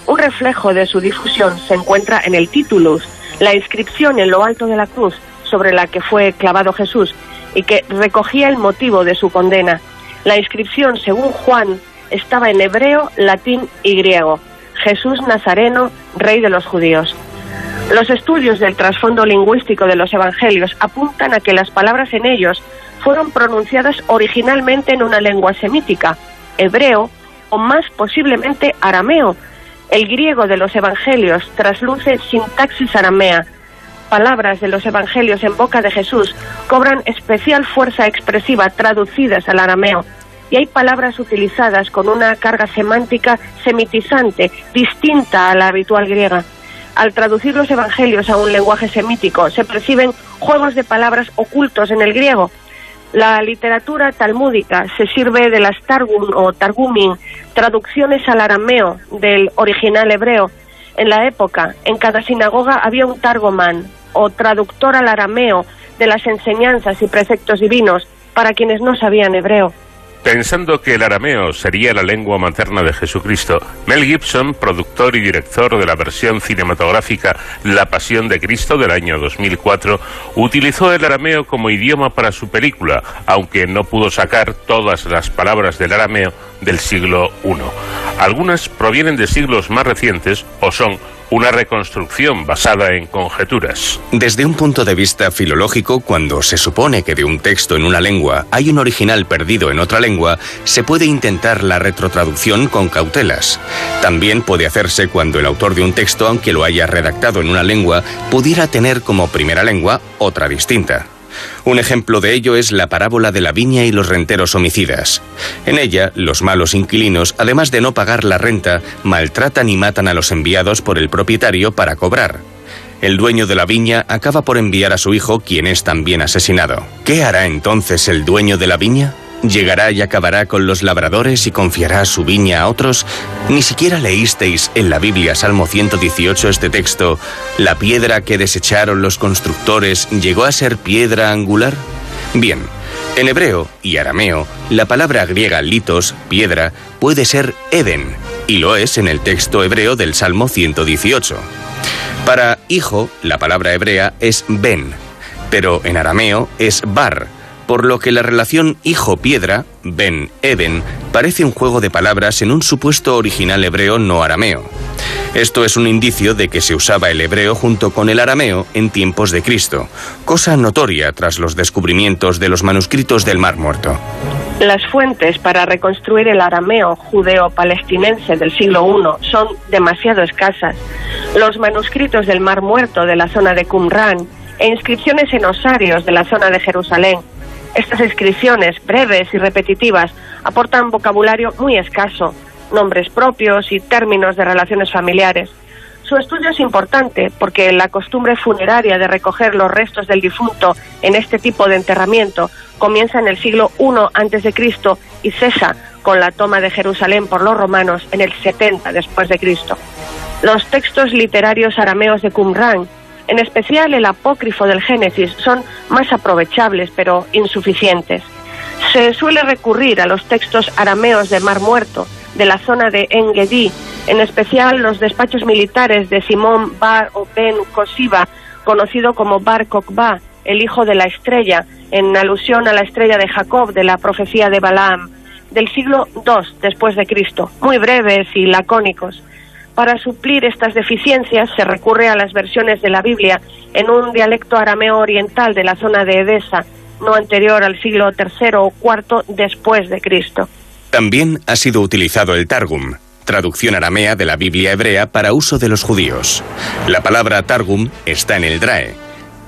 Un reflejo de su difusión se encuentra en el titulus, la inscripción en lo alto de la cruz sobre la que fue clavado Jesús y que recogía el motivo de su condena. La inscripción, según Juan, estaba en hebreo, latín y griego. Jesús Nazareno, Rey de los Judíos. Los estudios del trasfondo lingüístico de los evangelios apuntan a que las palabras en ellos fueron pronunciadas originalmente en una lengua semítica, hebreo o más posiblemente arameo. El griego de los evangelios trasluce sintaxis aramea. Palabras de los evangelios en boca de Jesús cobran especial fuerza expresiva traducidas al arameo y hay palabras utilizadas con una carga semántica semitizante distinta a la habitual griega al traducir los evangelios a un lenguaje semítico, se perciben juegos de palabras ocultos en el griego. La literatura talmúdica se sirve de las Targum o Targumim, traducciones al arameo del original hebreo. En la época, en cada sinagoga había un targoman o traductor al arameo de las enseñanzas y preceptos divinos para quienes no sabían hebreo. Pensando que el arameo sería la lengua materna de Jesucristo, Mel Gibson, productor y director de la versión cinematográfica La Pasión de Cristo del año 2004, utilizó el arameo como idioma para su película, aunque no pudo sacar todas las palabras del arameo del siglo I. Algunas provienen de siglos más recientes o son una reconstrucción basada en conjeturas. Desde un punto de vista filológico, cuando se supone que de un texto en una lengua hay un original perdido en otra lengua, se puede intentar la retrotraducción con cautelas. También puede hacerse cuando el autor de un texto, aunque lo haya redactado en una lengua, pudiera tener como primera lengua otra distinta. Un ejemplo de ello es la parábola de la viña y los renteros homicidas. En ella, los malos inquilinos, además de no pagar la renta, maltratan y matan a los enviados por el propietario para cobrar. El dueño de la viña acaba por enviar a su hijo, quien es también asesinado. ¿Qué hará entonces el dueño de la viña? ¿Llegará y acabará con los labradores y confiará su viña a otros? Ni siquiera leísteis en la Biblia, Salmo 118, este texto, ¿la piedra que desecharon los constructores llegó a ser piedra angular? Bien, en hebreo y arameo, la palabra griega litos, piedra, puede ser Eden, y lo es en el texto hebreo del Salmo 118. Para hijo, la palabra hebrea es ben, pero en arameo es bar, por lo que la relación hijo-piedra, Ben Eben, parece un juego de palabras en un supuesto original hebreo no arameo. Esto es un indicio de que se usaba el hebreo junto con el arameo en tiempos de Cristo, cosa notoria tras los descubrimientos de los manuscritos del Mar Muerto. Las fuentes para reconstruir el arameo judeo-palestinense del siglo I son demasiado escasas. Los manuscritos del Mar Muerto de la zona de Qumran e inscripciones en osarios de la zona de Jerusalén estas inscripciones, breves y repetitivas, aportan vocabulario muy escaso, nombres propios y términos de relaciones familiares. su estudio es importante porque la costumbre funeraria de recoger los restos del difunto en este tipo de enterramiento comienza en el siglo I a.C. y cesa con la toma de Jerusalén por los romanos en el 70 después de. Los textos literarios arameos de Qumran, en especial el apócrifo del Génesis, son más aprovechables pero insuficientes. Se suele recurrir a los textos arameos de Mar Muerto, de la zona de Engedi, en especial los despachos militares de Simón Bar o Ben Kosiba, conocido como Bar Kokba, el hijo de la estrella, en alusión a la estrella de Jacob de la profecía de Balaam, del siglo II después de Cristo, muy breves y lacónicos. Para suplir estas deficiencias se recurre a las versiones de la Biblia en un dialecto arameo oriental de la zona de Edesa, no anterior al siglo III o IV después de Cristo. También ha sido utilizado el Targum, traducción aramea de la Biblia hebrea para uso de los judíos. La palabra Targum está en el Drae.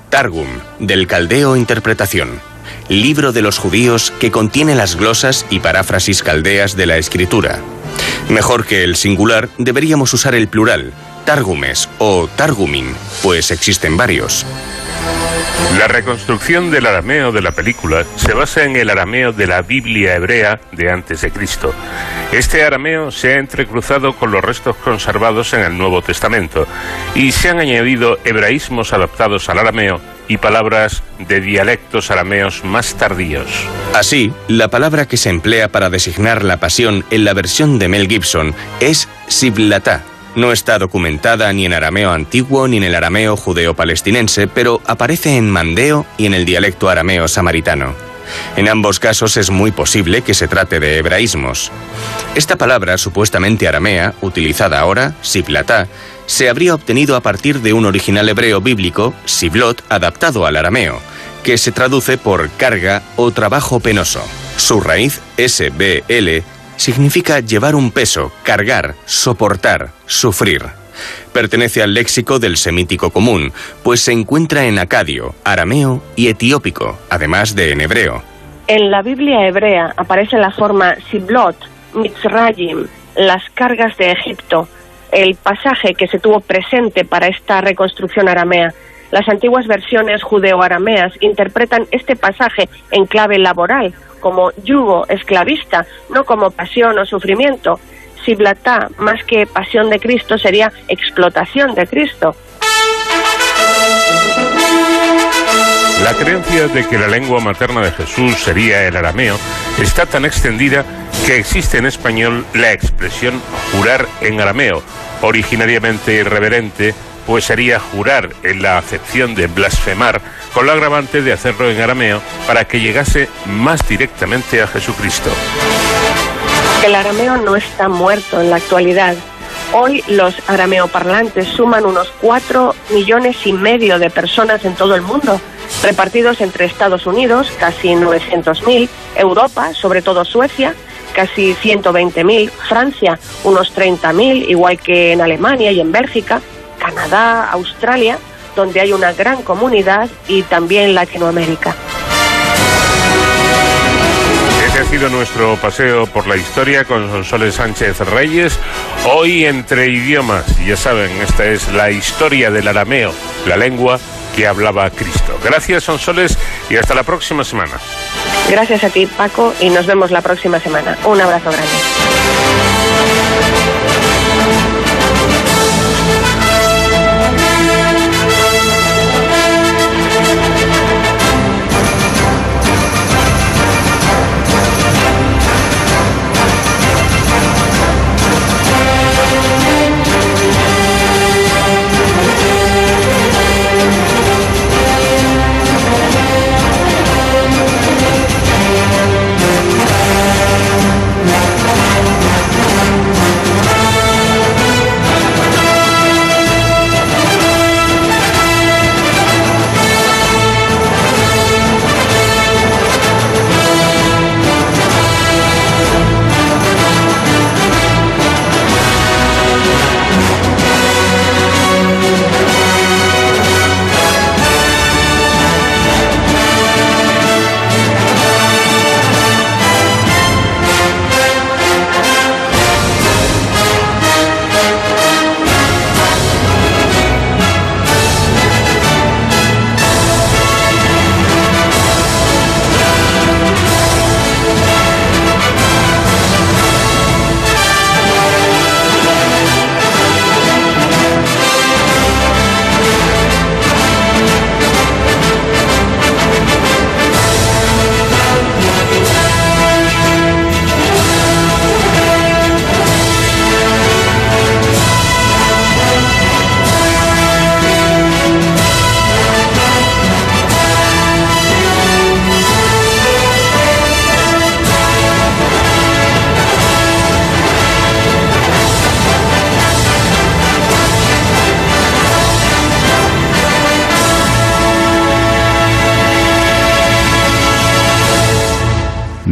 Targum, del caldeo interpretación. Libro de los judíos que contiene las glosas y paráfrasis caldeas de la escritura. Mejor que el singular, deberíamos usar el plural, Targumes o Targumin, pues existen varios. La reconstrucción del arameo de la película se basa en el arameo de la Biblia hebrea de antes de Cristo. Este arameo se ha entrecruzado con los restos conservados en el Nuevo Testamento y se han añadido hebraísmos adaptados al arameo y palabras de dialectos arameos más tardíos. Así, la palabra que se emplea para designar la pasión en la versión de Mel Gibson es siblatá, no está documentada ni en arameo antiguo ni en el arameo judeo-palestinense, pero aparece en mandeo y en el dialecto arameo samaritano. En ambos casos es muy posible que se trate de hebraísmos. Esta palabra supuestamente aramea, utilizada ahora, siblatá, se habría obtenido a partir de un original hebreo bíblico, siblot, adaptado al arameo, que se traduce por carga o trabajo penoso. Su raíz, SBL, significa llevar un peso, cargar, soportar, sufrir. Pertenece al léxico del semítico común, pues se encuentra en acadio, arameo y etiópico, además de en hebreo. En la Biblia hebrea aparece la forma Siblot, Mitzrayim, las cargas de Egipto, el pasaje que se tuvo presente para esta reconstrucción aramea. Las antiguas versiones judeo-arameas interpretan este pasaje en clave laboral, como yugo esclavista, no como pasión o sufrimiento. Siblatá, más que pasión de Cristo, sería explotación de Cristo. La creencia de que la lengua materna de Jesús sería el arameo está tan extendida que existe en español la expresión jurar en arameo, originariamente irreverente, pues sería jurar en la acepción de blasfemar con la agravante de hacerlo en arameo para que llegase más directamente a Jesucristo. El arameo no está muerto en la actualidad. Hoy los arameoparlantes suman unos 4 millones y medio de personas en todo el mundo, repartidos entre Estados Unidos, casi 900.000, Europa, sobre todo Suecia, casi 120.000, Francia, unos 30.000, igual que en Alemania y en Bélgica, Canadá, Australia, donde hay una gran comunidad, y también Latinoamérica. Este ha sido nuestro paseo por la historia con Sonsoles Sánchez Reyes. Hoy entre idiomas, ya saben, esta es la historia del arameo, la lengua que hablaba Cristo. Gracias, Sonsoles, y hasta la próxima semana. Gracias a ti, Paco, y nos vemos la próxima semana. Un abrazo grande.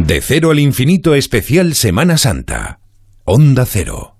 De cero al infinito especial Semana Santa. Onda Cero.